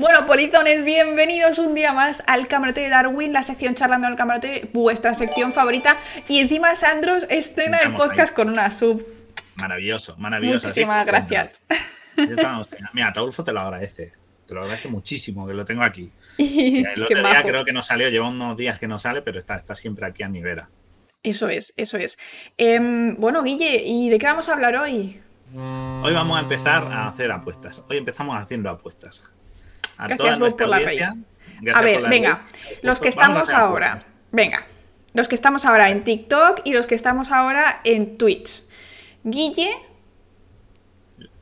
Bueno, polizones, bienvenidos un día más al camarote de Darwin, la sección charlando al camarote, vuestra sección favorita. Y encima Sandros estrena el Estamos podcast ahí. con una sub. Maravilloso, maravilloso. Muchísimas gracias. estamos- Mira, Taulfo te lo agradece. Te lo agradece muchísimo que lo tengo aquí. Y El otro día creo que no salió, lleva unos días que no sale, pero está, está siempre aquí a mi vera. Eso es, eso es. Em, bueno, Guille, ¿y de qué vamos a hablar hoy? Hoy vamos a empezar a hacer apuestas. Hoy empezamos haciendo apuestas. A Gracias, nuestra por la audiencia, gracias A ver, venga, los que Vamos a estamos ahora. Venga, los que estamos ahora en TikTok y los que estamos ahora en Twitch. Guille,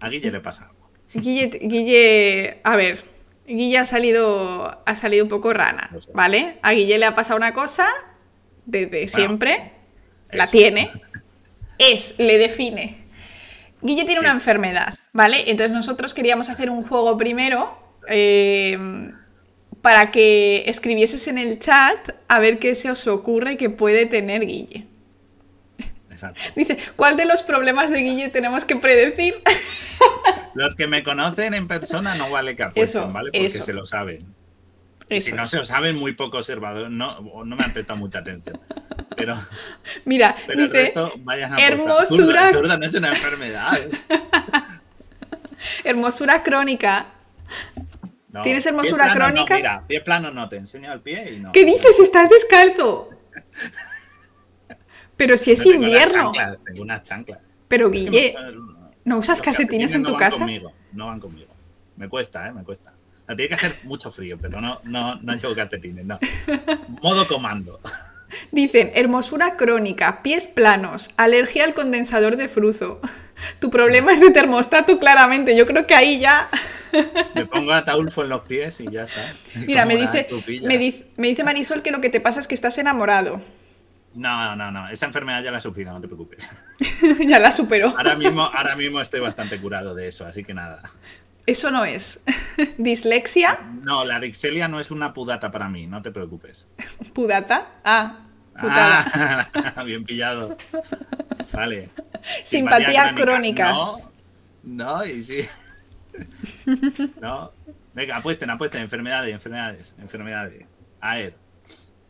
A Guille le pasa algo. Guille, Guille, a ver, Guille ha salido, ha salido un poco rana, sé. ¿vale? A Guille le ha pasado una cosa desde siempre, la tiene, es, le define. Guille tiene Sí. una enfermedad, ¿vale? Entonces nosotros queríamos hacer un juego primero eh, para que escribieses en el chat a ver qué se os ocurre que puede tener Guille. Exacto. Dice, ¿cuál de los problemas de Guille tenemos que predecir? Los que me conocen en persona no vale que apuesten, Eso, ¿vale? Porque eso. se lo saben. Eso si no se lo saben, muy poco observador. No, no me han prestado mucha atención. Pero, Mira, pero el dice, resto vayan a apostar. hermosura- Zurda, zurda no es una enfermedad. hermosura crónica. No, ¿Tienes hermosura crónica? No, mira, pie plano no, te enseño el pie y no. ¿Qué dices? Estás descalzo. Pero si es tengo invierno. chanclas, Tengo unas chanclas. Pero Guille, ¿no usas calcetines en no tu van casa? Conmigo, no van conmigo. Me cuesta, ¿eh? Me cuesta. O sea, tiene que hacer mucho frío, pero no, no, no llevo calcetines, no. Modo comando. Dicen, hermosura crónica, pies planos, alergia al condensador de fruzo. Tu problema es de termostato, claramente. Yo creo que ahí ya. Me pongo a Taulfo en los pies y ya está. Mira, me dice, me, dice, me dice Marisol que lo que te pasa es que estás enamorado. No, no, no. Esa enfermedad ya la he sufrido, no te preocupes. ya la superó. Ahora mismo, ahora mismo estoy bastante curado de eso, así que nada. Eso no es. Dislexia, No, la Rixelia no es una pudata para mí, no te preocupes. pudata. Ah, putada. Ah, bien pillado. Vale. Simpatía crónica. No, no, y sí. No. Venga, apuesten, apuesten. Enfermedades, enfermedades, enfermedades. A ver.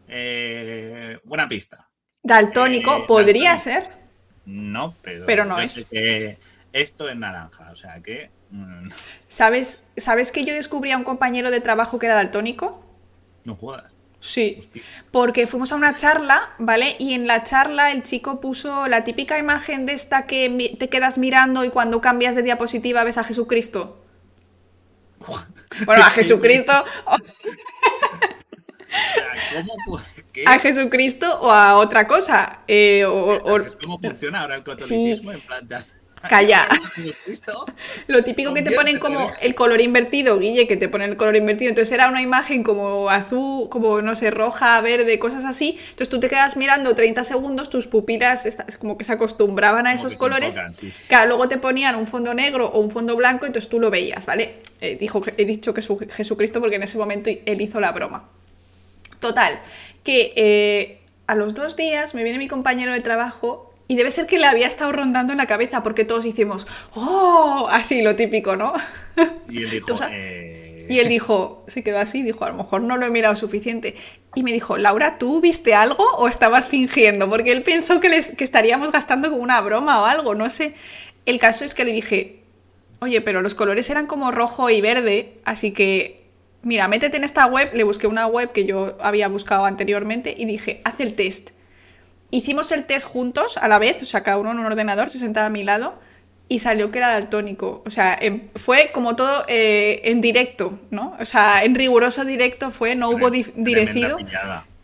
Eh, buena pista. Daltónico, Eh, podría daltónico. ser. No, pero, Pero no es. que esto es naranja, o sea que. mm, ¿Sabes, ¿Sabes que yo descubrí a un compañero de trabajo que era daltónico? no jodas. Sí, porque fuimos a una charla, ¿vale? Y en la charla el chico puso la típica imagen de esta que te quedas mirando y cuando cambias de diapositiva ves a Jesucristo. Bueno, a Jesucristo, ¿cómo, a Jesucristo o a otra cosa. eh, o- o- ¿Sabes ¿Cómo funciona ahora el catolicismo? En plan, de- Calla. Lo típico que te ponen como el color invertido, Guille, que te ponen el color invertido. Entonces era una imagen como azul, como no sé, roja, verde, cosas así. Entonces tú te quedas mirando 30 segundos, tus pupilas es como que se acostumbraban a Como esos colores. enfocan, sí. Claro, luego te ponían un fondo negro o un fondo blanco, entonces tú lo veías, ¿vale? Eh, dijo, he dicho que su Jesucristo porque en ese momento él hizo la broma. Total, que eh, a los dos días me viene mi compañero de trabajo y debe ser que le había estado rondando en la cabeza porque todos hicimos, ¡oh! Así, lo típico, ¿no? Y él dijo, sa- eh, Y él dijo, se quedó así, dijo, a lo mejor no lo he mirado suficiente. Y me dijo, Laura, ¿tú viste algo o estabas fingiendo? Porque él pensó que, les- que estaríamos gastando como una broma o algo, no sé. El caso es que le dije, oye, pero los colores eran como rojo y verde, así que, mira, métete en esta web. Le busqué una web que yo había buscado anteriormente y dije, haz el test. Hicimos el test juntos a la vez, o sea, cada uno en un ordenador, se sentaba a mi lado y salió que era daltónico. O sea, fue como todo eh, en directo, ¿no? O sea, en riguroso directo fue, no hubo direcido.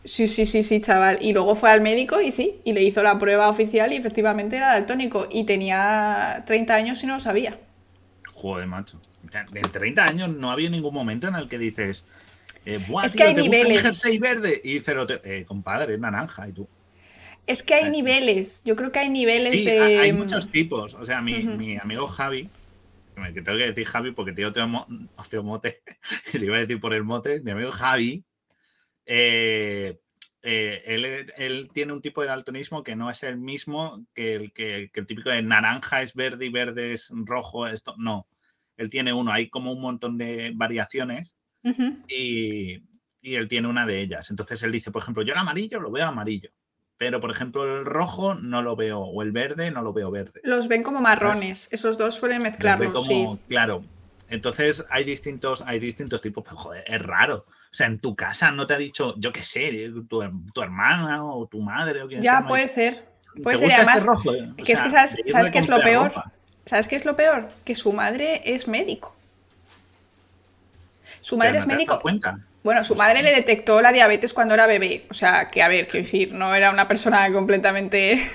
Sí, sí, sí, sí, chaval. Y luego fue al médico y sí, y le hizo la prueba oficial y efectivamente era daltónico. Y tenía 30 años y no lo sabía. Joder, macho. En 30 años no había ningún momento en el que dices. eh, Buah, Es tío, que hay ¿te gusta el niveles. jersey verde. Y te- eh, compadre, es naranja. Y tú. Es que hay niveles, yo creo que hay niveles Sí, de... hay muchos tipos. O sea, mi, amigo Javi, que tengo que decir Javi porque tiene otro, mo- otro mote, le iba a decir por el mote, mi amigo Javi, eh, eh, él, él tiene un tipo de daltonismo que no es el mismo que el, que, que el típico de naranja es verde y verde es rojo, esto no. Él tiene uno, hay como un montón de variaciones y, y él tiene una de ellas. Entonces él dice, por ejemplo, yo el amarillo lo veo amarillo. Pero, por ejemplo, el rojo no lo veo, o el verde no lo veo verde. Los ven como marrones, esos dos suelen mezclarlos, sí. Claro. Entonces hay distintos, hay distintos tipos, pero joder, es raro. O sea, en tu casa no te ha dicho, yo qué sé, tu, tu hermana o tu madre o quien ya, sea. puede ser. Puede ser, además, este rojo? que es que sabes, ¿sabes qué es lo peor. ¿Sabes qué es lo peor? Que su madre es médico. Su madre es médico. Bueno, su madre le detectó la diabetes cuando era bebé. O sea, que a ver, quiero decir, no era una persona completamente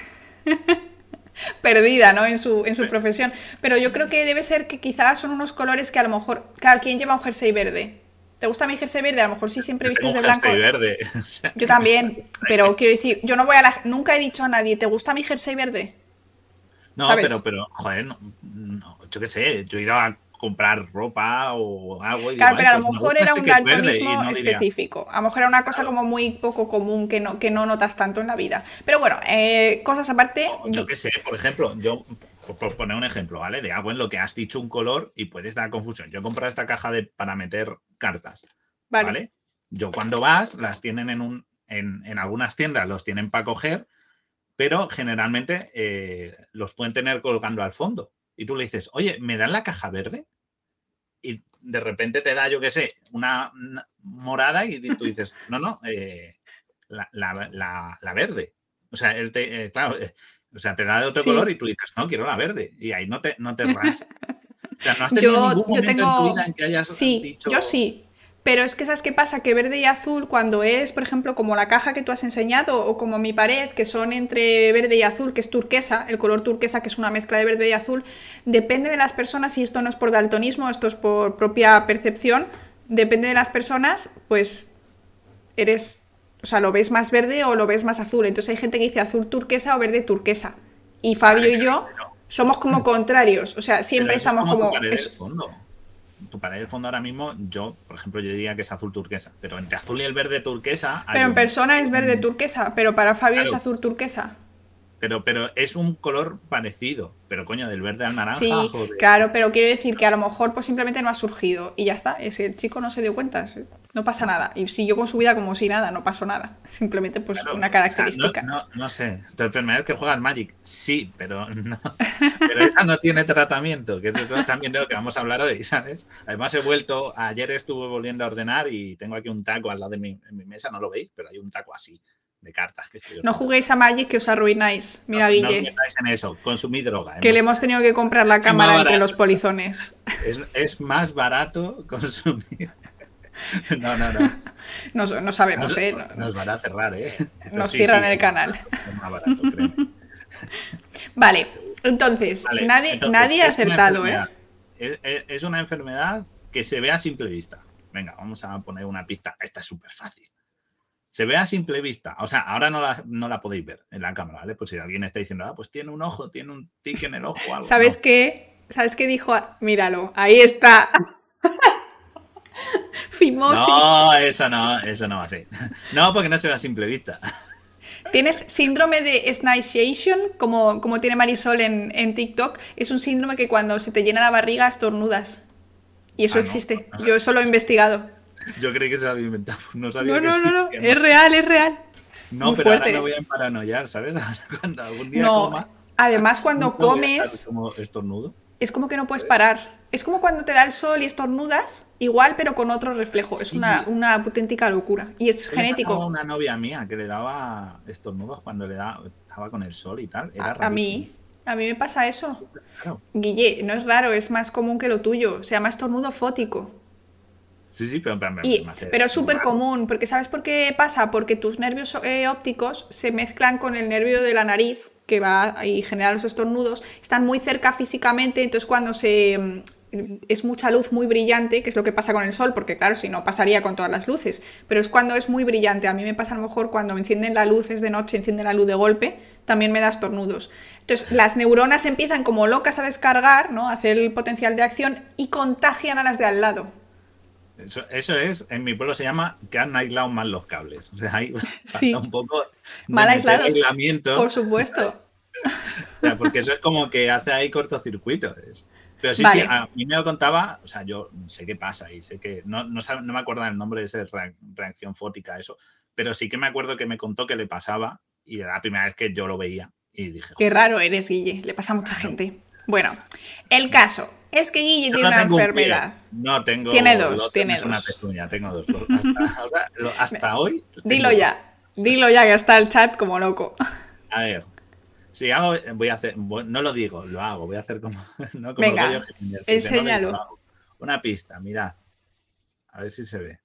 perdida, ¿no? En su, en su profesión. Pero yo creo que debe ser que quizás son unos colores que a lo mejor. Claro, ¿quién lleva un jersey verde? ¿Te gusta mi jersey verde? A lo mejor sí siempre vistes de blanco. verde. Yo también, pero quiero decir, yo no voy a la... Nunca he dicho a nadie, ¿te gusta mi jersey verde? No, pero, pero, joder, no, yo qué sé, yo he ido a comprar ropa o algo. claro, pero a lo mejor era un daltonismo específico. A lo mejor era una cosa como muy poco común que no, que no notas tanto en la vida. Pero bueno, eh, cosas aparte. yo qué sé, por ejemplo, yo por poner un ejemplo, ¿vale? De algo en lo que has dicho un color y puedes dar confusión. Yo he comprado esta caja de, para meter cartas, vale. Yo cuando vas, las tienen en un, en, en algunas tiendas, los tienen para coger, pero generalmente eh, los pueden tener colgando al fondo y tú le dices, oye, ¿me dan la caja verde? Y de repente te da, yo qué sé, una, morada y tú dices, no, no, eh, la, verde. O sea, él te, eh, claro, eh, o sea, te da de otro color y tú dices, no, quiero la verde. Y ahí no te, no te ras. O sea, no has tenido yo, ningún momento tengo... en tu vida en que hayas sí, dicho... Yo sí, pero es que ¿sabes qué pasa? Que verde y azul, cuando es, por ejemplo, como la caja que tú has enseñado o como mi pared, que son entre verde y azul, que es turquesa, el color turquesa, que es una mezcla de verde y azul, depende de las personas, y esto no es por daltonismo, esto es por propia percepción, depende de las personas, pues eres, o sea, lo ves más verde o lo ves más azul. Entonces hay gente que dice azul turquesa o verde turquesa. Y Fabio y yo somos como contrarios, o sea, siempre estamos como pared de fondo ahora mismo, yo, por ejemplo, yo diría que es azul turquesa, pero entre azul y el verde turquesa. Pero en persona es verde turquesa, pero para Fabio es azul turquesa. Pero, pero es un color parecido, pero coño, del verde al naranja. Sí, claro, pero quiero decir que a lo mejor pues simplemente no ha surgido y ya está, ese el chico no se dio cuenta, no pasa nada. Y siguió con su vida como si nada, no pasó nada. Simplemente pues una característica. no, no, sé, tu enfermedad es que juegas Magic, sí, pero no. Pero esa no tiene tratamiento, que es también de lo que vamos a hablar hoy, ¿sabes? Además he vuelto, ayer estuve volviendo a ordenar y tengo aquí un taco al lado de mi, mi mesa, no lo veis, pero hay un taco así de cartas. Que no juguéis a Magic que os arruináis. Mira, no, Guille. No en eso, consumid droga. Que le hemos tenido que comprar la cámara entre los polizones. Es, más barato consumir. No, no, no. No, sabemos, ¿eh? Nos van a cerrar, ¿eh? nos cierran el canal. vale, entonces, nadie, nadie ha acertado, ¿eh? es una enfermedad que se ve a simple vista. Venga, vamos a poner una pista. Esta es súper fácil se ve a simple vista. O sea, ahora no la, no la podéis ver en la cámara, ¿vale? Pues si alguien está diciendo, ah, pues tiene un ojo, tiene un tic en el ojo. Algo, ¿Sabes qué? ¿Sabes qué dijo? Míralo, ahí está. Fimosis. No, eso no, eso no va a ser. No, porque no se ve a simple vista. Tienes síndrome de Sniciation, como, como tiene Marisol en, en, TikTok. Es un síndrome que cuando se te llena la barriga estornudas. Y eso ah, existe. Yo eso lo he investigado. Yo creí que se lo había inventado. No sabía no, no, no, es real, es real. No, pero ahora no voy a paranoiar, ¿sabes? Cuando algún día no, además cuando comes... Como estornudo. Es como que no puedes parar. Es como cuando te da el sol y estornudas, igual, pero con otro reflejo. Es una, una auténtica locura. Y es genético. una novia mía que le daba estornudos cuando le daba, estaba con el sol y tal. Era a, a mí, a mí me pasa eso. Guille, no es raro, es más común que lo tuyo. Se llama estornudo fótico. Sí, sí, pero, pero es súper común, porque ¿sabes por qué pasa? Porque tus nervios eh, ópticos se mezclan con el nervio de la nariz, que va y genera los estornudos, están muy cerca físicamente, entonces cuando se mm, es mucha luz muy brillante, que es lo que pasa con el sol, porque claro, si no pasaría con todas las luces, pero es cuando es muy brillante. A mí me pasa a lo mejor cuando me encienden la luz, es de noche, encienden la luz de golpe, también me da estornudos. Entonces, las neuronas empiezan como locas a descargar, ¿no? A hacer el potencial de acción y contagian a las de al lado. Eso, es, en mi pueblo se llama que han aislado mal los cables. O sea, hay un poco mal aislados. Aislamiento. Por supuesto. porque eso es como que hace ahí cortocircuitos. Pero sí, Vale. sí, a mí me lo contaba, o sea, yo sé qué pasa y sé que no, no, me acuerdo el nombre de esa rea- reacción fótica, eso, pero sí que me acuerdo que me contó que le pasaba y era la primera vez que yo lo veía y dije, Qué raro eres, Guille. Le pasa a mucha gente. Bueno, el caso es que Guille tiene no una un enfermedad. No tengo. Tiene dos, lo- tiene una dos. pezuña, tengo dos. Hasta, ahora- lo- hasta hoy. Dilo tengo- ya. Dilo ya que está el chat como loco. A ver. Si hago, voy a hacer. No lo digo, lo hago. Voy a hacer como. No como Venga, que no enséñalo. lo hago. Una pista, mirad. A ver si se ve.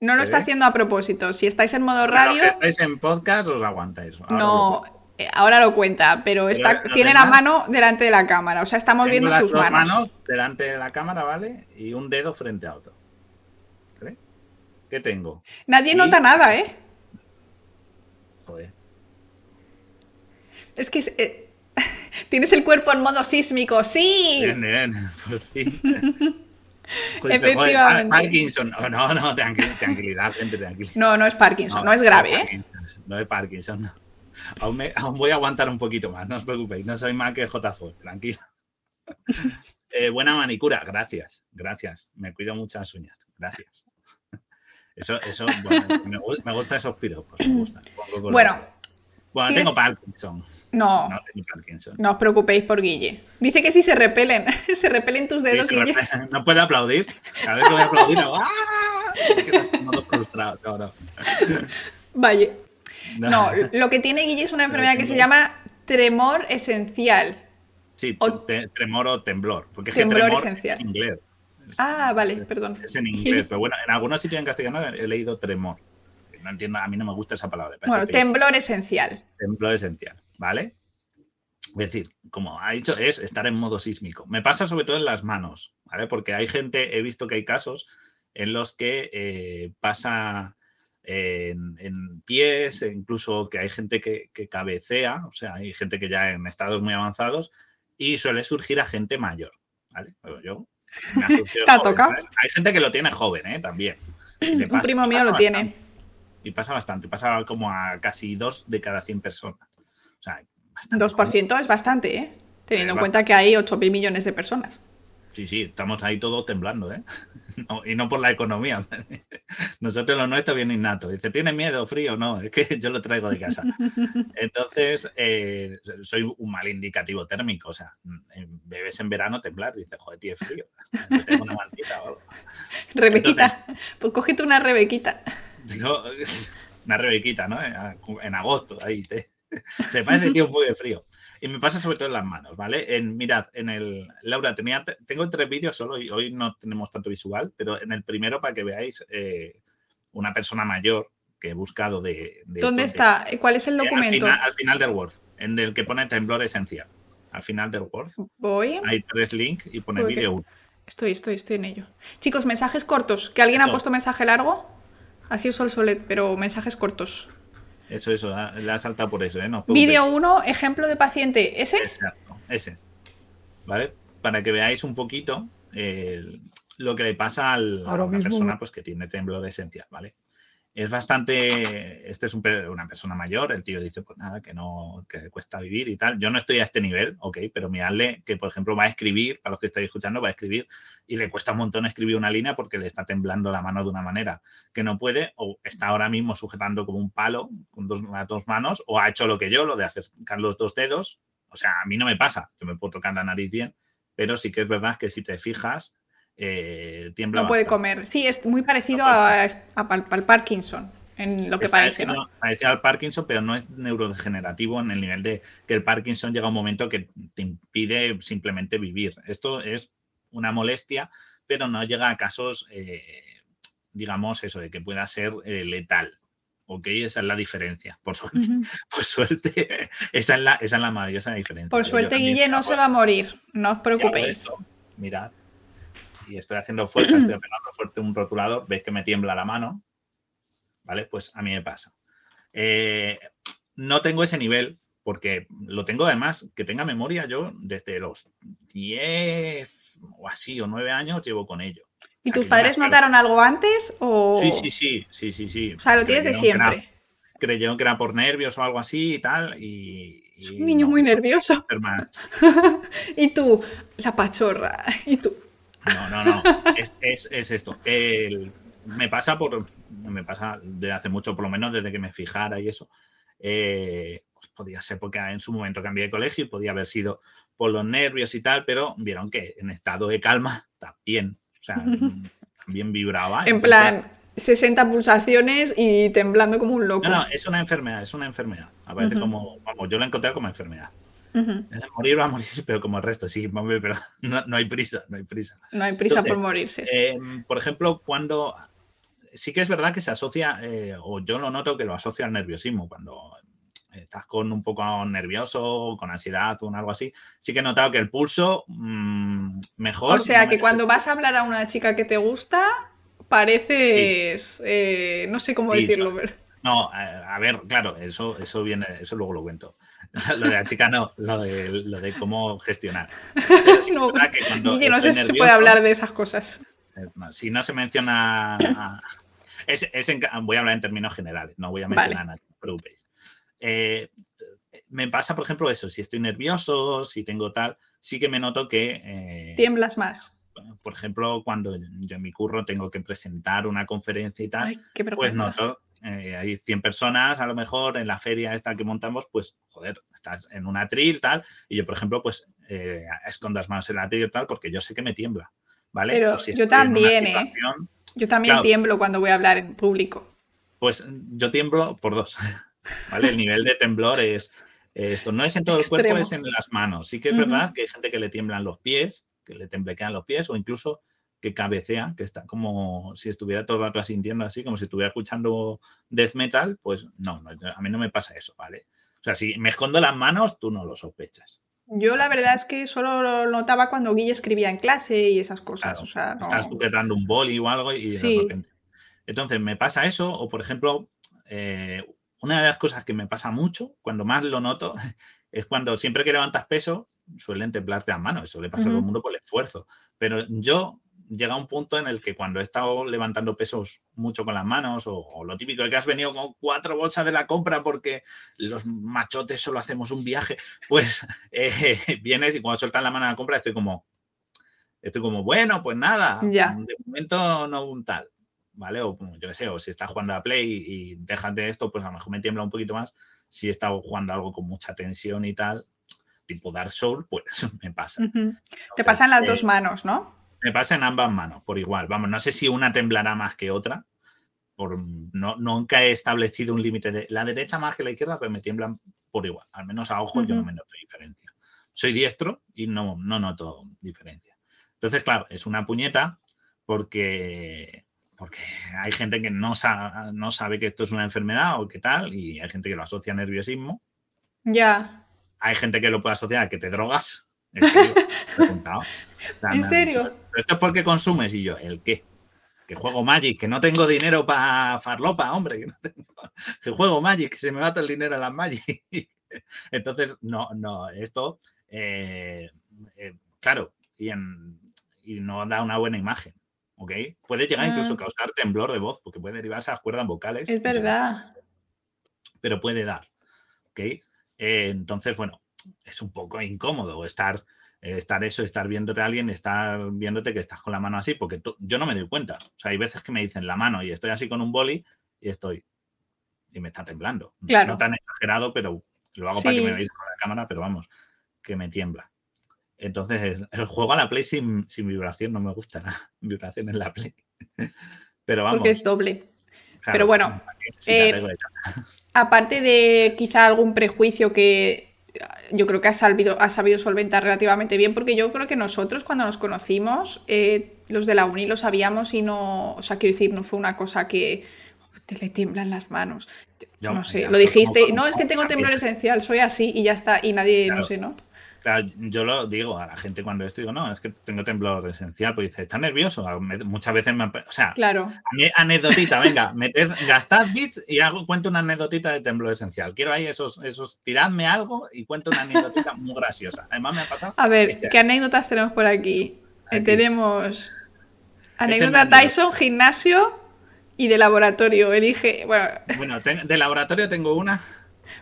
No lo ¿Se está ve? haciendo a propósito. Si estáis en modo radio, que estáis en podcast, os aguantáis. Ahora no. Eh, Ahora lo cuenta, pero está, los tiene la demás- mano delante de la cámara. O sea, estamos Tengo viendo las sus dos manos. delante de la cámara, ¿vale? Y un dedo frente a otro. ¿Vale? ¿Qué tengo? Nadie Y- nota nada, ¿eh? Joder. Es que es- eh, tienes el cuerpo en modo sísmico. ¡Sí! Bien, bien, por fin. Pues, Efectivamente. joder, Parkinson. Oh, no, no, tranqui- tranquilidad, gente, tranquilidad. No, no es Parkinson, no, es grave, ¿eh? Parkinson, No es Parkinson, no. Aún, me- aún voy a aguantar un poquito más, no os preocupéis, no soy más que JFO, tranquilo. Eh, buena manicura, gracias, gracias. Me cuido muchas uñas, gracias. Eso, eso, bueno, me, me gustan esos piropos, me gustan. Bueno, bueno, tengo Parkinson. No, No tengo Parkinson. no os preocupéis por Guille. Dice que si se repelen, se repelen tus Sí, dedos, se Guille. no puedo aplaudir. Cada vez que voy a aplaudir, ¡ah! Es que frustrado, no, no. Vaya. No. No, lo que tiene Guille es una enfermedad que se llama tremor esencial. Sí, O- tremor o temblor. Porque es que Temblor tremor esencial. Es en inglés. Es- Ah, vale, perdón. Es en inglés, pero bueno, en algunos sitios en castellano he leído tremor. No entiendo, a mí no me gusta esa palabra. Bueno, temblor esencial. Temblor esencial, ¿vale? Es decir, como ha dicho, es estar en modo sísmico. Me pasa sobre todo en las manos, ¿vale? Porque hay gente, he visto que hay casos en los que eh, pasa en, en pies, e incluso que hay gente que, que cabecea, o sea, hay gente que ya en estados muy avanzados y suele surgir a gente mayor, ¿vale? Pero yo... me Te. ¿sabes? Hay gente que lo tiene joven, ¿eh? También. Le Un pasa- primo mío pasa lo tiene. bastante. Y pasa bastante, pasa como a casi dos de cada 100 personas. O sea, bastante. 2% es bastante, ¿eh? Teniendo en cuenta que hay 8.000 millones de personas. Sí, sí, estamos ahí todos temblando, ¿eh? No, y no por la economía. Nosotros lo nuestro viene innato. Dice, ¿tiene miedo, frío? No, es que yo lo traigo de casa. Entonces, eh, soy un mal indicativo térmico. O sea, bebes en verano temblar. Dice, joder, tío, es frío. Yo tengo una mantita o algo. Rebequita. Pues cógete una Rebequita. Digo, una rebequita, ¿no? En agosto, ahí te, te parece tío un poco de frío. Y me pasa sobre todo en las manos, ¿vale? En, mirad, en el. Laura, tenía, tengo tres vídeos solo y hoy no tenemos tanto visual, pero en el primero para que veáis eh, una persona mayor que he buscado de. de ¿Dónde esto, está? ¿Cuál es el documento? Al final, al final del Word, en el que pone temblor esencial. Al final del Word Voy. hay tres links y pone vídeo 1. Estoy, estoy, estoy en ello. Chicos, mensajes cortos. ¿Que alguien ha puesto mensaje largo? Ha sido Sol Solet, pero mensajes cortos. Eso, eso, le ha saltado por eso, ¿eh? No. Vídeo 1, ejemplo de paciente. ¿Ese? Exacto, ese. ¿Vale? Para que veáis un poquito eh, lo que le pasa al- a una mismo- persona pues, que tiene temblor esencial, ¿vale? Es bastante. Este es un una persona mayor, el tío dice, pues nada, que no, que cuesta vivir y tal. Yo no estoy a este nivel, ok, pero miradle que, por ejemplo, va a escribir, para los que estáis escuchando, va a escribir y le cuesta un montón escribir una línea porque le está temblando la mano de una manera que no puede, o está ahora mismo sujetando como un palo con dos, dos manos, o ha hecho lo que yo, lo de acercar los dos dedos. O sea, a mí no me pasa, yo me puedo tocar la nariz bien, pero sí que es verdad que si te fijas, eh, tiembla No puede comer. Sí, es muy parecido No a, al Parkinson, en lo que parece, ¿no? parecido- al Parkinson, pero no es neurodegenerativo en el nivel de que el Parkinson llega a un momento que te impide simplemente vivir. Esto es una molestia, pero no llega a casos, eh, digamos, eso, de que pueda ser eh, letal. ¿Ok? Esa es la diferencia, por suerte. Por suerte, esa es la, esa es la maravillosa diferencia. Por suerte, Guille no se va a morir. No os preocupéis. mirad. Y estoy haciendo fuerza, estoy apretando fuerte un rotulador, veis que me tiembla la mano. ¿Vale? Pues a mí me pasa. Eh, no tengo ese nivel, porque lo tengo además, que tenga memoria yo desde los 10 o así, o 9 años llevo con ello. ¿Y tus padres notaron algo antes o...? Sí, sí, sí, sí, sí, sí. O sea, lo tienes de no- siempre. creyó que era por nervios o algo así y tal. Y, es un niño muy nervioso. y tú, la pachorra. Y tú. No, no, no. Es, esto. me pasa por. Me pasa desde hace mucho, por lo menos desde que me fijara y eso. Eh, pues podía ser porque en su momento cambié de colegio y podía haber sido por los nervios y tal, pero vieron que en estado de calma también. O sea, también vibraba. En plan, 60 pulsaciones y temblando como un loco. No, no, es una enfermedad, es una enfermedad. Aparece como, vamos, yo la encontré como enfermedad. Morir va a morir, pero como el resto, sí, pero no, hay prisa, no hay prisa. No hay prisa por morirse. Em, por ejemplo, cuando sí que es verdad que se asocia, eh, o yo lo noto que lo asocia al nerviosismo, cuando estás con un poco nervioso, con ansiedad o algo así, sí que he notado que el pulso mm, mejor. O sea, que cuando vas a hablar a una chica que te gusta, pareces, eh, no sé cómo decirlo, pero... No, a ver, claro, eso, eso viene, eso luego lo cuento. Lo de la chica no, lo de, lo de cómo gestionar. no, no sé si se puede hablar de esas cosas. Eh, si no se menciona... Es, voy a hablar en términos generales, no voy a mencionar nada, no preocupéis. Eh, me pasa, por ejemplo, eso, si estoy nervioso, si tengo tal, sí que me noto que... Tiemblas más por ejemplo, cuando yo en mi curro tengo que presentar una conferencia y tal, pues noto, eh, hay 100 personas a lo mejor en la feria esta que montamos, pues, joder, estás en un atril, tal, y yo, por ejemplo, pues, eh, escondo las manos en el atril tal, porque yo sé que me tiembla, ¿vale? Pero yo también, ¿eh? Yo también tiemblo cuando voy a hablar en público. Pues yo tiemblo por dos, ¿vale? El nivel de temblor es... Esto no es en todo el cuerpo, es en las manos. Sí que es verdad que hay gente que le tiemblan los pies, que le temblequean los pies o incluso que cabecea, que está como si estuviera todo el rato sintiendo así, como si estuviera escuchando death metal, pues no, a mí no me pasa eso, ¿vale? O sea, si me escondo las manos, tú no lo sospechas. Yo la verdad es que solo lo notaba cuando Guille escribía en clase y esas cosas. o sea, Estás sujetando un boli o algo y de repente. Entonces, me pasa eso, o por ejemplo, eh, una de las cosas que me pasa mucho, cuando más lo noto, es cuando siempre que levantas peso, suelen temblarte las manos, eso le pasa a todo el mundo por el esfuerzo. Pero yo llega un punto en el que cuando he estado levantando pesos mucho con las manos, o, lo típico de que has venido con cuatro bolsas de la compra porque los machotes solo hacemos un viaje, pues eh, vienes y cuando sueltas la mano a la compra estoy como, estoy como, bueno, pues nada, de momento no un tal. ¿Vale? O yo qué sé, o si estás jugando a Play y dejas de esto, pues a lo mejor me tiembla un poquito más. Si he estado jugando algo con mucha tensión y tal, tipo Dark Souls, pues me pasa. Te pasa en las dos eh, manos, ¿no? Me pasa en ambas manos, por igual. Vamos, no sé si una temblará más que otra. Por, no, nunca he establecido un límite de la derecha más que la izquierda, pero me tiemblan por igual. Al menos a ojos yo no me noto diferencia. Soy diestro y no, no noto diferencia. Entonces, claro, es una puñeta porque, porque hay gente que no sabe, no sabe que esto es una enfermedad o qué tal, y hay gente que lo asocia a nerviosismo. Ya. Hay gente que lo puede asociar a que te drogas. ¿En serio? esto es porque consumes y yo, ¿el qué? Que juego Magic, que no tengo dinero para farlopa, hombre, que, no tengo, que juego Magic, que se me va todo el dinero a las Magic. Entonces, no, no, esto, eh, eh, claro, y, no da una buena imagen, ¿ok? Puede llegar incluso a ah. causar temblor de voz, porque puede derivarse a las cuerdas vocales. Es verdad. Pero puede dar, ¿ok? Eh, entonces, bueno, es un poco incómodo estar, eh, estar eso, estar viéndote a alguien, estar viéndote que estás con la mano así, porque yo no me doy cuenta. O sea, hay veces que me dicen la mano y estoy así con un boli y estoy, y me está temblando. Claro. No tan exagerado, pero lo hago para que me veáis con la cámara, pero vamos, que me tiembla. Entonces, el, juego a la Play sin, vibración no me gusta nada. Vibración en la Play. Pero vamos. Porque es doble. pero bueno, aparte de quizá algún prejuicio que yo creo que ha sabido, ha sabido solventar relativamente bien, porque yo creo que nosotros cuando nos conocimos, eh, los de la uni lo sabíamos y no, o sea, quiero decir, no fue una cosa que te le tiemblan las manos. no sé, lo dijiste, no, es que tengo temblor esencial, soy así y ya está, y nadie, no sé, ¿no? Yo lo digo a la gente cuando esto, digo, no, es que tengo temblor esencial, pues dice, ¿está nervioso? muchas veces me... O sea, claro. anecdotita, venga, meted, gastad bits y hago, cuento una anecdotita de temblor esencial. Quiero ahí esos, esos, tiradme algo y cuento una anécdotita muy graciosa. Además me ha pasado... A ver, ¿qué anécdotas tenemos por aquí? Eh, tenemos anécdota Tyson, gimnasio Y de laboratorio, elige. Bueno, Bueno, de laboratorio tengo una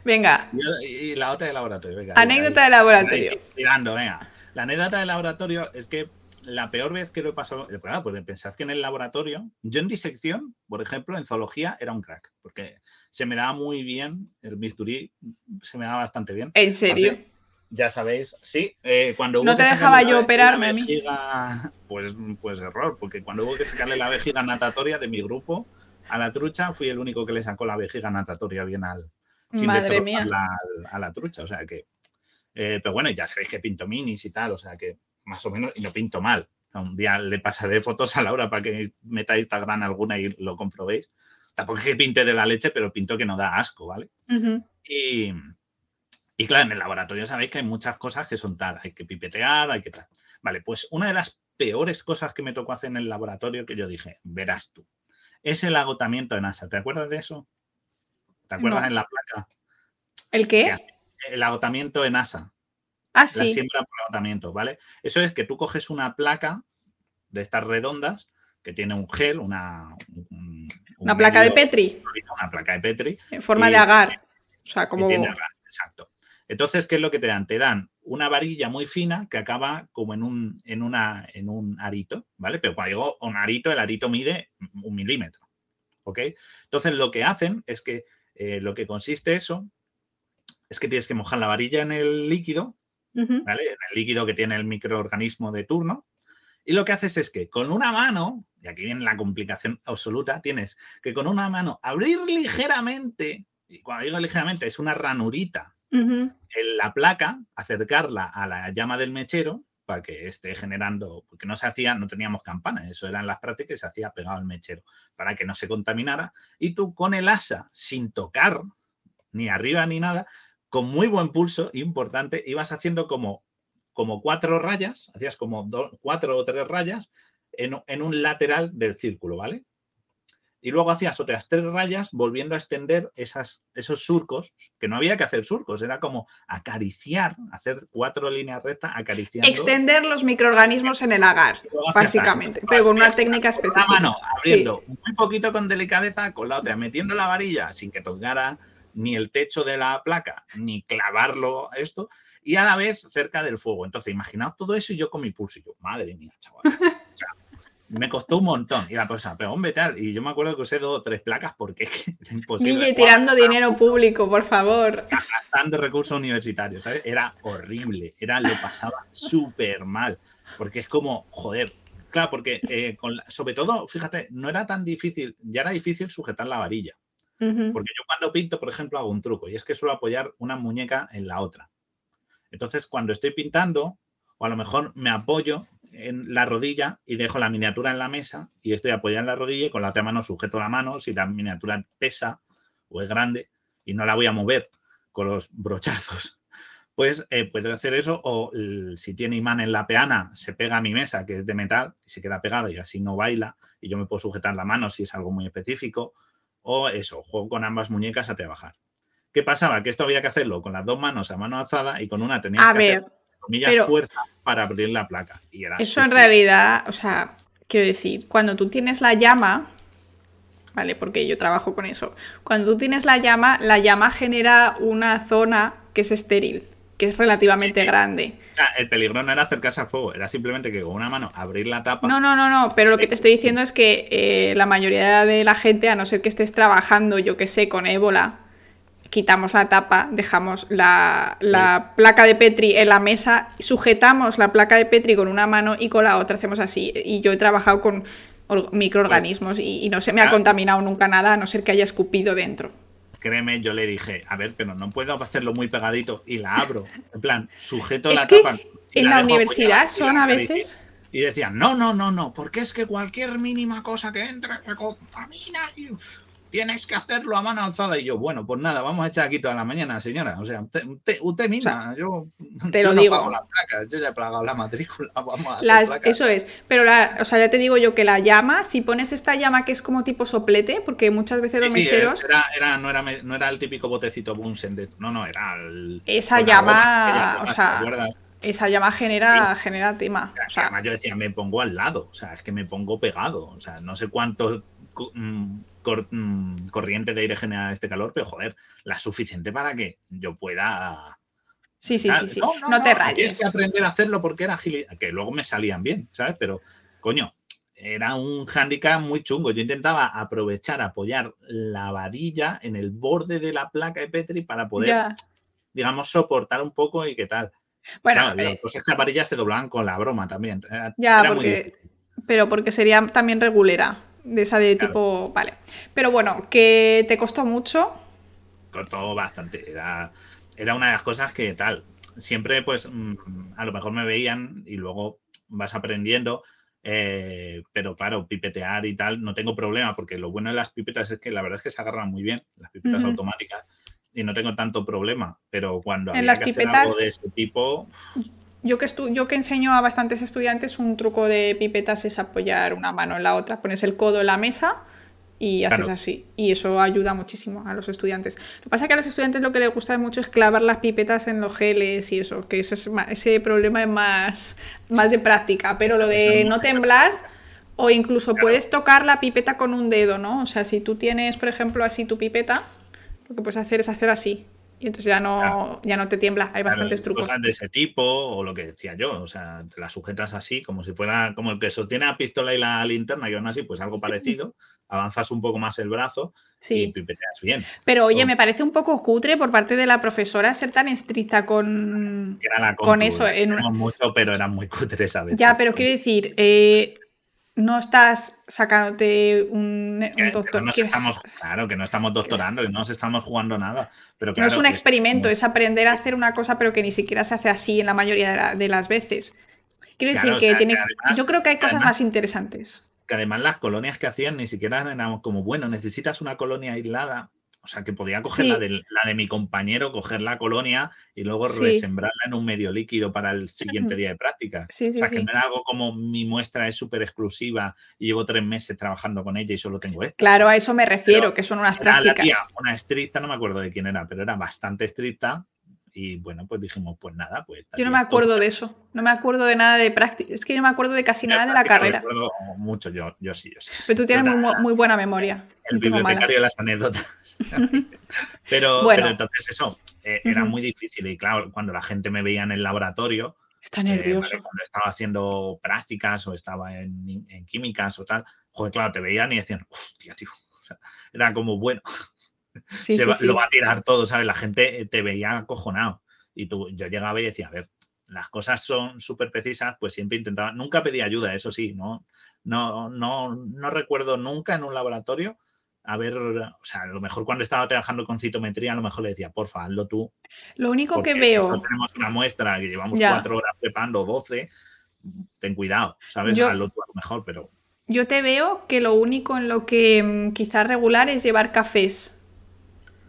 venga, y la otra de laboratorio. venga, anécdota de laboratorio. Tirando, venga. La anécdota de laboratorio es que la peor vez que lo he pasado, eh, claro, porque pensad que en el laboratorio, yo en disección, por ejemplo, en zoología era un crack, porque se me daba muy bien, el bisturí se me daba bastante bien. ¿En serio? Ya sabéis, sí, eh, cuando No hubo te dejaba yo operarme a mí. pues, pues error, porque cuando hubo que sacarle la vejiga natatoria de mi grupo a la trucha, fui el único que le sacó la vejiga natatoria bien al, sin Madre mía. a la trucha. O sea que. eh, pero bueno, ya sabéis que pinto minis y tal, o sea que más o menos, y no pinto mal. Un día le pasaré fotos a Laura para que meta Instagram alguna y lo comprobéis. Tampoco es que pinte de la leche, pero pinto que no da asco, ¿vale? Ujú. Y, y claro, en el laboratorio sabéis que hay muchas cosas que son tal, hay que pipetear, hay que tal. Vale, pues una de las peores cosas que me tocó hacer en el laboratorio que yo dije, verás tú, es el agotamiento en ASA. ¿Te acuerdas de eso? ¿Te acuerdas No. en la placa? ¿El qué? El agotamiento en ASA, Ah, la sí. siembra por agotamiento, ¿vale? Eso es que tú coges una placa de estas redondas que tiene un gel, una... un- un Una placa de Petri, Una placa de Petri en forma Y- de agar. O sea, como. tiene agar, exacto. Entonces, ¿qué es lo que te dan? Te dan una varilla muy fina que acaba como en un, en una, en un arito, ¿vale? Pero cuando digo un arito, el arito mide un milímetro, ¿ok? Entonces, lo que hacen es que eh, lo que consiste eso es que tienes que mojar la varilla en el líquido. ¿vale? En el líquido que tiene el microorganismo de turno. Y lo que haces es que con una mano, y aquí viene la complicación absoluta, tienes que con una mano abrir ligeramente, y cuando digo ligeramente es una ranurita en la placa, acercarla a la llama del mechero para que esté generando, porque no se hacía, no teníamos campana, eso eran las prácticas y se hacía pegado al mechero, para que no se contaminara. Y tú con el asa, sin tocar ni arriba ni nada, con muy buen pulso, importante, ibas haciendo como, como cuatro rayas, hacías como cuatro o tres rayas en un lateral del círculo, ¿vale? Y luego hacías otras tres rayas volviendo a extender esas, esos surcos, que no había que hacer surcos, era como acariciar, hacer cuatro líneas rectas acariciando. Extender los microorganismos en el agar, básicamente, pero con una técnica con específica. mano abriendo muy poquito con delicadeza, con la otra metiendo la varilla sin que tocara ni el techo de la placa, ni clavarlo esto, y a la vez cerca del fuego. Entonces, imaginaos todo eso y yo con mi pulso. Y yo, madre mía, chaval. Me costó un montón. Y la cosa, pero hombre, tal. Y yo me acuerdo que usé dos o tres placas porque es imposible. Guille tirando dinero público, por favor. Gastando recursos universitarios, ¿sabes? Era horrible. Era, lo pasaba súper mal. Porque es como, joder. Claro, porque eh, con la- sobre todo, fíjate, no era tan difícil, ya era difícil sujetar la varilla. Porque yo cuando pinto, por ejemplo, hago un truco y es que suelo apoyar una muñeca en la otra. Entonces, cuando estoy pintando, o a lo mejor me apoyo en la rodilla y dejo la miniatura en la mesa y estoy apoyado en la rodilla y con la otra mano sujeto la mano si la miniatura pesa o es grande y no la voy a mover con los brochazos. Pues eh, puedo hacer eso o el- si tiene imán en la peana, se pega a mi mesa, que es de metal, y se queda pegada y así no baila y yo me puedo sujetar la mano si es algo muy específico o eso, juego con ambas muñecas a trabajar. ¿Qué pasaba? Que esto había que hacerlo con las dos manos a mano alzada y con una tenía A que ver, hacer comillas, pero- fuerza para abrir la placa. Y era eso en realidad, o sea, quiero decir, cuando tú tienes la llama, ¿vale? Porque yo trabajo con eso. Cuando tú tienes la llama, la llama genera una zona que es estéril, que es relativamente Sí. grande. O sea, el peligro no era acercarse al fuego, era simplemente que con una mano abrir la tapa. No, no, no, no, pero lo que te estoy diciendo es que eh, la mayoría de la gente, a no ser que estés trabajando, yo que sé, con ébola, quitamos la tapa, dejamos la, la placa de Petri en la mesa, sujetamos la placa de Petri con una mano y con la otra hacemos así. Y yo he trabajado con or- microorganismos y, y no se me ha Ah. contaminado nunca nada, a no ser que haya escupido dentro. Créeme, yo le dije, a ver, pero no puedo hacerlo muy pegadito y la abro. En plan, sujeto Es la que tapa. y en la universidad son la a veces... Y decían, no, no, no, no, porque es que cualquier mínima cosa que entre se contamina y tienes que hacerlo a mano alzada. Y yo, bueno, pues nada, vamos a echar aquí toda la mañana, señora. O sea, usted, usted, misma, yo, te yo lo no digo. pago las placas, yo ya he pagado la matrícula, vamos a hacer Las, placas. eso es, pero la, o sea, ya te digo yo que la llama, si pones esta llama que es como tipo soplete, porque muchas veces los Sí, sí, mecheros, era, era- no, era, no era el típico botecito Bunsen, de- no, no, era el... Esa la llama, o sea, esa llama genera, genera tema. O sea, O sea, además yo decía, me pongo al lado, o sea, es que me pongo pegado, o sea, no sé cuántos mm, corriente de aire genera este calor, pero joder, la suficiente para que yo pueda. Sí, sí, sí, sí. No, te rayes. Tienes que aprender a hacerlo porque era agilidad, que luego me salían bien, ¿sabes? Pero, coño, era un hándicap muy chungo. Yo intentaba aprovechar, apoyar la varilla en el borde de la placa de Petri para poder, digamos, soportar un poco y qué tal. Bueno, eh, pues estas varillas se doblaban con la broma también. Ya, porque, pero porque sería también regulera, de esa de tipo, vale. Pero bueno, que te costó mucho. Costó bastante. Era, era una de las cosas que tal. Siempre, pues, mm, a lo mejor me veían y luego vas aprendiendo. Eh, pero claro, pipetear y tal, no tengo problema, porque lo bueno de las pipetas es que la verdad es que se agarran muy bien, las pipetas automáticas, y no tengo tanto problema. Pero cuando en las pipetas, de este tipo. Yo que, yo que enseño a bastantes estudiantes, un truco de pipetas es apoyar una mano en la otra. Pones el codo en la mesa y haces así. Y eso ayuda muchísimo a los estudiantes. Lo que pasa es que a los estudiantes lo que les gusta mucho es clavar las pipetas en los geles y eso, que ese, es ese problema es más, más de práctica. Pero lo de no temblar, o incluso puedes tocar la pipeta con un dedo, ¿no? O sea, si tú tienes, por ejemplo, así tu pipeta, lo que puedes hacer es hacer así. Y entonces ya no, ya no te tiembla, hay bastantes trucos. Cosas de ese tipo, o lo que decía yo, o sea, te la sujetas así, como si fuera como el que sostiene la pistola y la linterna, y aún así, pues algo parecido, avanzas un poco más el brazo y pipeteas bien. Pero oye, me parece un poco cutre por parte de la profesora ser tan estricta con, con eso. En... mucho, pero eran muy cutres a veces. Ya, pero quiero decir, eh, no estás sacándote un, doctor. claro, que no estamos doctorando, que no nos estamos jugando nada. Pero no es un experimento, es aprender a hacer una cosa, pero que ni siquiera se hace así en la mayoría de, las veces. Quiero decir que, tiene, yo creo que hay cosas más interesantes. Que además las colonias que hacían ni siquiera eran como, bueno, necesitas una colonia aislada. O sea, que podía coger la, de, la, de, mi compañero, coger la colonia y luego resembrarla en un medio líquido para el siguiente día de práctica. o sea, que no era algo como mi muestra es súper exclusiva y llevo tres meses trabajando con ella y solo tengo esto. Claro, a eso me refiero, que son unas prácticas. una estricta, no me acuerdo de quién era, pero era bastante estricta y bueno, pues dijimos, pues nada, pues. Yo no me acuerdo de eso. No me acuerdo de nada de práctica. Es que yo no me acuerdo de casi nada de la carrera. Me acuerdo mucho, yo, yo sí, yo sí. Pero tú tienes muy, buena memoria. El bibliotecario de las anécdotas. pero, pero, entonces eso, eh, era muy difícil. Y claro, cuando la gente me veía en el laboratorio. Está nervioso. Eh, cuando estaba haciendo prácticas o estaba en, en, químicas o tal, joder, claro, te veían y decían, hostia, tío. O sea, era como, bueno, se lo va a tirar todo, ¿sabes? La gente eh, te veía acojonado. Y tú, yo llegaba y decía, a ver, las cosas son súper precisas, pues siempre intentaba, nunca pedí ayuda, eso sí, ¿no? No, no, no recuerdo nunca en un laboratorio a ver, o sea, a lo mejor cuando estaba trabajando con citometría, a lo mejor le decía, porfa, hazlo tú. Lo único que veo. tenemos una muestra que llevamos cuatro horas preparando, 12, ten cuidado, ¿sabes? hazlo tú a lo mejor, pero. Yo te veo que lo único en lo que mm, quizás regular es llevar cafés.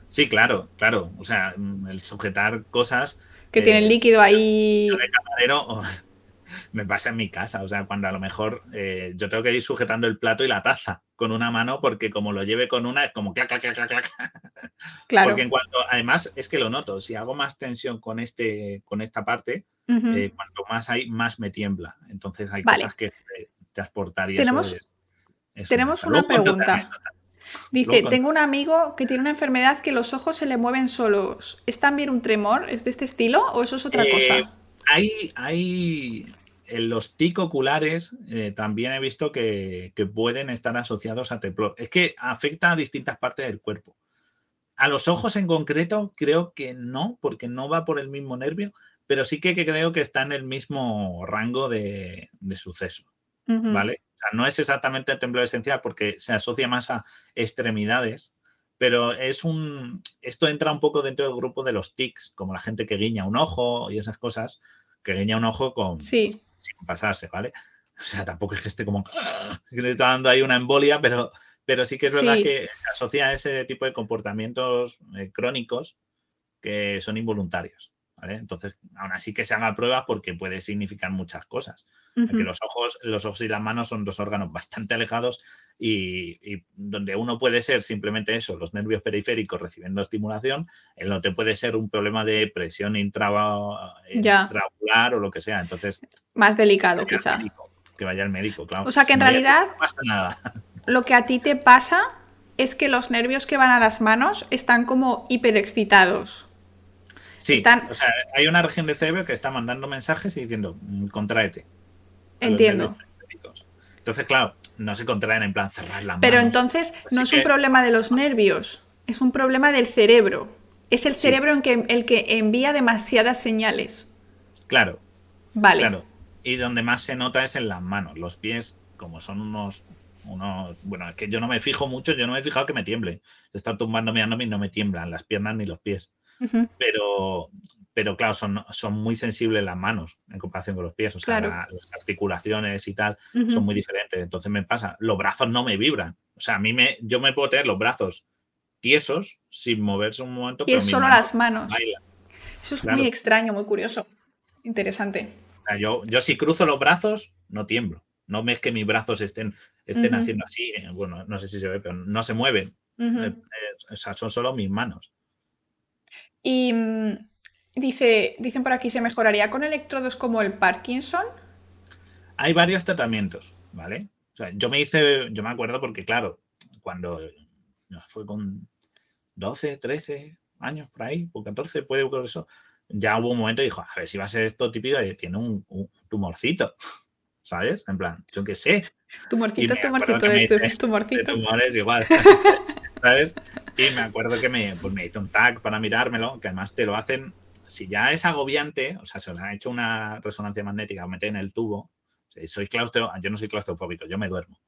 Sí, claro, claro. O sea, mm, el sujetar cosas. Que tienen eh, líquido ahí. De camarero, me pasa en mi casa. O sea, cuando a lo mejor eh, yo tengo que ir sujetando el plato y la taza con una mano, porque como lo lleve con una, es como clac, clac, clac, clac. Claro. Porque en cuanto, además, es que lo noto, si hago más tensión con este, con esta parte, eh, cuanto más hay, más me tiembla. Entonces hay cosas que transportar y tenemos, tenemos una pregunta. Dice, tengo un amigo que tiene una enfermedad que los ojos se le mueven solos. ¿Es también un tremor? ¿Es de este estilo o eso es otra eh, cosa? Hay, hay en los tic oculares eh, también he visto que, pueden estar asociados a temblor. Es que afecta a distintas partes del cuerpo. A los ojos en concreto creo que no, porque no va por el mismo nervio, pero sí que, creo que está en el mismo rango de, suceso. ¿Vale? O sea, no es exactamente el temblor esencial porque se asocia más a extremidades, pero es un. Esto entra un poco dentro del grupo de los tics, como la gente que guiña un ojo y esas cosas, que guiña un ojo con sí. sin pasarse, ¿vale? O sea, tampoco es que esté como que le está dando ahí una embolia, pero, pero sí que es verdad que se asocia a ese tipo de comportamientos eh, crónicos que son involuntarios. Entonces, aún así que se haga prueba porque puede significar muchas cosas. Porque los ojos, los ojos y las manos son dos órganos bastante alejados y, donde uno puede ser simplemente eso, los nervios periféricos recibiendo estimulación, el te puede ser un problema de presión intraocular o lo que sea. Entonces, más delicado quizá. que vaya al médico, claro. O sea que en realidad... No pasa nada. lo que a ti te pasa es que los nervios que van a las manos están como hiperexcitados. Sí, Están- o sea, hay una región del cerebro que está mandando mensajes y diciendo, "Mm, los Entiendo. Entonces, claro, no se contraen en plan cerrar la mano. Pero entonces no es un problema de los nervios, es un problema del cerebro. Es el Sí. cerebro en que, el que envía demasiadas señales. Claro, Vale. claro. Y donde más se nota es en las manos. Los pies, como son unos, unos. Bueno, es que yo no me fijo mucho, yo no me he fijado que me tiemble. Estar tumbando mirándome y no me tiemblan las piernas ni los pies. Pero, pero claro, son, son muy sensibles las manos en comparación con los pies. O sea, Claro. la- las articulaciones y tal son muy diferentes. Entonces me pasa, los brazos no me vibran. O sea, a mí me, yo me puedo tener los brazos tiesos sin moverse un momento. Y es solo las manos. Eso es Claro. muy extraño, muy curioso. Interesante. O sea, yo, yo si cruzo los brazos, no tiemblo. No ves que mis brazos estén, estén haciendo así. eh, Bueno, no sé si se ve, pero no se mueven. Eh, eh, o sea, son solo mis manos. Y mm, dice, dicen por aquí, ¿se mejoraría con electrodos como el Parkinson? Hay varios tratamientos, ¿vale? O sea, yo me hice, yo me acuerdo porque, claro, cuando fue con 12, 13 años por ahí, o 14, puede por eso, ya hubo un momento y dijo, a ver si va a ser esto típico, tiene un, un tumorcito, ¿sabes? En plan, yo qué sé, Tumorcito, tumorcito, de tu- hice- de tumorcito. tumores igual, ¿sabes? Y me acuerdo que me, pues me hizo un tag para mirármelo, que además te lo hacen, si ya es agobiante, o sea, se os ha hecho una resonancia magnética o meten en el tubo, si soy claustro, yo no soy claustrofóbico, yo me duermo.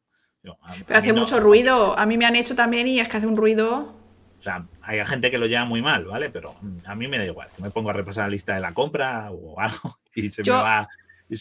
Yo, a- a Pero hace no- mucho ruido. A mí me han hecho también y es que hace un ruido. O sea, hay gente que lo lleva muy mal, ¿vale? Pero mm, a mí me da igual. Me pongo a repasar la lista de la compra o algo y se Yo- me va.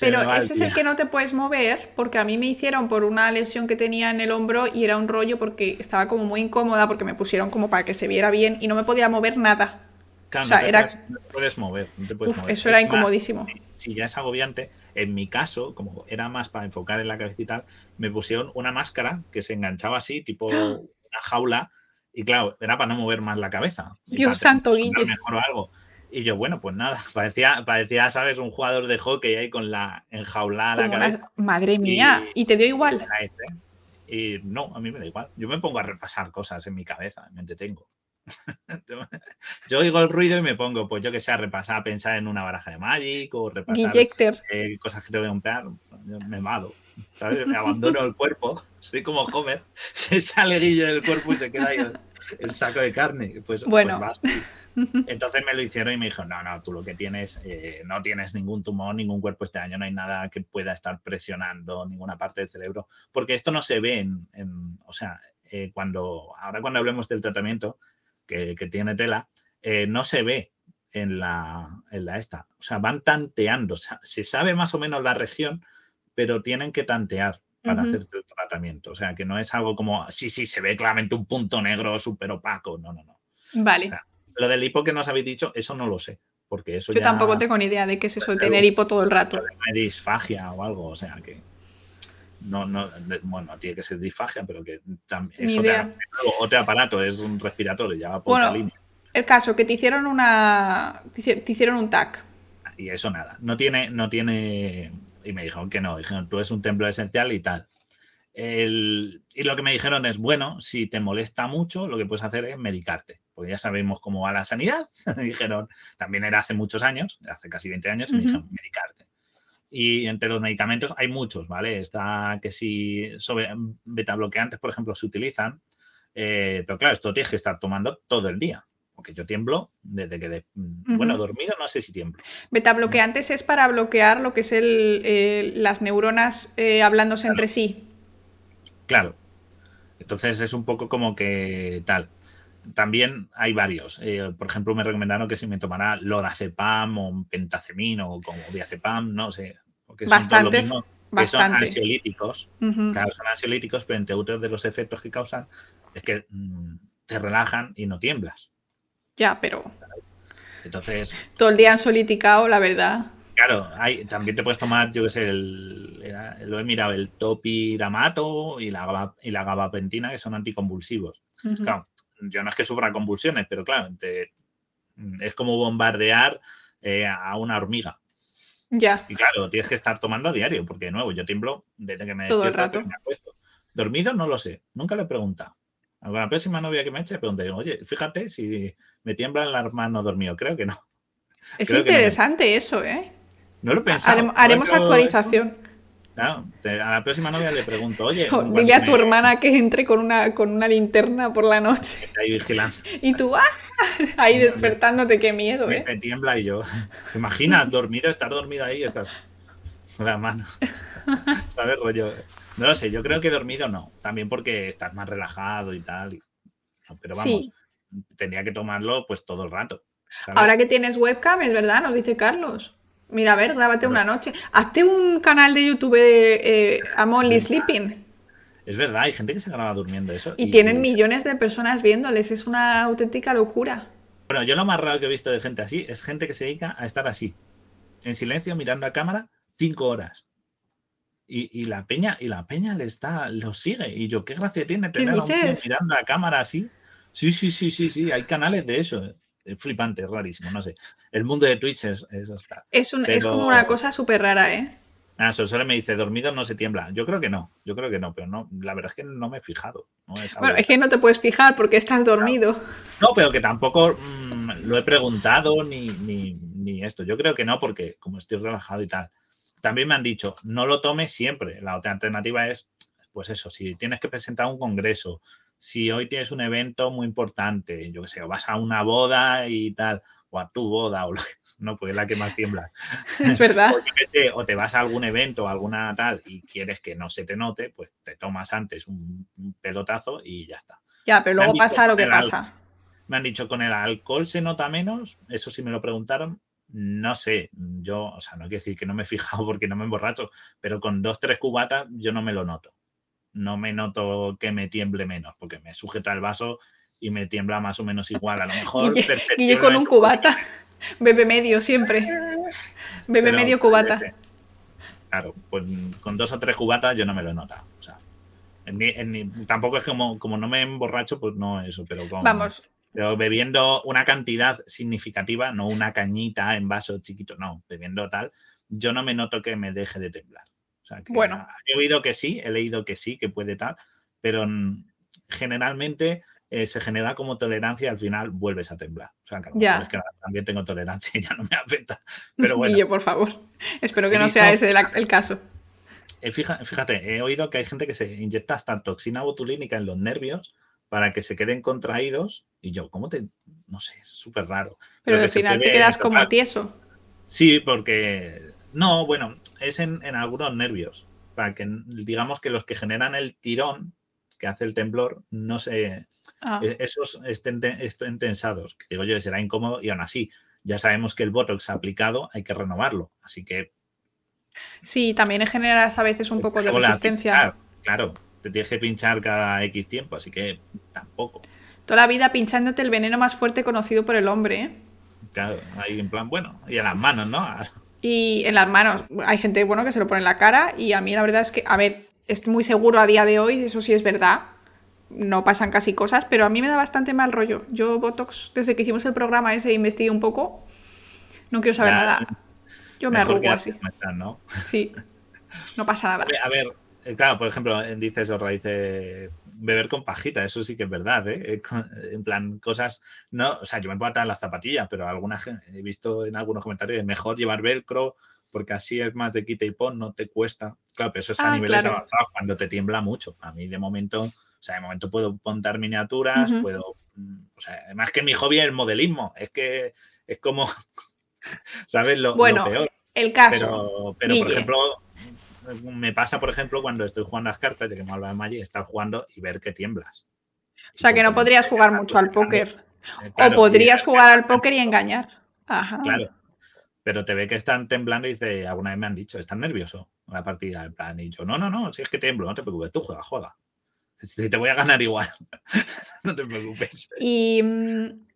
Pero ese es el que no te puedes mover porque a mí me hicieron por una lesión que tenía en el hombro y era un rollo porque estaba como muy incómoda porque me pusieron como para que se viera bien y no me podía mover nada. Claro, o sea, no te era- puedes, no te puedes mover. no te puedes Uf, mover. eso era Es incomodísimo. si- si ya es agobiante, en mi caso, como era más para enfocar en la cabeza y tal, me pusieron una máscara que se enganchaba así, tipo una jaula, y claro, era para no mover más la cabeza. Dios santo, Guille. mejor o algo. Y yo, bueno, pues nada, parecía, parecía, ¿sabes? Un jugador de hockey ahí con la enjaulada la una- cabeza. Madre mía. ¿Y te dio igual? Este. Y no, a mí me da igual. Yo me pongo a repasar cosas en mi cabeza, me entretengo. Yo oigo el ruido y me pongo, pues yo que sé, a repasar, a pensar en una baraja de Magic o repasar eh, cosas que tengo que comprar. Me malo, ¿sabes? Me abandono el cuerpo. Soy como Homer. Se sale Guille del cuerpo y se queda ahí el, el saco de carne. Pues, pues Bueno. vas. Entonces me lo hicieron y me dijo, no, no, tú lo que tienes, eh, no tienes ningún tumor, ningún cuerpo este año, no hay nada que pueda estar presionando ninguna parte del cerebro, porque esto no se ve en, en- o sea, eh, cuando, ahora cuando hablemos del tratamiento que, que tiene tela, eh, no se ve en la, en la esta, o sea, van tanteando, o sea, se sabe más o menos la región, pero tienen que tantear para Ujú. hacer el tratamiento, o sea, que no es algo como, sí, sí, se ve claramente un punto negro súper opaco, no, no, no. Vale. sea, Lo del hipo que nos habéis dicho, eso no lo sé, porque eso Yo ya tampoco tengo ni idea de qué es eso de tener hipo todo el rato. disfagia o algo, o sea que no, no, bueno, no tiene que ser disfagia, pero que también es otra- otro aparato, es un respiratorio, ya va por Bueno, otra línea. El caso, que te hicieron una. Te hici- te hicieron un TAC. Y eso nada, no tiene, no tiene, y me dijeron que no, dijeron, tú eres un templo esencial y tal. El- y lo que me dijeron es, bueno, si te molesta mucho, lo que puedes hacer es medicarte, porque ya sabemos cómo va la sanidad. me dijeron, también era hace muchos años, hace casi 20 años, y me dijeron, medicarte. Y entre los medicamentos hay muchos, ¿vale? Está que si sobre betabloqueantes, por ejemplo, se utilizan, eh, pero claro, esto tienes que estar tomando todo el día, porque yo tiemblo desde que, de- bueno, Ujú. dormido no sé si tiemblo. Beta bloqueantes es para bloquear lo que es el, eh, las neuronas eh, hablándose entre sí. Claro. Entonces es un poco como que tal. También hay varios. Eh, por ejemplo, me recomendaron que si me tomara lorazepam o pentacemino o como diazepam, no sé. Son lo Bastante, que son bastante. ansiolíticos. Ujú. Claro, son ansiolíticos, pero entre otros de los efectos que causan es que mm, te relajan y no tiemblas. Ya, pero Entonces, todo el día ansioliticado, la verdad. Claro, hay, también te puedes tomar, yo qué sé, el, lo he mirado, el topiramato y la, y la gabapentina, que son anticonvulsivos. Claro, yo no es que sufra convulsiones, pero claro, te- es como bombardear eh, a una hormiga. Ya. Y claro, tienes que estar tomando a diario, porque de nuevo, yo tiemblo desde que me Todo el rato. me acuesto. Dormido no lo sé, nunca le he preguntado. A la próxima novia que me eche, pregunté, oye, fíjate si me tiembla el mano dormido. Creo que no. Es interesante eso, ¿eh? No lo he pensado. Haremos, actualización. Claro, a la próxima novia le pregunto, oye. dile a tu hermana que entre con una, con una linterna por la noche. Está ahí vigilando. Y tú, ¡ah! Ahí despertándote, qué miedo, ¿eh? Me tiembla y yo. ¿Te imaginas dormido, estar dormido ahí y estar. La mano. ¿Sabes, rollo? No lo sé, yo creo que dormido no. También porque estás más relajado y tal. Pero vamos, tendría que tomarlo pues todo el rato. Ahora que tienes webcam, es verdad, nos dice Carlos. Mira, a ver, grábate una noche. Hazte un canal de YouTube de eh, I'm Only Sleeping. Es verdad, hay gente que se graba durmiendo eso. Y, tienen millones de personas viéndoles, es una auténtica locura. Bueno, yo lo más raro que he visto de gente así es gente que se dedica a estar así, en silencio, mirando a cámara, cinco horas. Y, la peña, y la peña le está, lo sigue. Y yo, qué gracia tiene tener a un mirando a cámara así. Sí, sí, sí, sí, sí, hay canales de eso. Es flipante, es rarísimo, no sé. El mundo de Twitch es, es, es, es como una cosa súper rara, ¿eh? Ah, solo me dice, dormido no se tiembla. Yo creo que no, yo creo que no, pero no, la verdad es que no me he fijado. bueno, es que no te puedes fijar porque estás dormido. No, pero que tampoco mm, lo he preguntado ni, ni, ni, esto. Yo creo que no, porque como estoy relajado y tal también me han dicho, no lo tomes siempre. La otra alternativa es, pues eso, si tienes que presentar un congreso, si hoy tienes un evento muy importante, yo qué sé, o vas a una boda y tal, o a tu boda, o no, pues es la que más tiembla. Es verdad. o, te vas a algún evento o alguna tal y quieres que no se te note, pues te tomas antes un, pelotazo y ya está. Ya, pero luego pasa lo que pasa. Me han dicho, con el alcohol se nota menos, eso sí me lo preguntaron, no sé, yo, o sea, no quiero decir que no me he fijado porque no me emborracho, pero con dos, tres cubatas yo no me lo noto. No me noto que me tiemble menos, porque me sujeta el vaso y me tiembla más o menos igual. A lo mejor. Guille, con un cubata, bebe medio siempre. Bebe medio cubata. Claro, pues con dos o tres cubatas yo no me lo noto. O sea, tampoco es como, como no me emborracho, pues no eso, pero Vamos, pero bebiendo una cantidad significativa, no una cañita en vaso chiquito, no, bebiendo tal, yo no me noto que me deje de temblar. Bueno. He oído que sí, he leído que sí, que puede tal, pero generalmente eh, se genera como tolerancia y al final vuelves a temblar. O sea, ya. es que también tengo tolerancia y ya no me afecta. Pero bueno. Guille, por favor. Espero que no sea ese el, caso. Eh, fíjate, he oído que hay gente que se inyecta hasta toxina botulínica en los nervios para que se queden contraídos. Y yo, ¿cómo te.? No sé, es súper raro. Pero, al final te quedas como tieso. Sí, porque. No, bueno, es en, algunos nervios. Para que, digamos que los que generan el tirón que hace el temblor, no se. Ah. E, esos estén, estén tensados. Que digo yo, será incómodo y aún así, ya sabemos que el botox aplicado hay que renovarlo. Así que. Sí, también generas a veces un poco de resistencia. claro, te tienes que pinchar cada X tiempo, así que tampoco. Toda la vida pinchándote el veneno más fuerte conocido por el hombre, ¿eh? Claro, ahí en plan, bueno, y en las manos, ¿no? Y en las manos, hay gente, bueno, que se lo pone en la cara y a mí la verdad es que, a ver, es muy seguro a día de hoy, eso sí es verdad, no pasan casi cosas, pero a mí me da bastante mal rollo. Yo, Botox, desde que hicimos el programa ese, investigué un poco, no quiero saber nada. Yo me arrugo así. ¿no? Sí, no pasa nada. A ver, eh, claro, por ejemplo, dices o dice beber con pajita, eso sí que es verdad, ¿eh? Eh, En plan, cosas, no, o sea, yo me puedo atar las zapatillas, pero alguna he visto en algunos comentarios, es mejor llevar velcro porque así es más de quita y pon, no te cuesta. Claro, pero eso es a ah, niveles avanzados, cuando te tiembla mucho. A mí de momento, o sea, de momento puedo montar miniaturas, puedo, mm, o sea, además que mi hobby es el modelismo, es que es como, ¿sabes? Lo, bueno, peor. El caso. Pero, pero por ejemplo, me pasa, por ejemplo, cuando estoy jugando las cartas, de que me habla de Magic, estar jugando y ver que tiemblas. O sea, que no podrías jugar mucho al póker. Eh, o podrías jugar al póker y engañar. Ajá. Claro. Pero te ve que están temblando y dice, alguna vez me han dicho, ¿estás nervioso? La partida, en plan, y yo, no, no, no, si es que tiemblo, no te preocupes, tú juega, juega. Si te voy a ganar igual, no te preocupes. Y,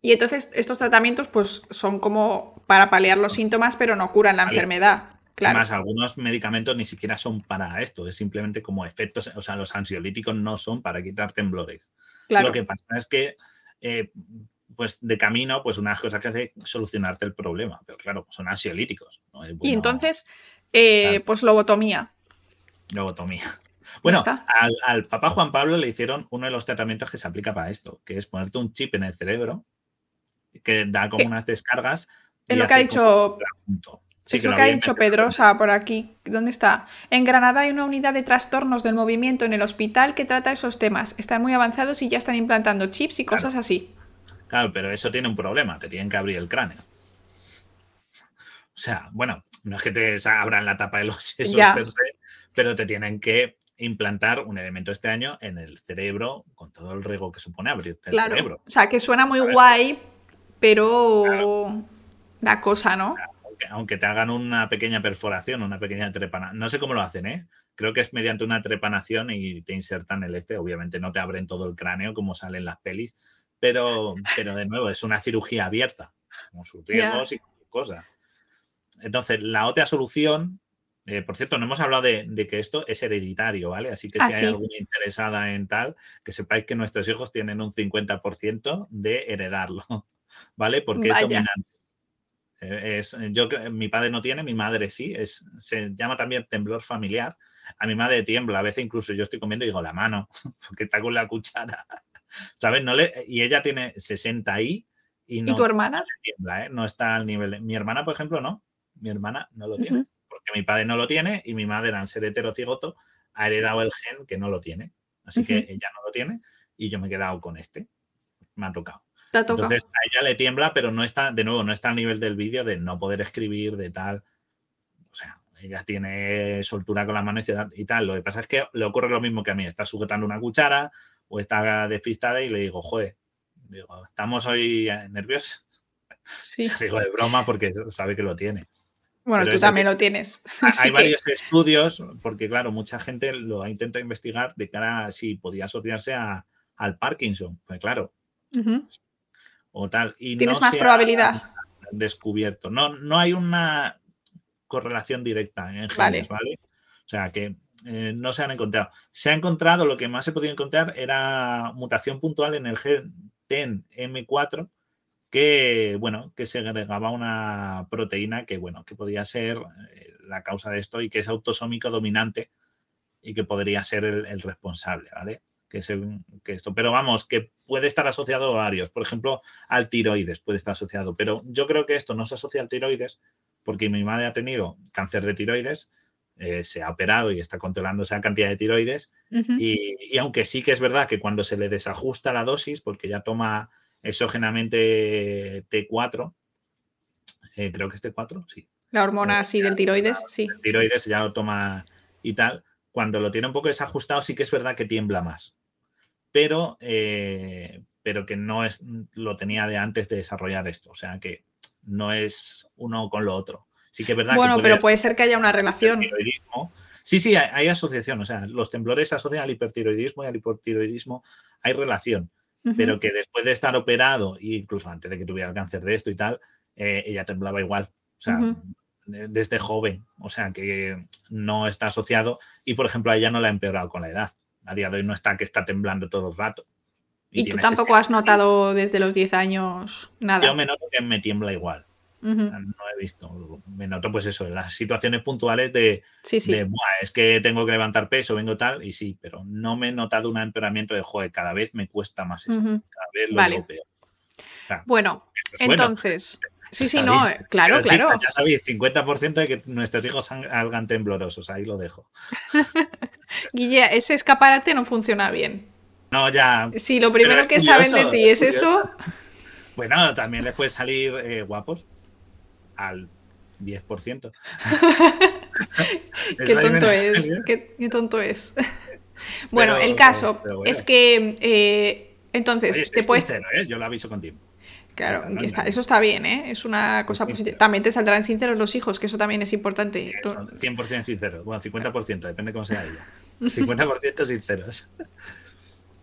y, entonces estos tratamientos pues son como para paliar los síntomas, pero no curan la enfermedad. Además, algunos medicamentos ni siquiera son para esto, es simplemente como efectos, o sea, los ansiolíticos no son para quitar temblores. Lo que pasa es que, eh, pues de camino, pues una cosa que hace es solucionarte el problema, pero claro, son ansiolíticos. y entonces, eh, pues lobotomía. Lobotomía. Bueno, al, al, Papa Juan Pablo le hicieron uno de los tratamientos que se aplica para esto, que es ponerte un chip en el cerebro que da como eh, unas descargas. Es lo que ha dicho. Es lo, que ha dicho Pedrosa por aquí. ¿Dónde está? En Granada hay una unidad de trastornos del movimiento en el hospital que trata esos temas. Están muy avanzados y ya están implantando chips y cosas así. Claro, pero eso tiene un problema. Te tienen que abrir el cráneo. O sea, bueno, no es que te abran la tapa de los sesos, pero te tienen que implantar un elemento este año en el cerebro con todo el riesgo que supone abrirte el cerebro. O sea, que suena muy guay, pero da cosa, ¿no? Aunque, te hagan una pequeña perforación, una pequeña trepanación, no sé cómo lo hacen, ¿eh? Creo que es mediante una trepanación y te insertan el este, obviamente no te abren todo el cráneo como salen las pelis, pero, pero de nuevo es una cirugía abierta, con sus riesgos y cosas. Entonces, la otra solución, eh, por cierto, no hemos hablado de, que esto es hereditario, ¿vale? Así que si ah, hay alguna interesada en tal, que sepáis que nuestros hijos tienen un 50% de heredarlo. ¿vale? Porque es dominante. Eh, es, yo, mi padre no tiene, mi madre sí, es, se llama también temblor familiar. A mi madre tiembla, a veces incluso yo estoy comiendo y digo la mano, porque está con la cuchara. ¿Sabes? No le, y ella tiene 60 y, y, no, ¿Y tu hermana? tiembla, ¿eh? No está al nivel. Mi hermana, por ejemplo, no. Mi hermana no lo tiene, porque mi padre no lo tiene y mi madre, al ser heterocigoto, ha heredado el gen que no lo tiene. Así que ella no lo tiene y yo me he quedado con este. Me ha tocado. Entonces a ella le tiembla, pero no está, de nuevo, no está a nivel del vídeo de no poder escribir, de tal. O sea, ella tiene soltura con las manos y tal. Lo que pasa es que le ocurre lo mismo que a mí. Está sujetando una cuchara o está despistada y le digo, joder, digo, estamos hoy nerviosos. Sí. digo de broma porque sabe que lo tiene. Bueno, tú también lo tienes. Hay varios estudios, porque claro, mucha gente lo ha intentado investigar de cara a si podía asociarse a, al Parkinson. Pues claro, o tal. Y Tienes más probabilidad. Descubierto. No, no hay una correlación directa en genes, ¿vale? O sea que eh, no se han encontrado. Se ha encontrado, lo que más se podía encontrar era mutación puntual en el gen TEN M4 que, bueno, que se agregaba una proteína que, bueno, que podía ser eh, la causa de esto y que es autosómico dominante y que podría ser el responsable, ¿vale? Que, esto. Pero vamos, que puede estar asociado a varios. Por ejemplo, al tiroides puede estar asociado. Pero yo creo que esto no se asocia al tiroides porque mi madre ha tenido cáncer de tiroides, eh, se ha operado y está controlando esa cantidad de tiroides. y, aunque sí que es verdad que cuando se le desajusta la dosis, porque ya toma exógenamente T4, eh, creo que es T4, sí. La hormona así del tiroides, sí. El tiroides ya lo toma y tal. Cuando lo tiene un poco desajustado, sí que es verdad que tiembla más pero, eh, pero que no es, lo tenía de antes de desarrollar esto. O sea que no es uno con lo otro. Sí que es verdad. Bueno, pero puede ser que haya una relación. Sí, sí, hay, asociación. O sea, los temblores se asocian al hipertiroidismo y al hipotiroidismo hay relación. Pero que después de estar operado, incluso antes de que tuviera el cáncer de esto y tal, eh, ella temblaba igual. O sea, desde joven. O sea, que no está asociado. Y, por ejemplo, a ella no la ha empeorado con la edad a día de hoy no está que está temblando todo el rato. ¿Y, tú tampoco has notado desde los 10 años nada? Yo me noto que me tiembla igual. No he visto. Me noto, pues eso, en las situaciones puntuales de, sí, sí. es que tengo que levantar peso, vengo tal, y sí, pero no me he notado un empeoramiento de, joder, cada vez me cuesta más esto, cada vez lo veo peor. bueno, entonces. Sí, sí, no, claro, claro. ya sabéis, 50% de que nuestros hijos salgan temblorosos, ahí lo dejo. Guille, ese escaparate no funciona bien. No, ya. Si lo primero que saben de ti es, eso. Bueno, también les puede salir eh, guapos al 10%. qué tonto es, qué, tonto es. bueno, el caso es que eh, entonces te puedes. ¿eh? Yo lo aviso con tiempo. Claro, eso está bien, ¿eh? Es una cosa positiva. También te saldrán sinceros los hijos, que eso también es importante. 100% sinceros, bueno, 50%, depende cómo sea ella. 50% sinceros.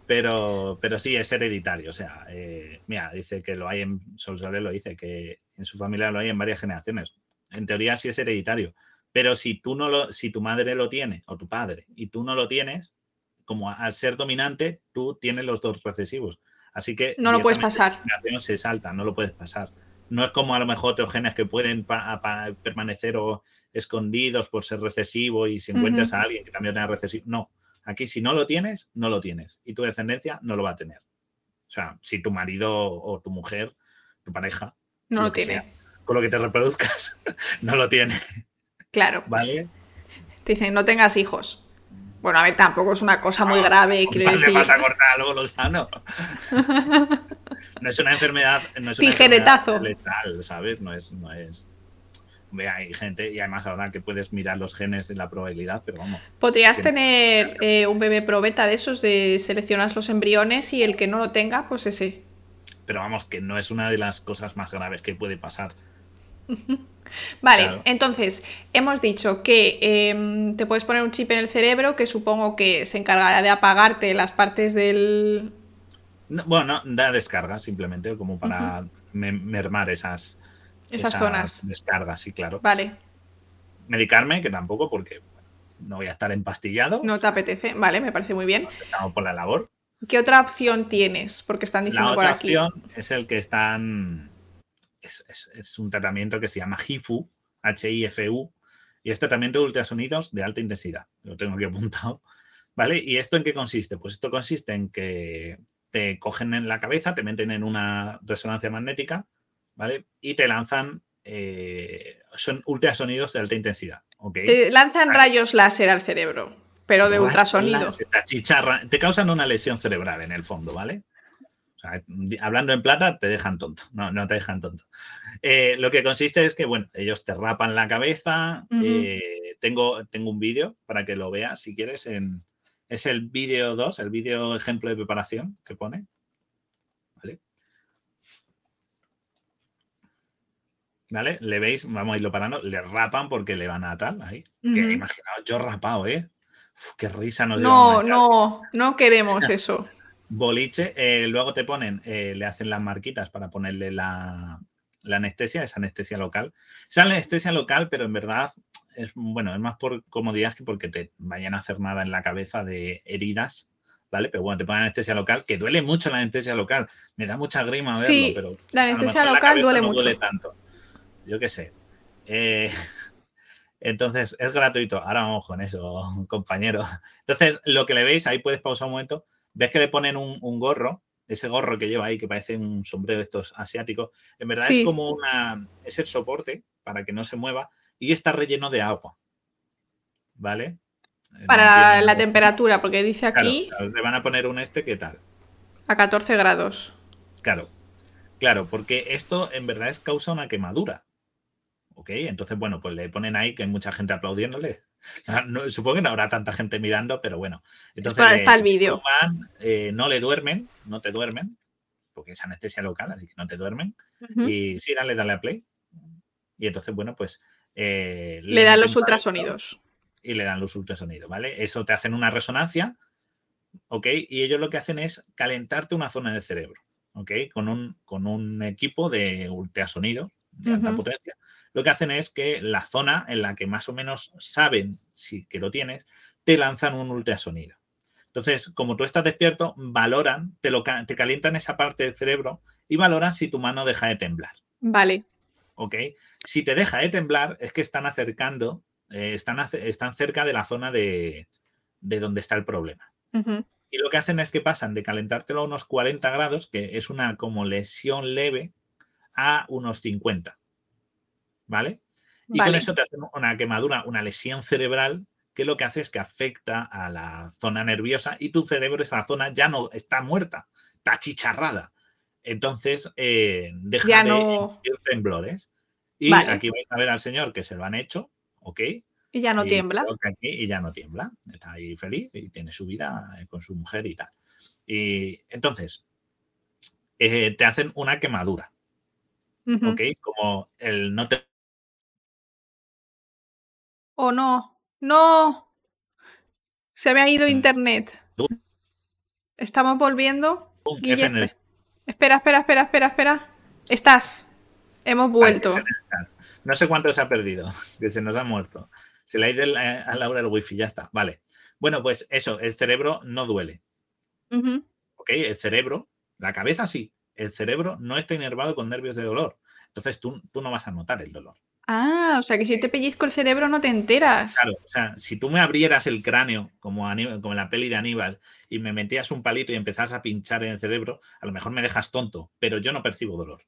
Pero, pero sí, es hereditario. O sea, eh, mira, dice que lo hay en. Solsale lo dice, que en su familia lo hay en varias generaciones. En teoría sí es hereditario. Pero si tú no lo, si tu madre lo tiene, o tu padre, y tú no lo tienes, como al ser dominante, tú tienes los dos recesivos. Así que. No lo puedes pasar. Se salta, no lo puedes pasar. No es como a lo mejor otros genes que pueden permanecer o escondidos por ser recesivo y si encuentras a alguien que también tenga recesivo. No. Aquí, si no lo tienes, no lo tienes. Y tu descendencia no lo va a tener. O sea, si tu marido o tu mujer, tu pareja. No lo, tiene. con lo que te reproduzcas, no lo tiene. Claro. ¿Vale? Te dicen, no tengas hijos. Bueno, a ver, tampoco es una cosa muy grave, quiero decir. falta cortar algo lo sano. no es una enfermedad. No es Tijeretazo. letal, ¿sabes? No es, no es. hay gente, y además ahora que puedes mirar los genes de la probabilidad, pero vamos. Podrías tener eh, un bebé probeta de esos, de seleccionas los embriones y el que no lo tenga, pues ese. Pero vamos, que no es una de las cosas más graves que puede pasar. Vale, entonces hemos dicho que em, te puedes poner un chip en el cerebro que supongo que se encargará de apagarte las partes del... bueno, no, da descarga simplemente como para mermar esas, esas, zonas. Descargas, sí, claro. Vale. Medicarme, que tampoco porque no voy a estar empastillado. No te apetece, vale, me parece muy bien. Estamos por la labor. ¿Qué otra opción tienes? Porque están diciendo por aquí. Opción es el que están es, un tratamiento que se llama HIFU, H-I-F-U, y es tratamiento de ultrasonidos de alta intensidad. Lo tengo aquí apuntado. ¿Vale? ¿Y esto en qué consiste? Pues esto consiste en que te cogen en la cabeza, te meten en una resonancia magnética, ¿vale? Y te lanzan, eh, son ultrasonidos de alta intensidad. Te lanzan rayos láser al cerebro, pero de ultrasonido. Te, te causan una lesión cerebral en el fondo, ¿vale? Hablando en plata, te dejan tonto. No, no te dejan tonto. Eh, lo que consiste es que, bueno, ellos te rapan la cabeza. Eh, tengo, tengo un vídeo para que lo veas, si quieres. En, es el vídeo 2, el vídeo ejemplo de preparación que pone. ¿Vale? ¿Vale? Le veis, vamos a irlo parando, le rapan porque le van a tal ahí. Que imaginaos, yo rapado, ¿eh? qué risa nos No, no, no queremos eso boliche, eh, luego te ponen, eh, le hacen las marquitas para ponerle la, anestesia, esa anestesia local. Esa anestesia local, pero en verdad es bueno, es más por comodidad que porque te vayan a hacer nada en la cabeza de heridas. ¿Vale? Pero bueno, te ponen anestesia local, que duele mucho la anestesia local. Me da mucha grima verlo, sí, pero. La anestesia local duele mucho. Duele tanto. Yo qué sé. Eh, entonces, es gratuito. Ahora vamos con eso, compañero. Entonces, lo que le veis, ahí puedes pausar un momento ves que le ponen un, gorro, ese gorro que lleva ahí, que parece un sombrero de estos asiáticos, en verdad es como una, es el soporte para que no se mueva y está relleno de agua. ¿Vale? Para la, temperatura, porque dice aquí... le van a poner un este, ¿qué tal? A 14 grados. Claro, claro, porque esto en verdad es causa una quemadura. ¿Ok? Entonces, bueno, pues le ponen ahí que hay mucha gente aplaudiéndole. Supongo que no habrá tanta gente mirando, pero bueno. Entonces, está el vídeo. Eh, no le duermen, no te duermen, porque es anestesia local, así que no te duermen. Y sí, dale, dale a play. Y entonces, bueno, pues. Eh, le, dan los ultrasonidos. Y le dan los ultrasonidos, ¿vale? Eso te hacen una resonancia, ¿ok? Y ellos lo que hacen es calentarte una zona del cerebro, ¿ok? Con un, con un equipo de ultrasonido de alta potencia lo que hacen es que la zona en la que más o menos saben si que lo tienes, te lanzan un ultrasonido. Entonces, como tú estás despierto, valoran, te, lo, te calientan esa parte del cerebro y valoran si tu mano deja de temblar. Vale. ¿Ok? Si te deja de temblar, es que están acercando, eh, están, están, cerca de la zona de, donde está el problema. Y lo que hacen es que pasan de calentártelo a unos 40 grados, que es una como lesión leve, a unos 50. ¿Vale? Y con eso te hace una quemadura, una lesión cerebral que lo que hace es que afecta a la zona nerviosa y tu cerebro, esa zona ya no está muerta, está chicharrada. Entonces, eh, deja ya no... de temblores. Y aquí vais a ver al señor que se lo han hecho, ¿ok? Y ya no tiembla. y ya no tiembla. Está ahí feliz y tiene su vida eh, con su mujer y tal. Y entonces, eh, te hacen una quemadura. ¿Ok? Como el no te Oh, no. No. Se me ha ido internet. Estamos volviendo. Espera, espera, espera, espera, espera. Estás. Hemos vuelto. No sé cuánto se ha perdido, que se nos ha muerto. Se le ha ido a Laura el wifi, ya está. Vale. Bueno, pues eso, el cerebro no duele. ¿Ok? El cerebro, la cabeza sí. El cerebro no está inervado con nervios de dolor. Entonces tú, tú no vas a notar el dolor. Ah, o sea que si te pellizco el cerebro no te enteras. Claro, o sea, si tú me abrieras el cráneo, como, como en la peli de Aníbal, y me metías un palito y empezás a pinchar en el cerebro, a lo mejor me dejas tonto, pero yo no percibo dolor.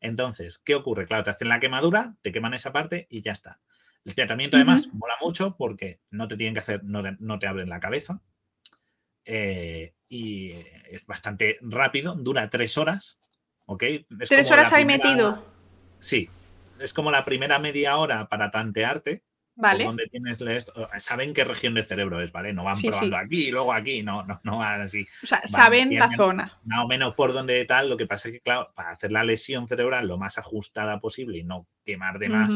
Entonces, ¿qué ocurre? Claro, te hacen la quemadura, te queman esa parte y ya está. El tratamiento además mola mucho porque no te tienen que hacer, no, te abren la cabeza. Eh, y es bastante rápido, dura tres horas. ¿Ok? tres horas ahí metido. Sí, es como la primera media hora para tantearte. Vale. Donde tienes saben qué región del cerebro es, ¿vale? No van probando aquí y luego aquí, no, no, no van así. O sea, saben la zona. Más o menos por donde tal. Lo que pasa es que, claro, para hacer la lesión cerebral lo más ajustada posible y no quemar de más,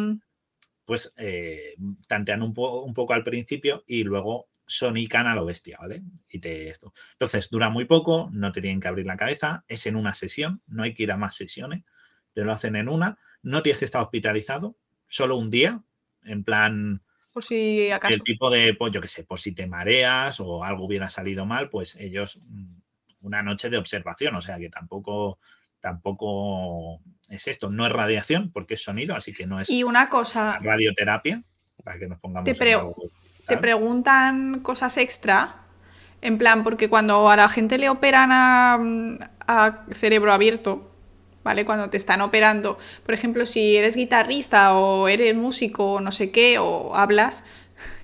pues eh, tantean un, un poco al principio y luego sonican a lo bestia, ¿vale? Y te esto. Entonces, dura muy poco, no te tienen que abrir la cabeza, es en una sesión, no hay que ir a más sesiones, te lo hacen en una no tienes que estar hospitalizado, solo un día, en plan... Por si acaso. El tipo de, pues yo qué sé, por si te mareas o algo hubiera salido mal, pues ellos mm, una noche de observación, o sea que tampoco, tampoco es esto, no es radiación porque es sonido, así que no es y una cosa, radioterapia, para que nos pongamos... Te, te preguntan cosas extra, en plan, porque cuando a la gente le operan a cerebro abierto, ¿vale? Cuando te están operando, por ejemplo, si eres guitarrista o eres músico o no sé qué, o hablas,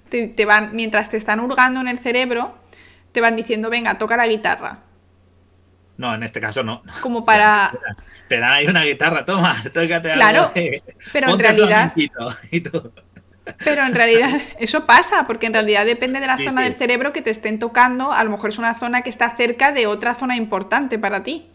te, van, mientras te están hurgando en el cerebro, te van diciendo, venga, toca la guitarra. No, en este caso no. Como para... Te dan ahí una guitarra, toma, tócate Claro, pero en realidad... Pero en realidad eso pasa, porque en realidad depende de la zona del cerebro que te estén tocando, a lo mejor es una zona que está cerca de otra zona importante para ti.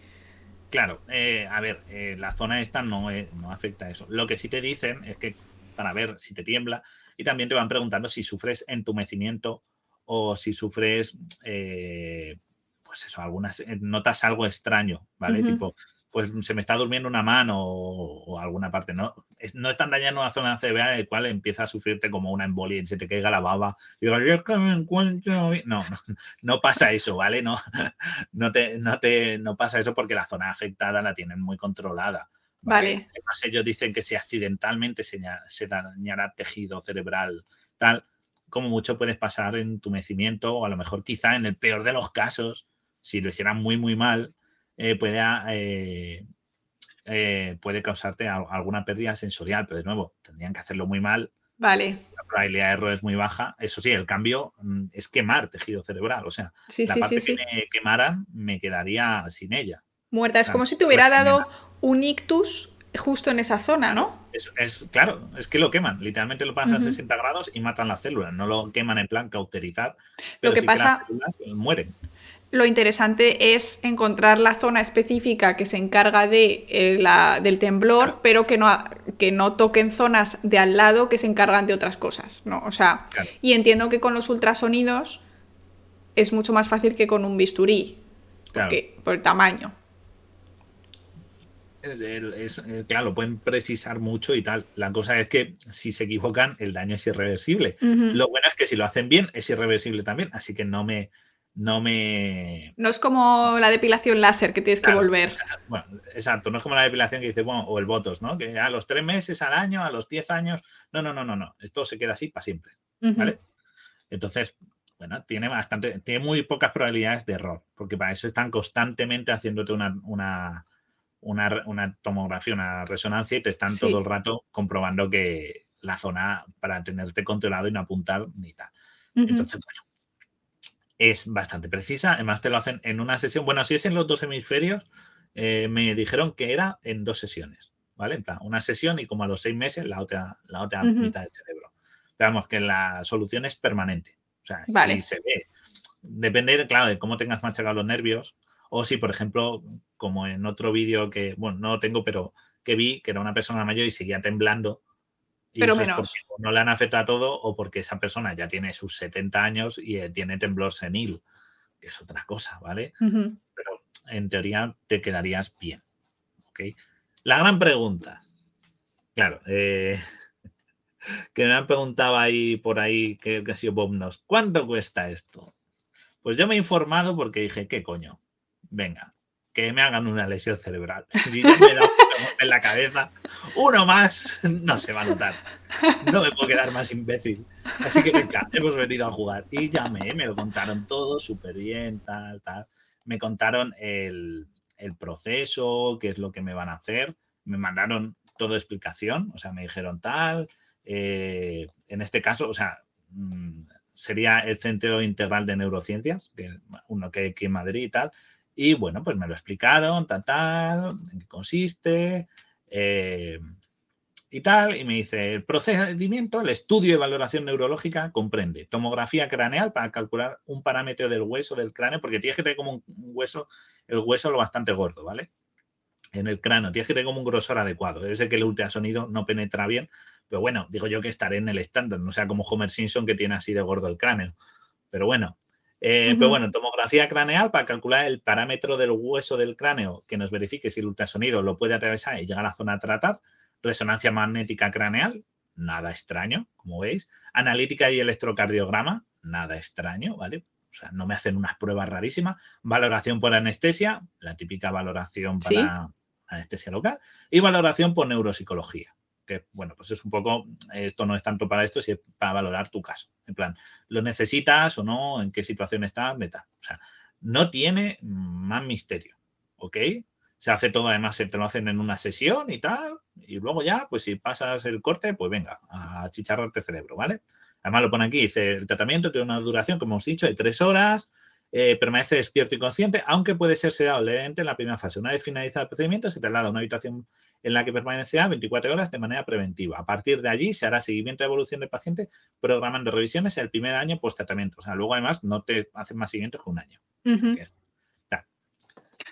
Claro, eh, a ver, eh, la zona esta no, no afecta a eso. Lo que sí te dicen es que para ver si te tiembla y también te van preguntando si sufres entumecimiento o si sufres, eh, pues eso, algunas, notas algo extraño, ¿vale? Tipo, pues se me está durmiendo una mano o, alguna parte. No, es, no están dañando una zona CBA en la cual empieza a sufrirte como una embolia y se te caiga la baba. Y digo, yo que me encuentro... No, no, pasa eso, ¿vale? No, no, te, no, te, no pasa eso porque la zona afectada la tienen muy controlada. Vale. Además, ellos dicen que si accidentalmente se, se dañará tejido cerebral, tal, como mucho puedes pasar entumecimiento o a lo mejor quizá en el peor de los casos, si lo hicieran muy, muy mal, eh, puede, eh, eh, puede causarte alguna pérdida sensorial, pero de nuevo, tendrían que hacerlo muy mal. Vale. La probabilidad de error es muy baja. Eso sí, el cambio mm, es quemar tejido cerebral. O sea, la parte que me quemaran me quedaría sin ella. Muerta. Es como si te hubiera dado un ictus justo en esa zona, ¿no? Es, claro, es que lo queman, literalmente lo pasan a 60 grados y matan las células, no lo queman en plan cauterizar. Pero lo que pasa, las mueren lo interesante es encontrar la zona específica que se encarga de, eh, del temblor, pero que no, que no toquen zonas de al lado que se encargan de otras cosas, ¿no? O sea, y entiendo que con los ultrasonidos es mucho más fácil que con un bisturí, por el tamaño. Es, eh, claro, lo pueden precisar mucho y tal. La cosa es que si se equivocan, el daño es irreversible. Lo bueno es que si lo hacen bien, es irreversible también. Así que no me, no me... No es como la depilación láser que tienes que volver. Bueno, exacto, no es como la depilación que dice, bueno, o el Botox, ¿no? Que a los tres meses, al año, a los diez años, no, no, no, no, no, esto se queda así para siempre, ¿vale? Entonces, bueno, tiene bastante, tiene muy pocas probabilidades de error, porque para eso están constantemente haciéndote una, una, una, tomografía, una resonancia y te están todo el rato comprobando que la zona para tenerte controlado y no apuntar ni tal. Entonces, bueno, es bastante precisa. Además, te lo hacen en una sesión. Bueno, si es en los dos hemisferios, eh, me dijeron que era en dos sesiones, ¿vale? En plan, una sesión y como a los seis meses la otra, la otra mitad del cerebro. Veamos que la solución es permanente. O sea, y se ve. Depende, claro, de cómo tengas machacados los nervios. O si, por ejemplo, como en otro vídeo que, bueno, no lo tengo, pero que vi que era una persona mayor y seguía temblando pero menos. no le han afectado a todo o porque esa persona ya tiene sus 70 años y eh, tiene temblor senil, que es otra cosa, ¿vale? Pero en teoría te quedarías bien. La gran pregunta, claro, eh, que me han preguntado ahí por ahí, que, que ha sido Bob Nos, ¿cuánto cuesta esto? Pues yo me he informado porque dije, ¿qué coño? Venga, que me hagan una lesión cerebral. Si me dado en la cabeza, uno más no se va a notar. No me puedo quedar más imbécil. Así que venga, hemos venido a jugar. Y llamé, me lo contaron todo súper bien, tal, tal. Me contaron el, el proceso, qué es lo que me van a hacer. Me mandaron toda explicación, o sea, me dijeron tal. eh, en este caso, o sea, mm, sería el Centro Integral de Neurociencias, que, uno que hay aquí en Madrid y tal. Y bueno, pues me lo explicaron, tal, tal, en qué consiste eh, y tal. Y me dice, el procedimiento, el estudio de valoración neurológica comprende tomografía craneal para calcular un parámetro del hueso del cráneo, porque tienes que tener como un hueso, el hueso lo bastante gordo, ¿vale? En el cráneo, tienes que tener como un grosor adecuado. Debe ser que el ultrasonido no penetra bien, pero bueno, digo yo que estaré en el estándar, no sea como Homer Simpson que tiene así de gordo el cráneo. Pero bueno, eh. Pero bueno, tomografía craneal para calcular el parámetro del hueso del cráneo que nos verifique si el ultrasonido lo puede atravesar y llegar a la zona a tratar. Resonancia magnética craneal, nada extraño, como veis. Analítica y electrocardiograma, nada extraño, ¿vale? O sea, no me hacen unas pruebas rarísimas. Valoración por anestesia, la típica valoración Sí. para anestesia local. Y valoración por neuropsicología que bueno, pues es un poco, esto no es tanto para esto, sino para valorar tu caso. En plan, ¿lo necesitas o no? ¿En qué situación estás? De tal. O sea, no tiene más misterio, ¿ok? Se hace todo, además, se te lo hacen en una sesión y tal, y luego ya, pues si pasas el corte, pues venga, a chicharrarte cerebro, ¿vale? Además lo pone aquí, dice, el tratamiento tiene una duración, como hemos dicho, de tres horas, eh, permanece despierto y consciente, aunque puede ser sedado levemente en la primera fase. Una vez finalizado el procedimiento, se traslada a una habitación en la que permanecerá 24 horas de manera preventiva. A partir de allí se hará seguimiento de evolución del paciente, programando revisiones el primer año post tratamiento. O sea, luego además no te hacen más seguimiento que un año.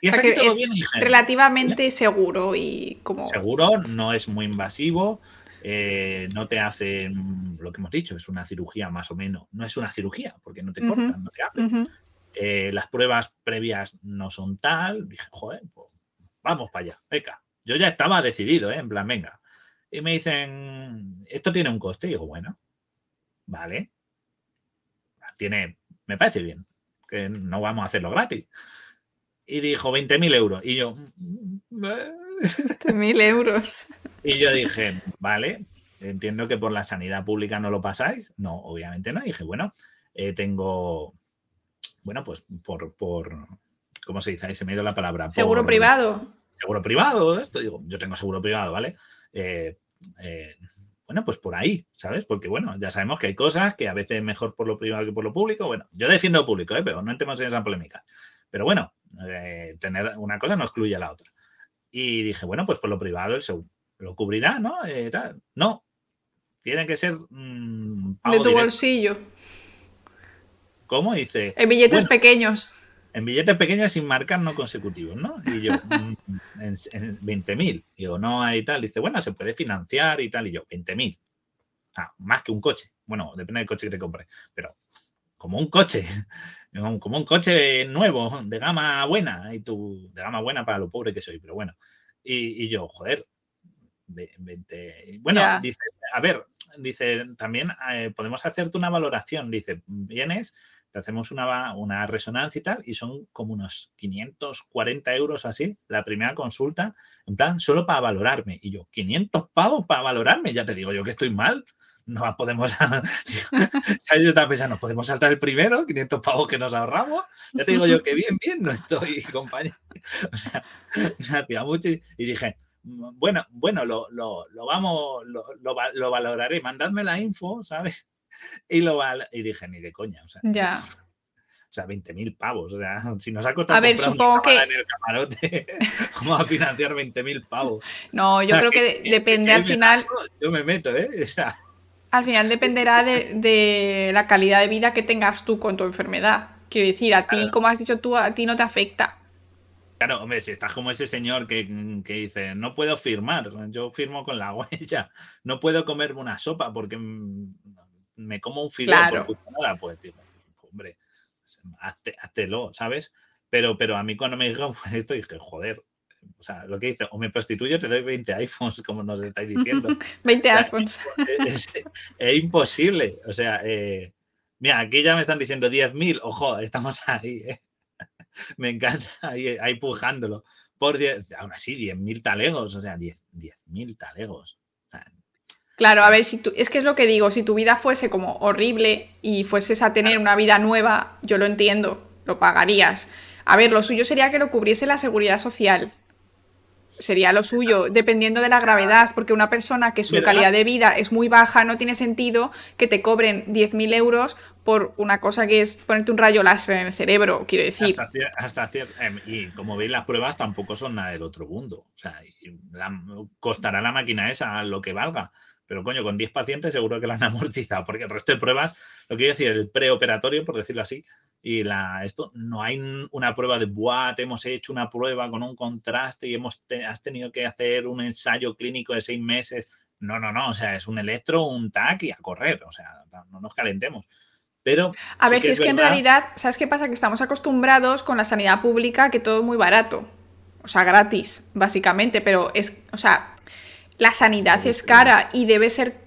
Y O sea que es bien. Relativamente seguro y como... Seguro, no es muy invasivo, eh, no te hacen lo que hemos dicho, es una cirugía más o menos. No es una cirugía, porque no te cortan, no te abren. Eh, las pruebas previas no son tal. Dije, joder, pues vamos para allá, venga. Yo ya estaba decidido, ¿eh? en plan, venga. Y me dicen, esto tiene un coste. Y digo, bueno, vale. Tiene, me parece bien, que no vamos a hacerlo gratis. Y dijo 20.000 euros. Y yo, "Mm, eh". Mil euros. y yo dije, vale, entiendo que por la sanidad pública no lo pasáis. No, obviamente no. Y dije, bueno, eh, tengo, bueno, pues por, por, ¿cómo se dice? Ahí se me ha ido la palabra. Seguro Por- privado. seguro privado, esto digo, yo tengo seguro privado, ¿vale? Eh, eh, bueno, pues por ahí, ¿sabes? Porque bueno, ya sabemos que hay cosas que a veces es mejor por lo privado que por lo público. Bueno, yo defiendo lo público, ¿eh? pero no entremos en esa polémica. Pero bueno, eh, tener una cosa no excluye a la otra. Y dije, bueno, pues por lo privado el seguro lo cubrirá, ¿no? No, tiene que ser mm, De tu directo. ¿Cómo? Dice, En billetes Bueno. pequeños. en billetes pequeños sin marcar no consecutivos, ¿no? Y yo, mm, en, en 20.000. Digo, no hay tal. Dice, bueno, se puede financiar y tal. Y yo, 20.000. Ah, más que un coche. Bueno, depende del coche que te compres. Pero como un coche. Como un coche nuevo, de gama buena. Y tú, de gama buena para lo pobre que soy, pero bueno. Y, y yo, joder. ve- 20. Bueno, dice, a ver, dice, también eh, podemos hacerte una valoración. Dice, vienes te hacemos una, una resonancia y tal, y son como unos 540 euros así, la primera consulta, en plan, solo para valorarme. Y yo, 500 pavos para valorarme, ya te digo yo que estoy mal. No podemos. Yo estaba pensando, ¿podemos saltar el primero? 500 pavos que nos ahorramos. Ya te digo yo que bien, bien, no estoy, compañero. O sea, mucho. Y dije, bueno, bueno, lo, lo, lo vamos, lo, lo, va- lo valoraré. Mandadme la info, ¿sabes? Y lo y dije, ni de coña. O sea, Ya. o sea, 20.000 pavos. O sea, si nos ha costado A ver, supongo que- en el camarote, vamos a financiar 20.000 pavos. No, yo O sea, creo que que- de- depende si al final. Yo me meto, ¿eh? O sea, Al final dependerá de, de la calidad de vida que tengas tú con tu enfermedad. Quiero decir, a ti, Claro. como has dicho tú, a ti no te afecta. Claro, hombre, si estás como ese señor que, que dice, no puedo firmar, yo firmo con la huella, no puedo comerme una sopa porque me como un fideo Claro. por putada, pues, hombre, hazte- háztelo, ¿sabes? Pero, pero a mí cuando me dijeron fue esto, dije, joder, o sea, lo que dice, o me prostituyo, te doy 20 iPhones, como nos estáis diciendo. 20 sea, iPhones. es, es imposible. O sea, eh, mira, aquí ya me están diciendo 10.000. Ojo, estamos ahí. ¿eh? me encanta ahí, ahí pujándolo. Por 10, aún así, 10.000 talegos, o sea, 10.000 talegos. Claro, a ver, si tú, es que es lo que digo, si tu vida fuese como horrible y fueses a tener una vida nueva, yo lo entiendo, lo pagarías. A ver, lo suyo sería que lo cubriese la seguridad social. Sería lo suyo, dependiendo de la gravedad, porque una persona que su calidad de vida es muy baja, no tiene sentido que te cobren 10.000 euros por una cosa que es ponerte un rayo láser en el cerebro, quiero decir. Hasta, em, y como veis, las pruebas tampoco son nada del otro mundo. O sea, costará la máquina esa lo que valga. Pero coño, con 10 pacientes seguro que la han amortizado, porque el resto de pruebas, lo que quiero decir, el preoperatorio, por decirlo así, y la, esto, no hay una prueba de, Buah, hemos hecho una prueba con un contraste y hemos has tenido que hacer un ensayo clínico de seis meses. No, no, no, o sea, es un electro, un TAC y a correr, o sea, no nos calentemos. Pero a ver, si es, que en realidad, ¿sabes qué pasa? Que estamos acostumbrados con la sanidad pública que todo es muy barato. O sea, gratis, básicamente, pero es, o sea, la sanidad es cara y debe ser,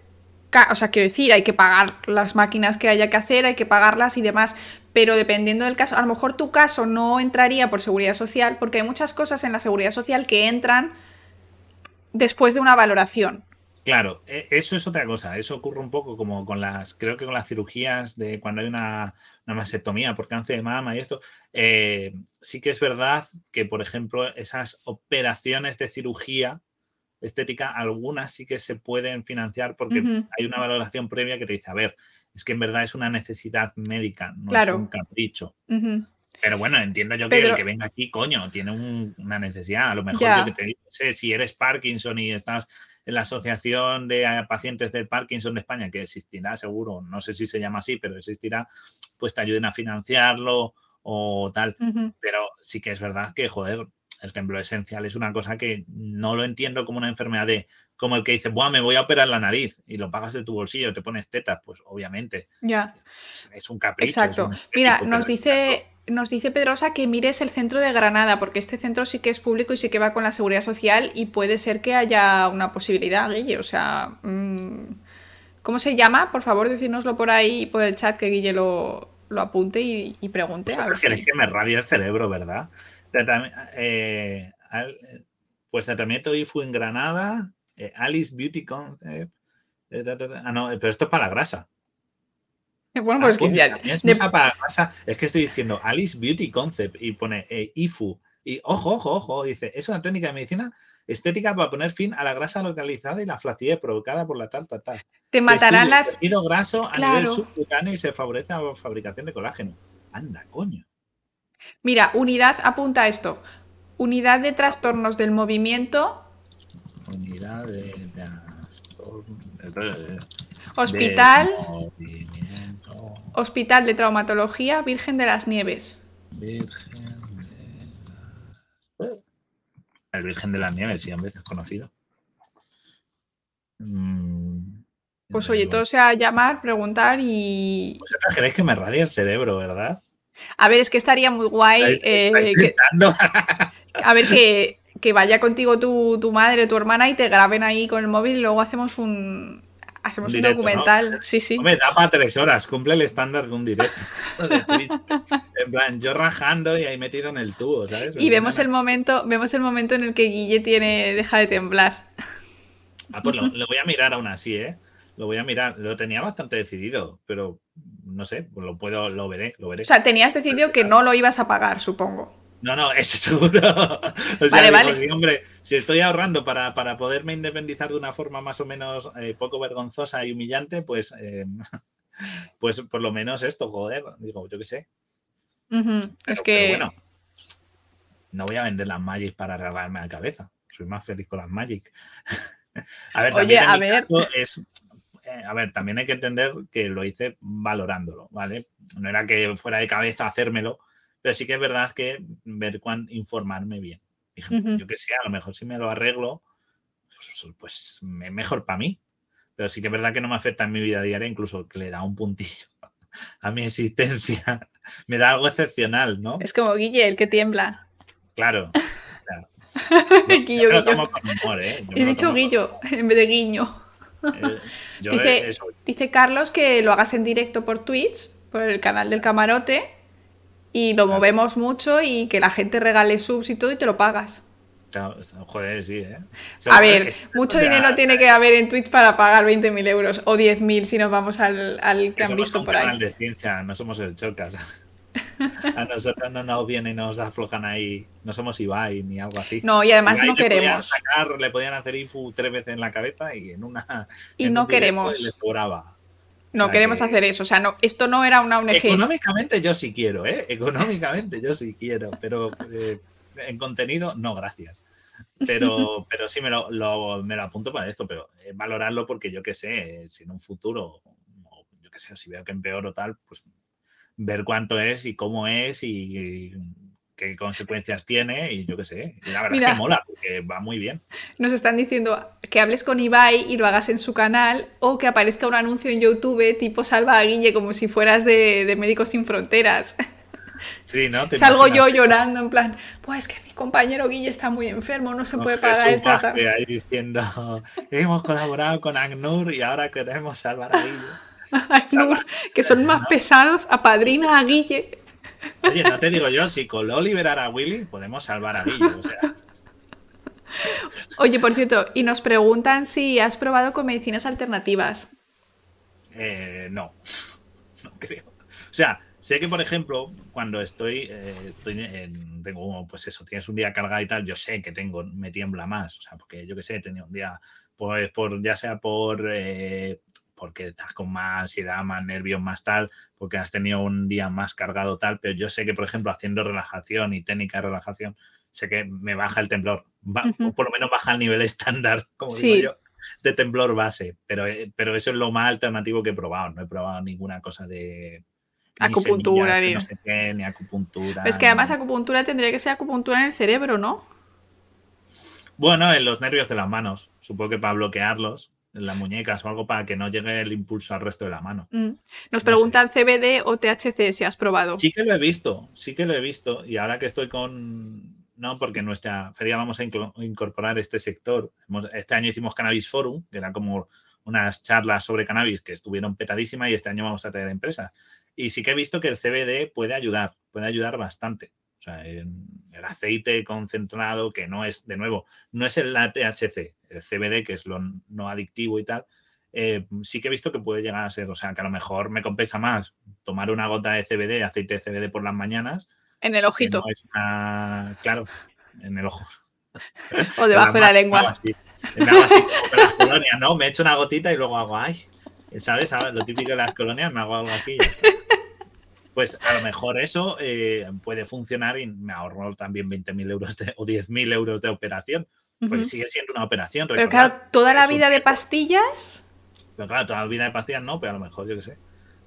o sea, quiero decir, hay que pagar las máquinas que haya que hacer, hay que pagarlas y demás, pero dependiendo del caso, a lo mejor tu caso no entraría por seguridad social, porque hay muchas cosas en la seguridad social que entran después de una valoración. Claro, e, eso es otra cosa. Eso ocurre un poco como con las, creo que con las cirugías de cuando hay una, una mastectomía por cáncer de mama y esto. Eh, sí que es verdad que, por ejemplo, esas operaciones de cirugía estética, algunas sí que se pueden financiar porque hay una valoración previa que te dice, a ver, es que en verdad es una necesidad médica, no es un capricho. Pero bueno, entiendo yo que el que venga aquí, coño, tiene una necesidad. A lo mejor yo que te dice, si eres Parkinson y estás en la Asociación de Pacientes del Parkinson de España, que existirá seguro, no sé si se llama así, pero existirá, pues te ayuden a financiarlo o tal. Pero sí que es verdad que, joder, el temblor esencial es una cosa que no lo entiendo como una enfermedad de, como el que dice, Buah, me voy a operar la nariz y lo pagas de tu bolsillo, te pones tetas, pues obviamente. Ya. Es, un capricho. Exacto. Mira, nos dice, nos dice Pedrosa que mires el centro de Granada, porque este centro sí que es público y sí que va con la seguridad social y puede ser que haya una posibilidad, Guille. O sea, mm, ¿cómo se llama? Por favor, decírnoslo por ahí, por el chat, que Guille lo, apunte y, pregunte. Pues a ver si... que me radia el cerebro, ¿verdad? Eh, pues tratamiento IFU en Granada, eh, Alice Beauty Concept. Eh, ah, no, pero esto es para la grasa. Bueno, pues que ya, es que estoy diciendo Alice Beauty Concept y pone IFU. Y ojo, ojo, ojo, dice, es una técnica de medicina estética para poner fin a la grasa localizada y la flacidez provocada por la tal, tal, tal. Te matarán las. El graso a nivel subcutáneo y se favorece la fabricación de colágeno. Anda, coño. Mira, unidad, apunta esto. Unidad de trastornos del movimiento. Unidad de trastornos. Hospital. Hospital de Traumatología Virgen de las Nieves. Virgen de El Virgen de las Nieves, sí, a veces conocido. Mm, pues oye, todo sea llamar, preguntar y. Vosotros queréis que me radie el cerebro, ¿verdad? A ver, es que estaría muy guay. Eh, a ver, que, vaya contigo tu, madre, tu hermana y te graben ahí con el móvil y luego hacemos un. Hacemos un, documental. Sí, sí. Me da para tres horas, cumple el estándar de un directo en plan, yo rajando y ahí metido en el tubo, ¿sabes? Y vemos el momento, vemos el momento en el que Guille tiene, deja de temblar. Ah, pues lo, lo voy a mirar aún así, ¿eh? Lo voy a mirar. Lo tenía bastante decidido, pero no sé, pues lo puedo, lo veré, lo veré. O sea, tenías decidido que no lo ibas a pagar, supongo. No, no, eso seguro. vale, vale. hombre, si estoy ahorrando para, poderme independizar de una forma más o menos eh, poco vergonzosa y humillante, pues, eh, pues por lo menos esto, joder, digo, yo qué sé. es que. bueno, no voy a vender las Magic para arreglarme la cabeza. Soy más feliz con las Magic. a ver, Oye, a ver. es eh, a ver, también hay que entender que lo hice valorándolo, ¿vale? No era que fuera de cabeza hacérmelo, pero sí que es verdad que ver cuándo informarme bien. Dije, yo que sé, a lo mejor si me lo arreglo, pues, pues mejor para mí. Pero sí que es verdad que no me afecta en mi vida diaria, incluso que le da un puntillo a mi existencia. me da algo excepcional, ¿no? Es como Guille, el que tiembla. Claro. Guillo, Guillo. ¿eh? He dicho Guillo en vez de Guiño. Eh, dice, Carlos que lo hagas en directo por Twitch, por el canal del camarote. Y lo movemos mucho y que la gente regale subs y todo y te lo pagas. joder, sí, ¿eh? a ver, mucho dinero tiene que haber en Twitch para pagar 20.000 euros o 10.000 si nos vamos al, al que han visto por ahí. de ciencia, no somos el Chocas. A nosotros no nos vienen y nos aflojan ahí. No somos Ibai ni algo así. No, y además no queremos. le podían hacer IFU tres veces en la cabeza y en una. Y no queremos. No queremos hacer eso. O sea, no, esto no era una ONG. Económicamente yo sí quiero, ¿eh? Económicamente yo sí quiero, pero eh, en contenido, no, gracias. Pero, pero sí me lo, me lo apunto para esto, pero eh, valorarlo porque yo qué sé, si en un futuro, yo qué sé, si veo que empeoro tal, pues ver cuánto es y cómo es y qué consecuencias tiene y yo qué sé. La verdad es que mola, porque va muy bien. Nos están diciendo que hables con Ibai y lo hagas en su canal o que aparezca un anuncio en YouTube tipo Salva a Guille como si fueras de, Médicos Sin Fronteras. Sí, ¿no? Salgo yo llorando en plan, pues es que mi compañero Guille está muy enfermo, no se puede pagar el tratamiento. ahí diciendo, hemos colaborado con ACNUR y ahora queremos salvar a Guille. que son más pesados, apadrina a Guille. Oye, no te digo yo, si Coló liberara a Willy, podemos salvar a Guille. Oye, por cierto, y nos preguntan si has probado con medicinas alternativas. Eh, no, no creo. O sea, sé que, por ejemplo, cuando estoy, eh, estoy en, tengo, pues eso, tienes un día cargado y tal, yo sé que tengo, me tiembla más. O sea, porque yo que sé, he tenido un día, pues, por, ya sea por eh, porque estás con más ansiedad, más nervios, más tal, porque has tenido un día más cargado tal, pero yo sé que, por ejemplo, haciendo relajación y técnica de relajación, sé que me baja el temblor, o por lo menos baja el nivel estándar, como digo yo, de temblor base, pero, eh, pero eso es lo más alternativo que he probado, no he probado ninguna cosa de... Acupuntura, ni, no sé qué, ni acupuntura. Es que además acupuntura tendría que ser acupuntura en el cerebro, ¿no? Bueno, en los nervios de las manos, supongo que para bloquearlos, en las muñecas o algo para que no llegue el impulso al resto de la mano. Mm. Nos preguntan CBD o THC si has probado. Sí que lo he visto, sí que lo he visto. Y ahora que estoy con. No, porque en nuestra feria vamos a incorporar este sector. Este año hicimos Cannabis Forum, que era como unas charlas sobre cannabis que estuvieron petadísimas y este año vamos a tener empresas. Y sí que he visto que el CBD puede ayudar, puede ayudar bastante. O sea, el aceite concentrado, que no es, de nuevo, no es el THC, el CBD, que es lo no adictivo y tal, eh, sí que he visto que puede llegar a ser, o sea, que a lo mejor me compensa más tomar una gota de CBD, aceite de CBD por las mañanas. En el ojito. claro, en el ojo. O debajo de la lengua. Me hago así, las colonias, ¿no? Me echo una gotita y luego hago, ay, ¿sabes? Lo típico de las colonias, me hago algo así. Pues a lo mejor eso eh, puede funcionar y me ahorro también 20.000 euros o 10.000 euros de operación. Pues sigue siendo una operación. Pero claro, toda la vida de pastillas. Pero claro, toda la vida de pastillas no, pero a lo mejor yo qué sé.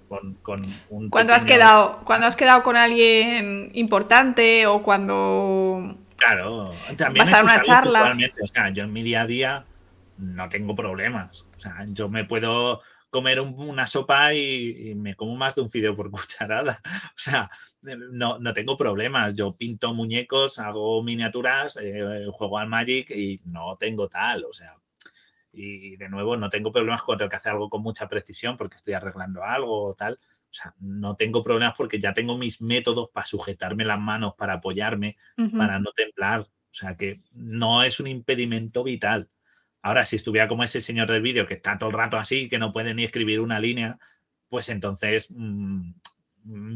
Con, un cuando has quedado cuando has quedado con alguien importante o cuando claro también vas a una charla o sea yo en mi día a día no tengo problemas o sea yo me puedo comer una sopa y, me como más de un fideo por cucharada o sea no, no, tengo problemas. Yo pinto muñecos, hago miniaturas, eh, juego al Magic y no tengo tal. O sea, y de nuevo, no tengo problemas cuando tengo que hacer algo con mucha precisión porque estoy arreglando algo o tal. O sea, no tengo problemas porque ya tengo mis métodos para sujetarme las manos, para apoyarme, para no temblar. O sea, que no es un impedimento vital. Ahora, si estuviera como ese señor del vídeo que está todo el rato así, que no puede ni escribir una línea, pues entonces mm,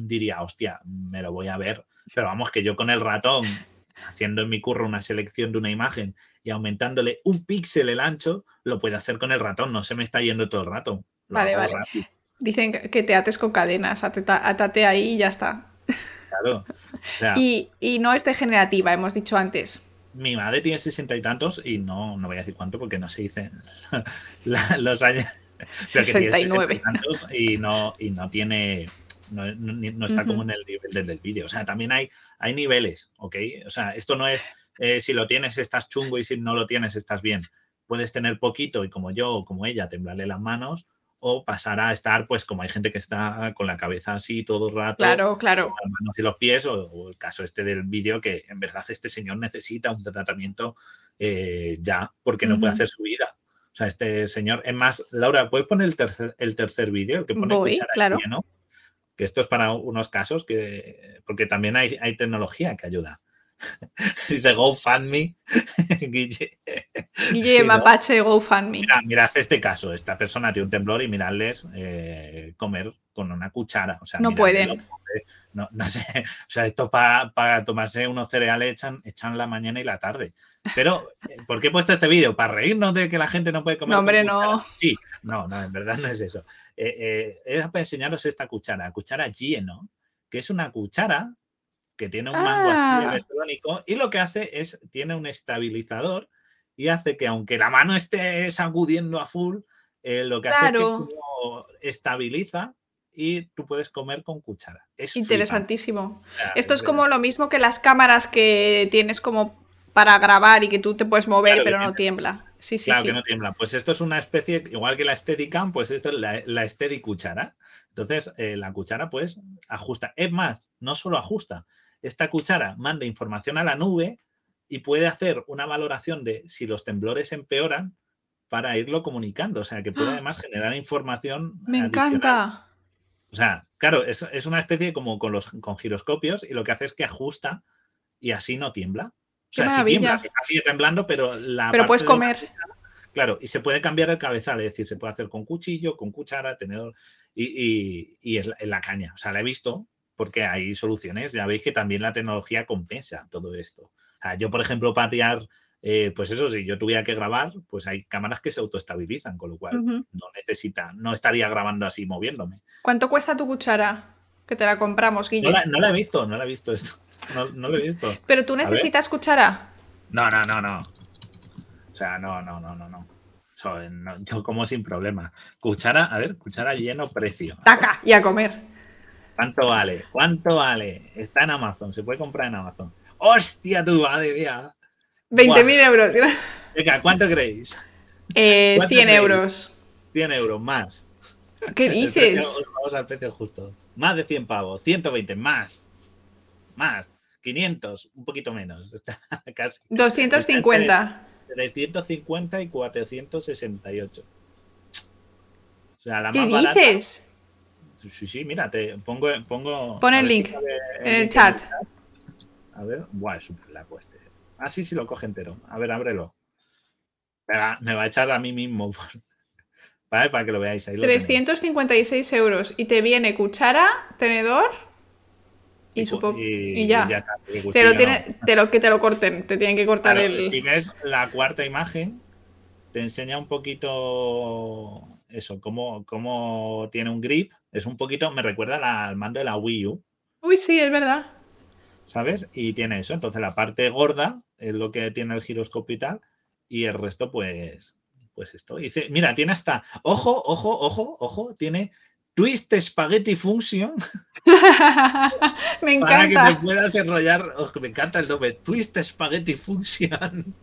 diría, hostia, me lo voy a ver. Pero vamos, que yo con el ratón, haciendo en mi curro una selección de una imagen y aumentándole un píxel el ancho, lo puedo hacer con el ratón, no se me está yendo todo el rato. vale, vale. Dicen que te ates con cadenas, atate ahí y ya está. Claro. y, no es degenerativa, hemos dicho antes. Mi madre tiene sesenta y tantos y no, no voy a decir cuánto porque no se dice los años. 69. y no, y no tiene no, está como en el nivel del, vídeo. O sea, también hay, hay niveles, ¿ok? O sea, esto no es eh, si lo tienes estás chungo y si no lo tienes estás bien. Puedes tener poquito y como yo o como ella temblarle las manos o pasar a estar, pues como hay gente que está con la cabeza así todo el rato. Claro, claro. Con las manos y los pies o, el caso este del vídeo que en verdad este señor necesita un tratamiento eh, ya porque no puede hacer su vida. O sea, este señor, es más, Laura, ¿puedes poner el tercer, el tercer vídeo? que pone Voy, claro. que esto es para unos casos que, porque también hay, hay tecnología que ayuda. Dice GoFundMe, Guille. Guille Mapache, GoFundMe. Mira, mirad este caso, esta persona tiene un temblor y miradles eh, comer con una cuchara. O sea, no pueden. No, no, sé, o sea, esto para tomarse unos cereales echan, echan la mañana y la tarde. Pero, eh, ¿por qué he puesto este vídeo? ¿Para reírnos de que la gente no puede comer? No, hombre, no. Sí, no, no, en verdad no es eso. Eh, era para enseñaros esta cuchara, cuchara Gieno, que es una cuchara que tiene un mango así ah. electrónico y lo que hace es, tiene un estabilizador y hace que aunque la mano esté sacudiendo a full, eh, lo que hace es que estabiliza y tú puedes comer con cuchara. Es Interesantísimo. Esto es como lo mismo que las cámaras que tienes como para grabar y que tú te puedes mover pero no tiembla. Sí, sí, claro sí. que no tiembla. Pues esto es una especie, igual que la Steadicam, pues esto es la, la Steady cuchara. Entonces, eh, la cuchara pues ajusta. Es más, no solo ajusta, esta cuchara manda información a la nube y puede hacer una valoración de si los temblores empeoran para irlo comunicando. O sea, que puede ¡Ah! además generar información. Me encanta. O sea, claro, es, es, una especie como con los con giroscopios y lo que hace es que ajusta y así no tiembla. O sea, sí tiembla, sigue temblando, pero la. Pero puedes comer. claro, y se puede cambiar el cabezal, es decir, se puede hacer con cuchillo, con cuchara, tenedor y, y, y es la caña. O sea, la he visto porque hay soluciones. Ya veis que también la tecnología compensa todo esto. yo, por ejemplo, para eh, pues eso, si yo tuviera que grabar, pues hay cámaras que se autoestabilizan, con lo cual no necesita, no estaría grabando así moviéndome. ¿Cuánto cuesta tu cuchara? Que te la compramos, Guille. No la, he visto, no la he visto esto. No, lo he visto. ¿Pero tú necesitas cuchara? No, no, no, no. O sea, no, no, no, no, no. yo como sin problema. Cuchara, a ver, cuchara lleno precio. Taca, y a comer. ¿Cuánto vale? ¿Cuánto vale? Está en Amazon, se puede comprar en Amazon. ¡Hostia, tu madre mía! 20.000 euros. Venga, ¿cuánto creéis? Eh, 100 euros. 100 euros más. ¿Qué dices? vamos al precio justo. Más de 100 pavos, 120, más. Más. 500, un poquito menos. Está casi. 250. 350 y 468. O sea, la ¿Qué dices? Sí, sí, mira, te pongo. pongo Pon el link en el chat. A ver, buah, es súper largo este. Ah, sí, sí lo coge entero. A ver, ábrelo. Me va a echar a mí mismo. ¿Vale? Para que lo veáis ahí. 356 euros. Y te viene cuchara, tenedor y, y, ya. te, lo tiene, te lo que te lo corten, te tienen que cortar el. Si ves la cuarta imagen, te enseña un poquito eso, cómo, cómo tiene un grip. Es un poquito, me recuerda al mando de la Wii U. Uy, sí, es verdad. ¿Sabes? Y tiene eso. Entonces la parte gorda es lo que tiene el giroscopio y tal. Y el resto, pues, pues esto. dice, mira, tiene hasta, ojo, ojo, ojo, ojo, tiene Twist Spaghetti Function. me encanta. Para que te puedas enrollar. me encanta el nombre. Twist Spaghetti Function.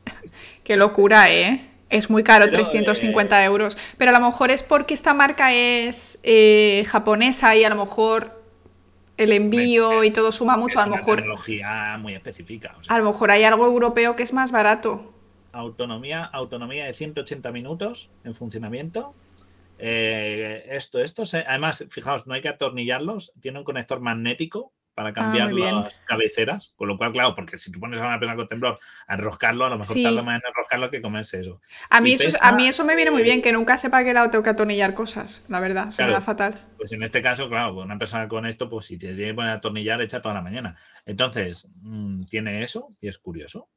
Qué locura, ¿eh? Es muy caro, 350 eh, euros. Pero a lo mejor es porque esta marca es eh, japonesa y a lo mejor el envío y todo suma mucho. A lo mejor. tecnología muy específica. a lo mejor hay algo europeo que es más barato. Autonomía, autonomía de 180 minutos en funcionamiento. Eh, esto, esto, además, fijaos, no hay que atornillarlos. Tiene un conector magnético para ah, cambiar las cabeceras. Con lo cual, claro, porque si tú pones a una persona con temblor a enroscarlo, a lo mejor tarda más en enroscarlo que comerse eso. A mí, eso, a mí eso me viene muy bien, que nunca sepa que la tengo que atornillar cosas, la verdad, se me da fatal. Pues en este caso, claro, una persona con esto, pues si te tiene que poner a atornillar, echa toda la mañana. Entonces, mm, tiene eso y es curioso.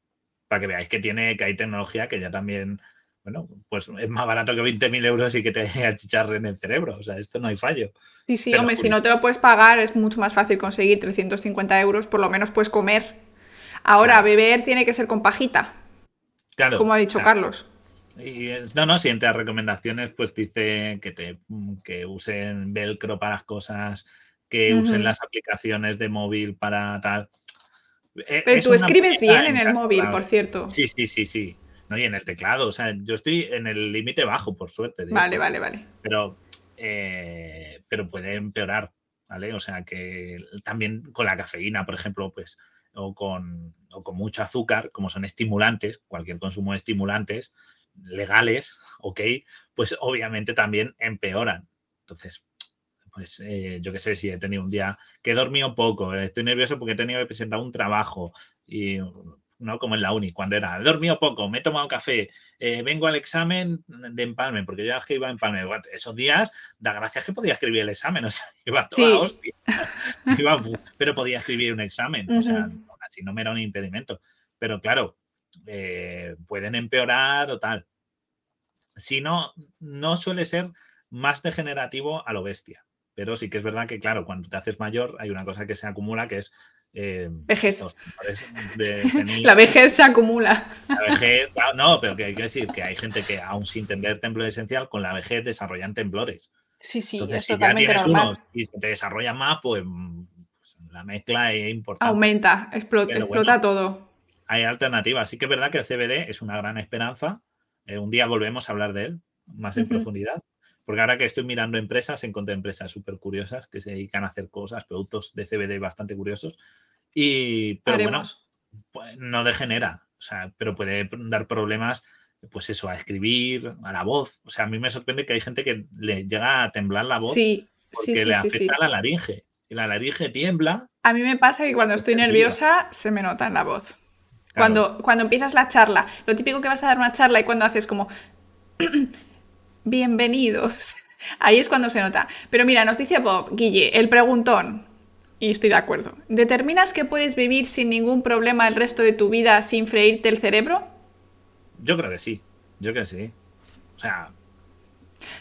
Para que veáis que tiene, que hay tecnología que ya también bueno, pues es más barato que 20.000 euros y que te achicharren el cerebro. O sea, esto no hay fallo. Sí, sí, hombre, si no te lo puedes pagar es mucho más fácil conseguir 350 euros, por lo menos puedes comer. Ahora, beber tiene que ser con pajita. Claro. Como ha dicho Carlos. Y, no, no, si entre las recomendaciones, pues dice que, te, que usen velcro para las cosas, que usen las aplicaciones de móvil para tal. E, Pero tú escribes bien en el móvil, por cierto. Sí, sí, sí, sí. No, y en el teclado, o sea, yo estoy en el límite bajo, por suerte. Vale, vale, vale. Pero, eh, pero puede empeorar, ¿vale? O sea, que también con la cafeína, por ejemplo, pues, o con, o con mucho azúcar, como son estimulantes, cualquier consumo de estimulantes legales, ok, pues obviamente también empeoran. Entonces, pues eh, yo qué sé, si he tenido un día que he dormido poco, estoy nervioso porque he tenido que presentar un trabajo y no como en la uni, cuando era, he dormido poco, me he tomado café, eh, vengo al examen de empalme, porque yo es que iba a empalme. Esos días, da gracias que podía escribir el examen, o sea, iba toda hostia. pero podía escribir un examen, o sea, así no me era un impedimento. Pero claro, eh, pueden empeorar o tal. Si no, no suele ser más degenerativo a lo bestia. Pero sí que es verdad que, claro, cuando te haces mayor hay una cosa que se acumula que es eh, vejez. la vejez se acumula. La vejez, no, pero que hay que decir que hay gente que, aún sin tener temblor esencial, con la vejez desarrollan temblores. Sí, sí, es totalmente normal. y si te desarrolla más, pues, pues, la mezcla es importante. Aumenta, explota, todo. Hay alternativas. Sí que es verdad que el CBD es una gran esperanza. Eh, un día volvemos a hablar de él más en profundidad. Porque ahora que estoy mirando empresas, encontré empresas súper curiosas que se dedican a hacer cosas, productos de CBD bastante curiosos. Y, pero bueno, pues, no degenera, o sea, pero puede dar problemas, pues eso, a escribir, a la voz. O sea, a mí me sorprende que hay gente que le llega a temblar la voz sí, porque sí, le afecta la laringe. Y la laringe tiembla. A mí me pasa que cuando estoy nerviosa se me nota en la voz. Cuando, cuando empiezas la charla, lo típico que vas a dar una charla y cuando haces como bienvenidos, ahí es cuando se nota. Pero mira, nos dice Bob, Guille, el preguntón y estoy de acuerdo. ¿Determinas que puedes vivir sin ningún problema el resto de tu vida sin freírte el cerebro? Yo creo que sí. Yo creo que sí. O sea.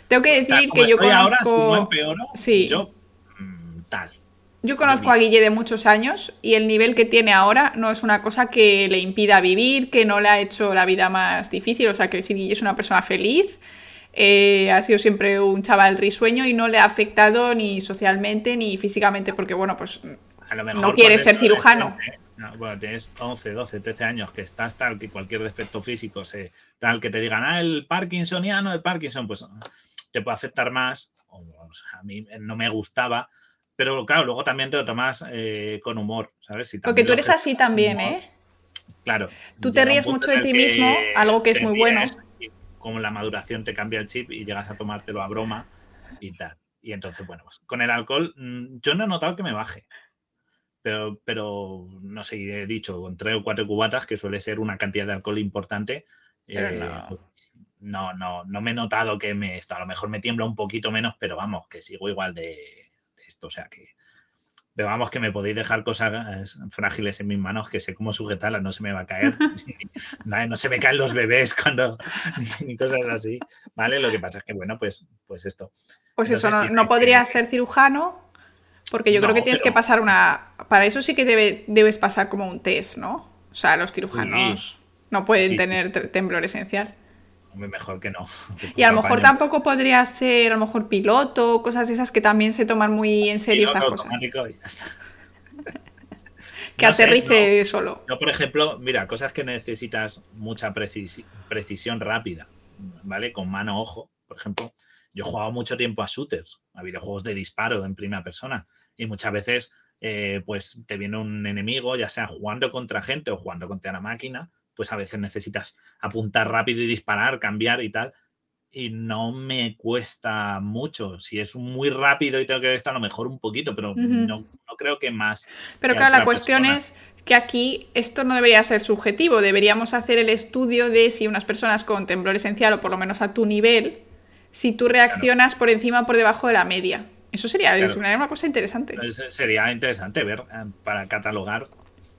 Tengo que decir que yo conozco. sí. Yo. Mm, tal. Yo conozco a Guille de muchos años y el nivel que tiene ahora no es una cosa que le impida vivir, que no le ha hecho la vida más difícil. O sea, que decir, Guille es una persona feliz eh, ha sido siempre un chaval risueño y no le ha afectado ni socialmente ni físicamente, porque bueno, pues no quiere ser cirujano. bueno, tienes 11, 12, 13 años que estás tal que cualquier defecto físico, tal que te digan, ah, el Parkinsoniano, el Parkinson, pues te puede afectar más. a mí no me gustaba, pero claro, luego también te lo tomas eh, con humor, ¿sabes? porque tú eres así también, ¿eh? Claro. Tú te ríes mucho de ti mismo, algo que es muy bueno como la maduración te cambia el chip y llegas a tomártelo a broma y tal. Y entonces, bueno, pues con el alcohol mm, yo no he notado que me baje. Pero, pero no sé, he dicho, con tres o cuatro cubatas, que suele ser una cantidad de alcohol importante, eh, no. no. no, me he notado que me esto, a lo mejor me tiembla un poquito menos, pero vamos, que sigo igual de esto. O sea que, pero vamos, que me podéis dejar cosas frágiles en mis manos, que sé cómo sujetarlas, no se me va a caer. no se me caen los bebés cuando. ni cosas así. ¿Vale? Lo que pasa es que, bueno, pues, pues esto. Pues eso, no, no podrías ser cirujano, porque yo creo que tienes que pasar una. Para eso sí que debe, debes pasar como un test, ¿no? O sea, los cirujanos no pueden tener temblor esencial mejor que no. y a lo mejor tampoco podría ser, a lo mejor piloto, cosas de esas que también se toman muy en serio estas cosas. que aterrice solo. Yo, por ejemplo, mira, cosas que necesitas mucha precisión rápida, ¿vale? Con mano-ojo, por ejemplo. Yo he jugado mucho tiempo a shooters, a videojuegos de disparo en primera persona, y muchas veces, eh, pues te viene un enemigo, ya sea jugando contra gente o jugando contra la máquina, pues a veces necesitas apuntar rápido y disparar, cambiar y tal. Y no me cuesta mucho. Si es muy rápido y tengo que estar a lo mejor un poquito, pero no, creo que más. Pero claro, la cuestión es que aquí esto no debería ser subjetivo. Deberíamos hacer el estudio de si unas personas con temblor esencial, o por lo menos a tu nivel, si tú reaccionas por encima o por debajo de la media. Eso sería una cosa interesante. Sería interesante ver eh, para catalogar,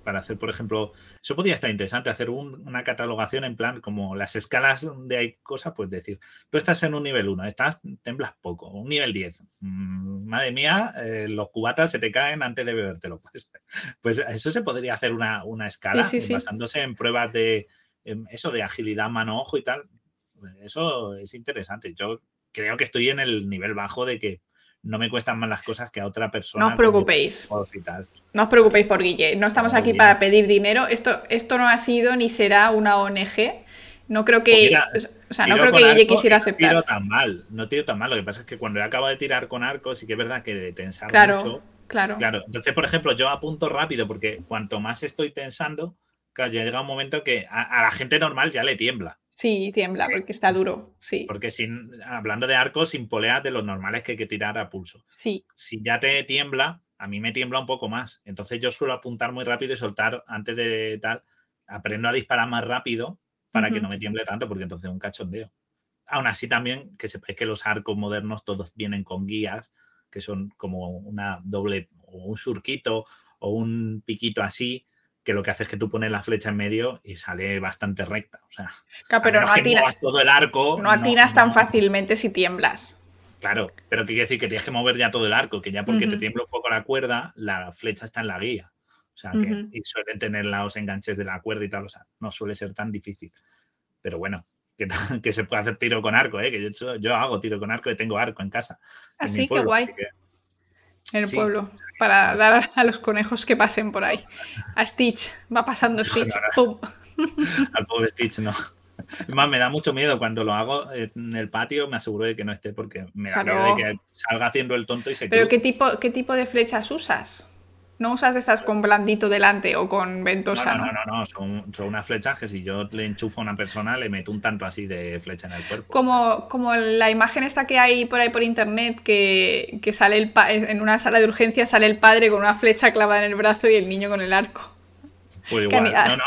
para hacer, por ejemplo, eso podría estar interesante, hacer una catalogación en plan como las escalas donde hay cosas, pues decir, tú estás en un nivel 1, estás, temblas poco, un nivel 10. Mm, madre mía, eh, los cubatas se te caen antes de bebértelo. Pues, pues eso se podría hacer una, escala basándose en pruebas de eso de agilidad mano-ojo y tal. Eso es interesante. Yo creo que estoy en el nivel bajo de que no me cuestan más las cosas que a otra persona. No os preocupéis. No os preocupéis por Guille. No estamos aquí para pedir dinero. Esto, esto no ha sido ni será una ONG. No creo que, pues o sea, no creo que Guille quisiera aceptar. No tiro tan mal, no tiro tan mal. Lo que pasa es que cuando he acabado de tirar con arco, sí que es verdad que de tensar claro, mucho. Claro. Claro. Entonces, por ejemplo, yo apunto rápido porque cuanto más estoy tensando, claro, ya llega un momento que a, la gente normal ya le tiembla. Sí, tiembla, porque está duro, sí. Porque sin, hablando de arcos, sin poleas de los normales que hay que tirar a pulso. Sí. Si ya te tiembla, a mí me tiembla un poco más. Entonces yo suelo apuntar muy rápido y soltar antes de tal. Aprendo a disparar más rápido para que no me tiemble tanto, porque entonces es un cachondeo. Aún así también que sepáis que los arcos modernos todos vienen con guías, que son como una doble o un surquito o un piquito así, que lo que hace es que tú pones la flecha en medio y sale bastante recta. O sea, pero no atiras todo el arco. No atiras tan fácilmente si tiemblas. Claro, pero ¿qué quiere decir? Que tienes que mover ya todo el arco, que ya porque te tiembla un poco la cuerda, la flecha está en la guía. O sea, que y suelen tener los enganches de la cuerda y tal, o sea, no suele ser tan difícil. Pero bueno, que, que se puede hacer tiro con arco, ¿eh? que yo, yo hago tiro con arco y tengo arco en casa. Así que guay. En el pueblo, para dar a los conejos que pasen por ahí. A Stitch, va pasando Stitch. ¡Pum! Al pobre Stitch no. Más me da mucho miedo cuando lo hago en el patio, me aseguro de que no esté porque me da miedo de que salga haciendo el tonto y se ¿Pero qué tipo, qué tipo de flechas usas? No usas de estas con blandito delante o con ventosa, ¿no? No, no, no, Son, son, unas flechas que si yo le enchufo a una persona le meto un tanto así de flecha en el cuerpo. Como, como la imagen esta que hay por ahí por internet que, sale el en una sala de urgencia sale el padre con una flecha clavada en el brazo y el niño con el arco. Pues igual, no, no.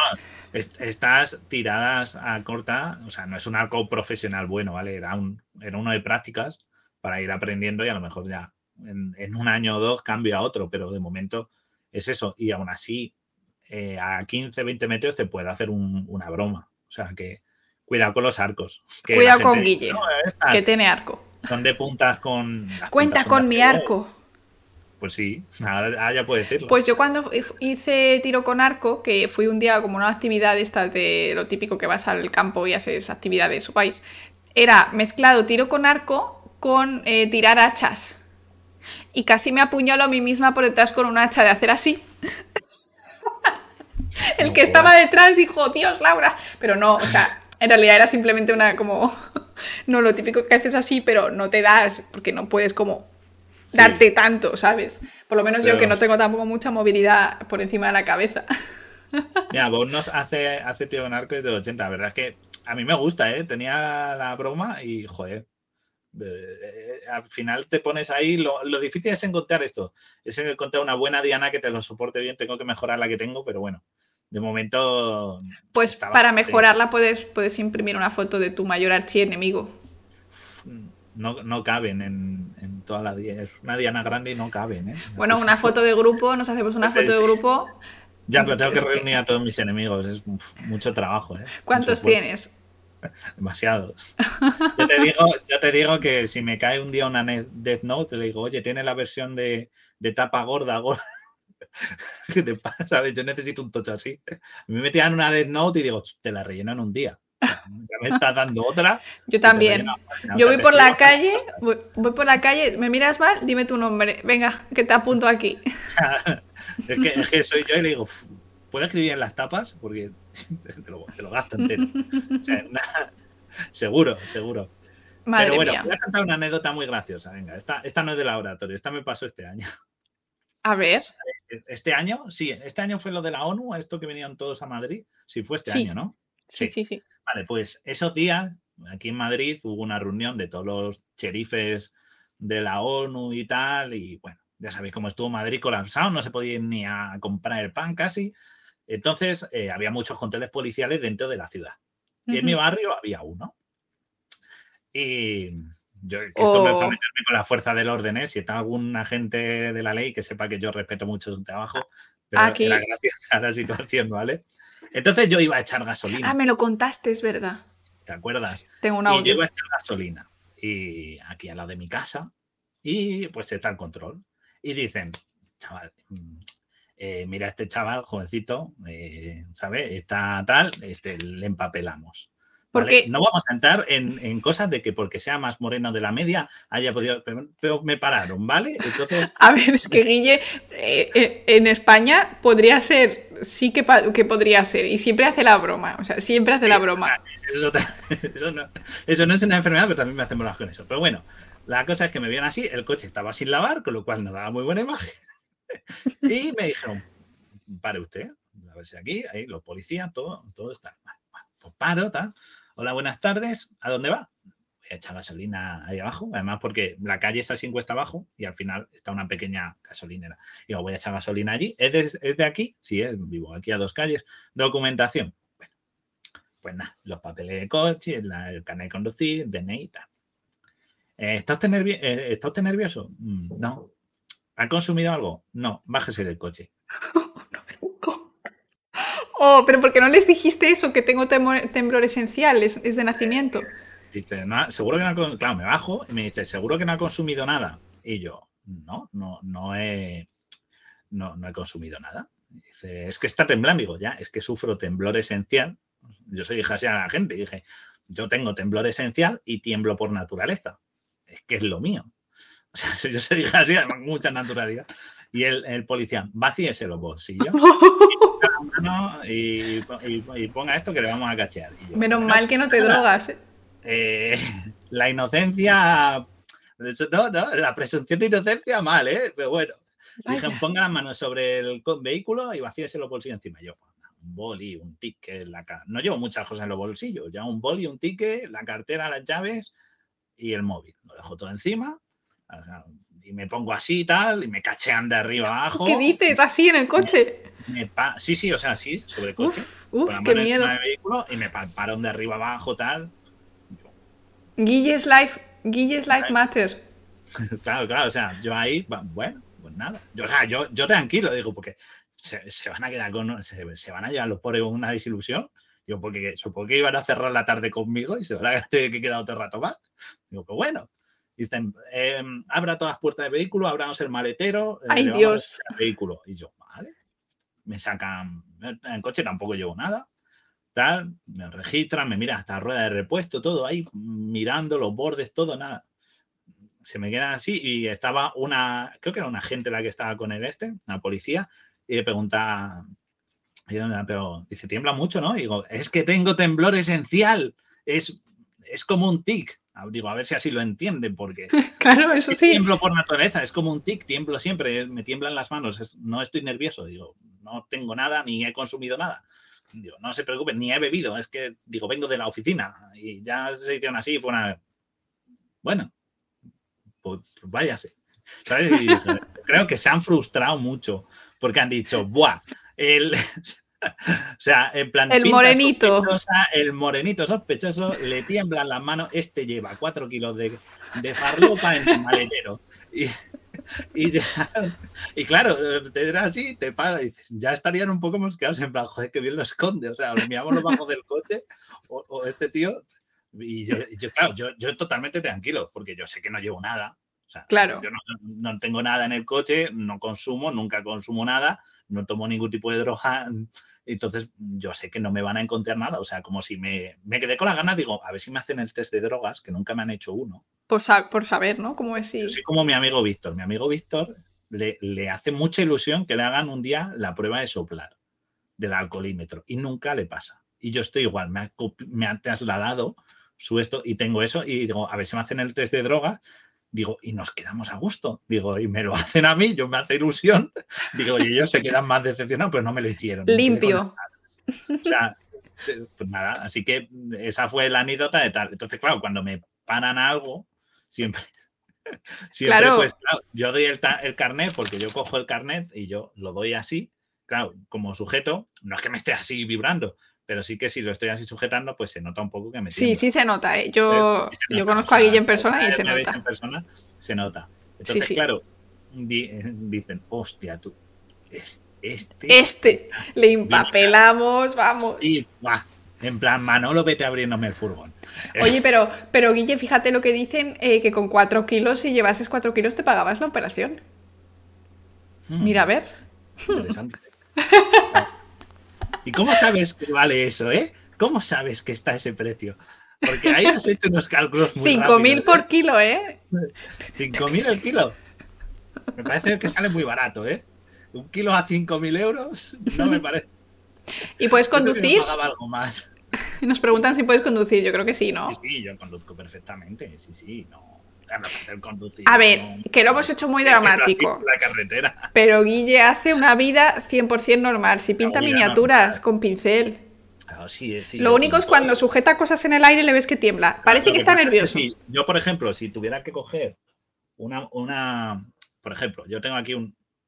Estas tiradas a corta, o sea, no es un arco profesional bueno, ¿vale? Era, un, era uno de prácticas para ir aprendiendo y a lo mejor ya en, en un año o dos cambia a otro, pero de momento es eso. Y aún así, eh, a 15, 20 metros te puede hacer una broma. O sea que cuidado con los arcos. Cuidado con Guille, que tiene arco. Son de puntas con... Cuenta con mi arco. Pues sí, ahora ya puede decirlo. Pues yo cuando hice tiro con arco, que fui un día como una actividad estas de lo típico que vas al campo y haces actividades guays, era mezclado tiro con arco con eh, tirar hachas y casi me apuñalo a mí misma por detrás con un hacha de hacer así. El que estaba detrás dijo, Dios, Laura. Pero no, o sea, en realidad era simplemente una como, no lo típico que haces así, pero no te das, porque no puedes como darte tanto, ¿sabes? Por lo menos yo que no tengo tampoco mucha movilidad por encima de la cabeza. Mira, vos nos hace, hace tío con arco desde 80, la verdad es que a mí me gusta, ¿eh? Tenía la broma y, joder, eh, al final te pones ahí, lo, difícil es encontrar esto, es encontrar una buena diana que te lo soporte bien, tengo que mejorar la que tengo, pero bueno, de momento... Pues para mejorarla puedes, puedes imprimir una foto de tu mayor archienemigo. No, no caben en, toda la diana, es una diana grande y no caben. ¿eh? Bueno, una foto de grupo, nos hacemos una foto de grupo. Ya, pero tengo que reunir a todos mis enemigos, es mucho trabajo. ¿eh? ¿Cuántos tienes? Demasiados. Yo te, digo, yo te digo que si me cae un día una Death Note, le digo, oye, tiene la versión de, tapa gorda, gorda. ¿Qué te pasa? Yo necesito un tocho así. A mí me tiran una Death Note y digo, te la relleno en un día. Ya me estás dando otra. Yo también. Yo voy por la calle, voy, por la calle, me miras mal, dime tu nombre. Venga, que te apunto aquí. es, que, es que soy yo y le digo, ¿puedo escribir en las tapas? Porque te lo, te lo gasto entero. seguro, seguro. Pero bueno, voy a contar una anécdota muy graciosa. Venga, esta, esta no es de laboratorio, esta me pasó este año. A ver. Este año, sí, este año fue lo de la ONU, esto que venían todos a Madrid. Sí, fue este año, ¿no? Sí, sí, sí, Vale, pues esos días, aquí en Madrid, hubo una reunión de todos los cherifes de la ONU y tal, y bueno, ya sabéis cómo estuvo Madrid colapsado, no se podía ir ni a comprar el pan casi. Entonces, eh, había muchos controles policiales dentro de la ciudad. Y en mi barrio había uno. Y yo, esto me con la fuerza del orden, ¿eh? si está algún agente de la ley que sepa que yo respeto mucho su trabajo, pero Aquí. era gracias a la situación, ¿vale? Entonces yo iba a echar gasolina. Ah, me lo contaste, es verdad. ¿Te acuerdas? tengo una Y yo iba a echar gasolina. Y aquí al lado de mi casa. Y pues está el control. Y dicen, chaval, mm, eh, mira este chaval, jovencito, eh, ¿sabes? Está tal, este, le empapelamos. Porque no vamos a entrar en, cosas de que porque sea más moreno de la media haya podido. Pero, me pararon, ¿vale? Entonces. A ver, es que Guille eh, en España podría ser, sí que, que, podría ser, y siempre hace la broma. O sea, siempre hace la broma. Eso, no, eso, no, es una enfermedad, pero también me hacemos las con eso. Pero bueno, la cosa es que me vieron así, el coche estaba sin lavar, con lo cual no daba muy buena imagen. y me dijeron, pare usted, pues aquí, ahí, los policías, todo, todo está. Pues paro, tal. Hola, buenas tardes. ¿A dónde va? Voy a echar gasolina ahí abajo. Además, porque la calle está sin cuesta abajo y al final está una pequeña gasolinera. Digo, voy a echar gasolina allí. ¿Es de, aquí? Sí, es, vivo aquí a dos calles. Documentación. Bueno, pues nada, los papeles de coche, el, el carnet de conducir, DNI y tal. Eh, ¿Está usted, eh, ¿Está usted nervioso? Mm, no. ¿Ha consumido algo? No, bájese del coche. Oh, pero ¿por qué no les dijiste eso? Que tengo temblor esencial, es, de nacimiento. Dice, no, seguro que no ha Claro, me bajo y me dice, seguro que no ha consumido nada. Y yo, no, no, no he, no, no he consumido nada. Dice, es que está temblando. Digo, ya, es que sufro temblor esencial. Yo soy hija a la gente. Y dije, yo tengo temblor esencial y tiemblo por naturaleza. Es que es lo mío. O sea, yo se dije así, además, mucha naturalidad. Y el, el policía, vacíese los bolsillos y, y, ponga esto que le vamos a cachear. Menos mal que no te drogas. ¿eh? Eh, la inocencia, no, no, la presunción de inocencia mal, ¿eh? Pero bueno, dije, ponga las manos sobre el vehículo y vacíese los bolsillos encima. Yo, un boli, un ticket, la no llevo muchas cosas en los bolsillos, ya un boli, un ticket, la cartera, las llaves y el móvil. Lo dejo todo encima. O sea, y me pongo así y tal, y me cachean de arriba abajo. ¿Qué dices? ¿Así en el coche? sí, sí, o sea, sí, sobre coche. Uf, qué miedo. Vehículo, y me paran de arriba abajo, tal. Guille's Life, Guille's Life Matter. claro, claro, o sea, yo ahí, bueno, pues nada. Yo, o sea, yo, yo tranquilo, digo, porque se, van a quedar con. Se, van a llevar los pobres con una desilusión. Digo, porque supongo que iban a cerrar la tarde conmigo y se van a tener que quedar otro rato más. Digo, pues bueno. Dicen, em, abra todas las puertas del vehículo, abramos el maletero. Eh, ¡Ay, Dios! El vehículo. Y yo, vale. Me sacan, en coche tampoco llevo nada. Tal, me registran, me miran hasta la rueda de repuesto, todo ahí, mirando los bordes, todo, nada. Se me queda así y estaba una, creo que era una gente la que estaba con el este, la policía, y le pregunta, pero dice, tiembla mucho, ¿no? Y digo, es que tengo temblor esencial, es, es como un tic. Digo, a ver si así lo entienden, porque. claro, eso sí. Tiemblo por naturaleza, es como un tic, tiemblo siempre, me tiemblan las manos, no estoy nervioso, digo, no tengo nada ni he consumido nada. Digo, no se preocupen, ni he bebido, es que, digo, vengo de la oficina y ya se hicieron así, fue una. Bueno, pues, pues váyase. ¿Sabes? Y creo que se han frustrado mucho porque han dicho, ¡buah! El, o sea, en plan. El morenito. El morenito sospechoso le tiemblan las manos. Este lleva cuatro kilos de, de farlopa en el maletero. Y, y, y claro, te era así, te paga y ya estarían un poco mosqueados en plan, joder, que bien lo esconde. O sea, lo miramos lo bajo del coche o, este tío. Y yo, claro, yo, yo, totalmente tranquilo, porque yo sé que no llevo nada. O sea, claro. Yo no, no tengo nada en el coche, no consumo, nunca consumo nada no tomo ningún tipo de droga, entonces yo sé que no me van a encontrar nada. O sea, como si me, me quedé con la gana, digo, a ver si me hacen el test de drogas, que nunca me han hecho uno. Por, por saber, ¿no? Como es Yo soy como mi amigo Víctor. Mi amigo Víctor le, le hace mucha ilusión que le hagan un día la prueba de soplar del alcoholímetro y nunca le pasa. Y yo estoy igual, me ha, me ha trasladado su esto y tengo eso y digo, a ver si me hacen el test de drogas Digo, y nos quedamos a gusto. Digo, y me lo hacen a mí, yo me hace ilusión. Digo, y ellos se quedan más decepcionados, pero no me lo hicieron. Limpio. O sea, pues nada, así que esa fue la anécdota de tal. Entonces, claro, cuando me paran algo, siempre, siempre claro. pues, claro, yo doy el, el, carnet porque yo cojo el carnet y yo lo doy así. Claro, como sujeto, no es que me esté así vibrando, pero sí que si lo estoy así sujetando, pues se nota un poco que me Sí, sí se nota. ¿eh? Yo, yo conozco a Guille en persona y se nota. En persona se nota. Entonces, sí, sí. claro, dicen, hostia, tú, este... Este, le empapelamos, vamos. Y, en plan, Manolo, vete abriéndome el furgón. Oye, pero, pero Guille, fíjate lo que dicen, eh, que con 4 kilos, si llevases 4 kilos, te pagabas la operación. Hmm. Mira, a ver. Interesante. ¿Y cómo sabes que vale eso, eh? ¿Cómo sabes que está ese precio? Porque ahí has hecho unos cálculos muy 5.000 por ¿eh? kilo, ¿eh? 5.000 el kilo. Me parece que sale muy barato, ¿eh? Un kilo a 5.000 euros no me parece. ¿Y puedes conducir? Yo algo más. Nos preguntan si puedes conducir, yo creo que sí, ¿no? Sí, sí, yo conduzco perfectamente, sí, sí, no. A ver, que lo hemos hecho muy dramático. La carretera. Pero Guille hace una vida 100% normal. Si pinta miniaturas con pincel. lo único es cuando sujeta cosas en el aire le ves que tiembla. Parece que está nervioso. yo, por ejemplo, si tuviera que coger una, una por ejemplo, yo tengo aquí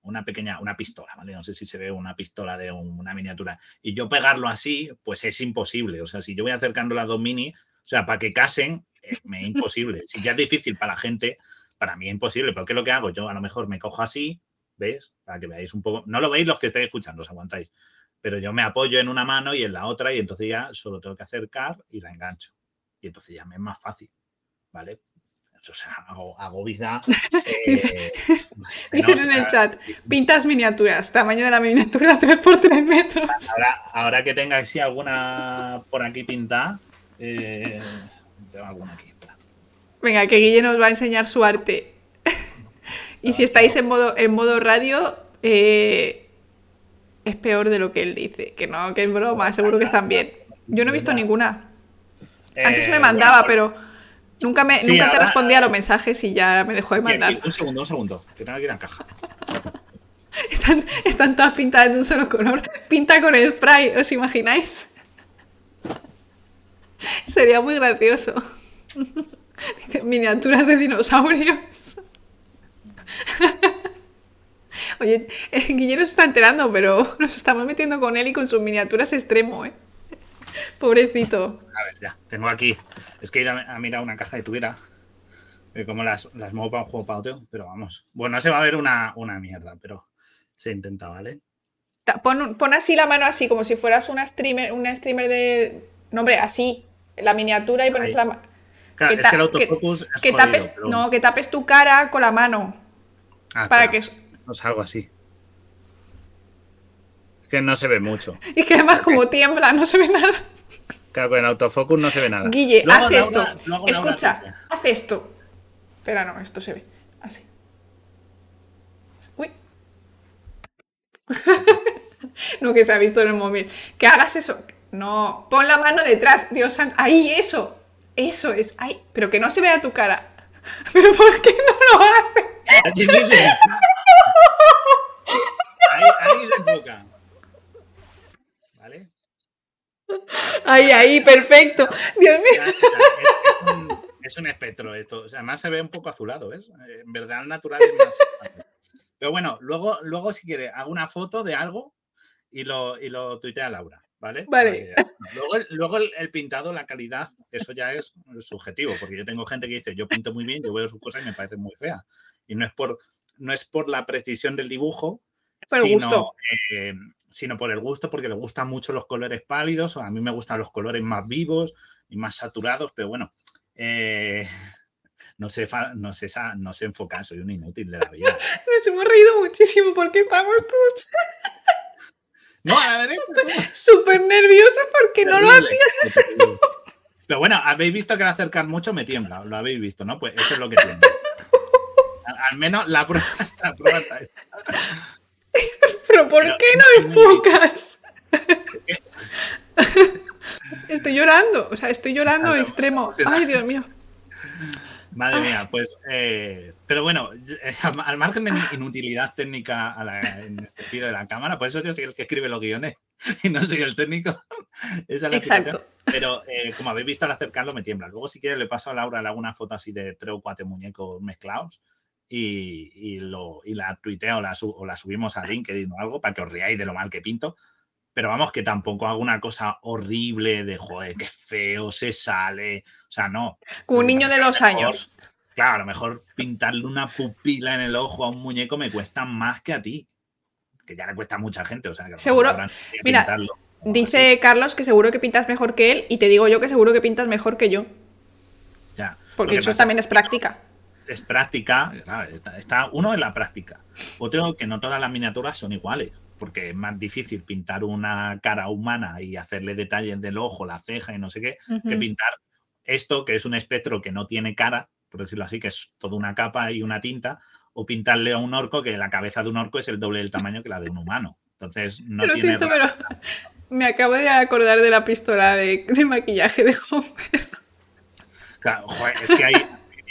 una pequeña, una pistola, ¿vale? No sé si se ve una pistola de una miniatura. Y yo pegarlo así, pues es imposible. O sea, si yo voy acercando las dos mini, o sea, para que casen, me es imposible. Si ya es difícil para la gente, para mí es imposible. Pero ¿qué es lo que hago? Yo a lo mejor me cojo así, ¿ves? Para que veáis un poco. No lo veis los que estáis escuchando, os aguantáis. Pero yo me apoyo en una mano y en la otra, y entonces ya solo tengo que acercar y la engancho. Y entonces ya me es más fácil, ¿vale? O sea, hago, vida. Eh, Dicen en el chat, pintas miniaturas, tamaño de la miniatura 3x3 metros. Ahora, ahora que tengáis alguna por aquí pintada, eh, Venga, que Guille nos va a enseñar su arte. y si estáis en modo, en modo radio, eh, es peor de lo que él dice. Que no, que es broma, seguro que están bien. Yo no he visto ninguna. Antes me mandaba, pero Nunca, me, nunca te respondía a los mensajes y ya me dejó de mandar. un segundo, un segundo, que tengo aquí la caja. están, están todas pintadas de un solo color. Pinta con spray, ¿os imagináis? Sería muy gracioso. Miniaturas de dinosaurios. Oye, Guillermo se está enterando, pero nos estamos metiendo con él y con sus miniaturas extremo, ¿eh? Pobrecito. A ver, ya, tengo aquí es que ir a, mirar una caja de tuviera. como las, las muevo para un juego para pero vamos. Bueno, se va a ver una, una mierda, pero se intenta, ¿vale? Pon, pon, así la mano así, como si fueras una streamer, una streamer de. No, hombre, así. La miniatura y pones la mano. que, es que el autofocus que, tapes, No, que tapes tu cara con la mano. Ah, para que. No es algo así. Es que no se ve mucho. Y que además, como tiembla, no se ve nada. Claro, con el autofocus no se ve nada. Guille, haz esto. Escucha, haz esto. Espera, no, esto se ve. Así. Uy. no, que se ha visto en el móvil. Que hagas eso. No, pon la mano detrás. Dios santo. Ahí, eso. Eso es. Ahí. Pero que no se vea tu cara. Pero ¿por qué no lo hace? ahí, ahí se enfoca. Ahí, ahí, perfecto. Dios mío. Es, un, espectro esto. además se ve un poco azulado, ¿ves? En verdad, natural es más. Pero bueno, luego, luego si quiere, hago una foto de algo y lo, y lo tuitea Laura, ¿vale? Vale. Luego, luego el, pintado, la calidad, eso ya es subjetivo, porque yo tengo gente que dice, yo pinto muy bien, yo veo sus cosas y me parece muy fea. Y no es por, no es por la precisión del dibujo, por el gusto. Eh, sino por el gusto, porque le gustan mucho los colores pálidos, a mí me gustan los colores más vivos y más saturados, pero bueno, eh, no, sé, no, sé, no sé enfocar, soy un inútil de la vida. Nos hemos reído muchísimo porque estamos todos... No, a Súper nerviosa porque no lo hacías. Pero bueno, habéis visto que al acercar mucho me tiembla, lo habéis visto, ¿no? Pues eso es lo que tiene. Al, menos la prueba, la prueba está. ¿Pero por qué no enfocas? estoy llorando, o sea, estoy llorando extremo. Ay, Dios mío. Madre mía, pues. Eh, pero bueno, eh, al margen de mi inutilidad técnica en este sentido de la cámara, por eso yo soy el que escribe los guiones y no soy el técnico. Exacto. Pero eh, como habéis visto al acercarlo, me tiembla. Luego, si quieres, le paso a Laura alguna foto así de tres o cuatro muñecos mezclados y, lo, y la tuiteo o la, o la subimos a LinkedIn o algo para que os riáis de lo mal que pinto. Pero vamos, que tampoco hago una cosa horrible de, joder, qué feo se sale. O sea, no. Un niño de dos años. Claro, a lo mejor pintarle una pupila en el ojo a un muñeco me cuesta más que a ti. Que ya le cuesta a mucha gente. O sea, que seguro. Mira, dice Carlos que seguro que pintas mejor que él y te digo yo que seguro que pintas mejor que yo. Ya. Porque eso también es práctica es práctica, está, uno en la práctica. Otro que no todas las miniaturas son iguales, porque es más difícil pintar una cara humana y hacerle detalles del ojo, la ceja y no sé qué, que pintar esto, que es un espectro que no tiene cara, por decirlo así, que es toda una capa y una tinta, o pintarle a un orco que la cabeza de un orco es el doble del tamaño que la de un humano. Entonces, no Lo siento, pero me acabo de acordar de la pistola de, maquillaje de Homer. Claro, es que hay,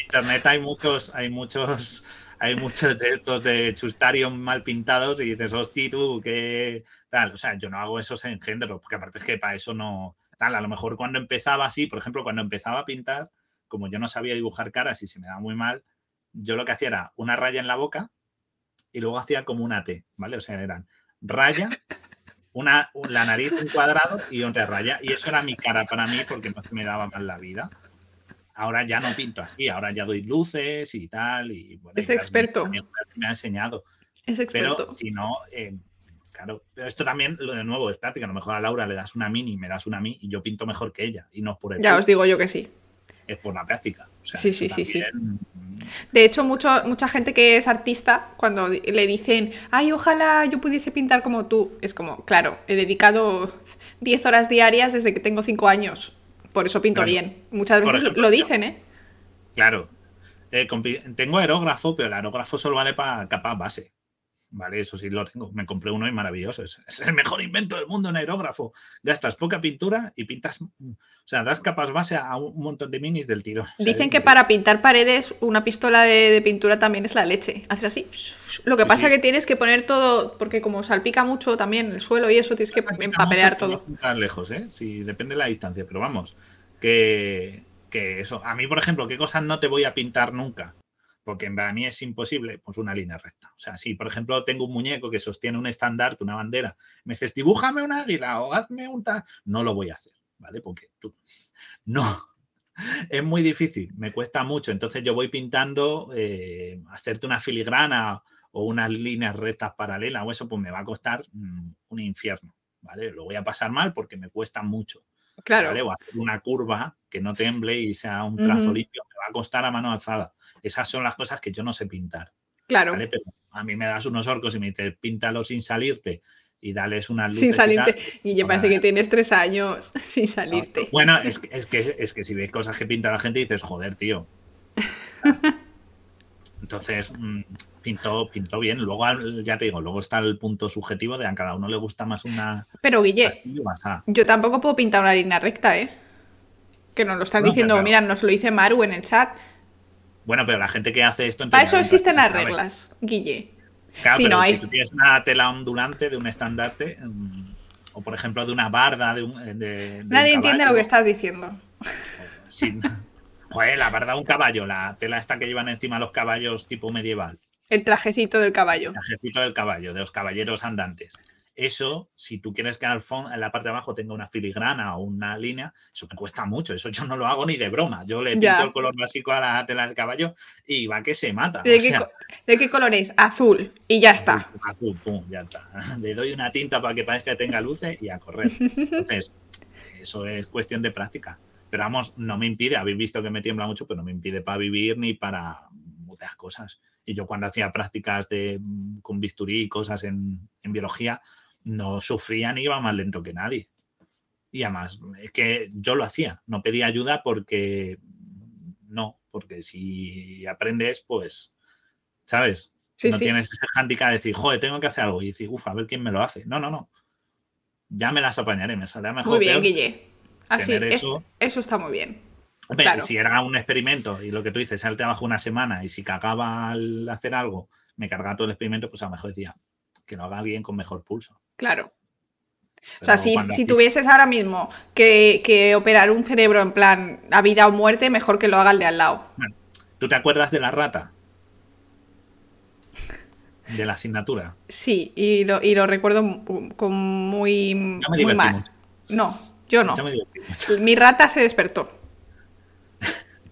internet hay muchos, hay muchos, hay muchos de estos de Chustarium mal pintados y dices, hostia, tú, qué tal. O sea, yo no hago esos engendros, porque aparte es que para eso no. Tal, a lo mejor cuando empezaba así, por ejemplo, cuando empezaba a pintar, como yo no sabía dibujar caras y se me daba muy mal, yo lo que hacía era una raya en la boca y luego hacía como una T, ¿vale? O sea, eran raya, una, la nariz un cuadrado y otra raya. Y eso era mi cara para mí porque no se me daba mal la vida. Ahora ya no pinto así, ahora ya doy luces y tal. Y, bueno, es experto. Me, ha enseñado. Es experto. Pero si no, eh, claro, pero esto también, lo de nuevo, es práctica. A lo mejor a Laura le das una mini, me das una mí y yo pinto mejor que ella. Y no por el. Ya os digo yo que sí. Es por la práctica. sí, sí, sí, sí. De hecho, mucho, mucha gente que es artista, cuando le dicen, ay, ojalá yo pudiese pintar como tú, es como, claro, he dedicado 10 horas diarias desde que tengo 5 años, por eso pinto bien. Muchas veces lo dicen, ¿eh? Claro. Eh, tengo aerógrafo, pero el aerógrafo solo vale para capa base. Vale, eso sí lo tengo. Me compré uno y maravilloso. Es, el mejor invento del mundo en aerógrafo. Gastas poca pintura y pintas. O sea, das capas base a un montón de minis del tiro. Dicen que para pintar paredes, una pistola de, pintura también es la leche. Haces así. Lo que pasa es que tienes que poner todo, porque como salpica mucho también el suelo y eso, tienes que empapelear todo. lejos, ¿eh? Sí, depende de la distancia, pero vamos, que, que eso. A mí, por ejemplo, ¿qué cosas no te voy a pintar nunca? Porque para mí es imposible, pues una línea recta. O sea, si por ejemplo tengo un muñeco que sostiene un estandarte, una bandera, me dices, dibújame un águila o hazme un tal, no lo voy a hacer, ¿vale? Porque tú, no, es muy difícil, me cuesta mucho. Entonces yo voy pintando, eh, hacerte una filigrana o unas líneas rectas paralelas o eso, pues me va a costar mm, un infierno, ¿vale? Lo voy a pasar mal porque me cuesta mucho. Claro. O hacer una curva que no temble y sea un trazo limpio, me va a costar a mano alzada. Esas son las cosas que yo no sé pintar. Claro. Pero a mí me das unos orcos y me dices, píntalo sin salirte y dales una luz. Sin salirte. Y, ya parece que tienes tres años sin salirte. Bueno, es, es, que, es que si ves cosas que pinta la gente dices, joder, tío. Entonces, mm, pintó, pintó bien. Luego, ya te digo, luego está el punto subjetivo de a cada uno le gusta más una. Pero, Guille, yo tampoco puedo pintar una línea recta, ¿eh? Que nos lo están diciendo, mira, nos lo dice Maru en el chat. Bueno, pero la gente que hace esto... Para eso existen las reglas, Guille. Claro, si, no hay... si tú tienes una tela ondulante de un estandarte, mm, o por ejemplo de una barda de un... Nadie entiende lo que estás diciendo. Joder, la barda de un caballo, la tela esta que llevan encima los caballos tipo medieval. El trajecito del caballo. El trajecito del caballo, de los caballeros andantes. Eso, si tú quieres que al fondo, en la parte de abajo tenga una filigrana o una línea, eso me cuesta mucho. Eso yo no lo hago ni de broma. Yo le pinto el color básico a la tela del caballo y va que se mata. ¿De, qué, color es? Azul. Y ya está. Azul, pum, ya está. Le doy una tinta para que parezca que tenga luces y a correr. Entonces, eso es cuestión de práctica. Pero vamos, no me impide, habéis visto que me tiembla mucho, pero no me impide para vivir ni para muchas cosas. Y yo cuando hacía prácticas de, con bisturí y cosas en, en biología, no sufría ni iba más lento que nadie. Y además, es que yo lo hacía, no pedía ayuda porque no, porque si aprendes, pues, ¿sabes? no tienes ese handicap de decir, joder, tengo que hacer algo y decir, uff, a ver quién me lo hace. No, no, no. Ya me las apañaré, me saldrá mejor. Muy bien, Guille. Así, eso, eso está muy bien. Si era un experimento y lo que tú dices, él trabajo una semana y si cagaba al hacer algo, me cargaba todo el experimento, pues a lo mejor decía que lo haga alguien con mejor pulso. Claro. o sea, si, tuvieses ahora mismo que, operar un cerebro en plan a vida o muerte, mejor que lo haga el de al lado. ¿Tú te acuerdas de la rata? De la asignatura. Sí, y lo, y lo recuerdo con muy, muy mal. No, yo no. Mi rata se despertó.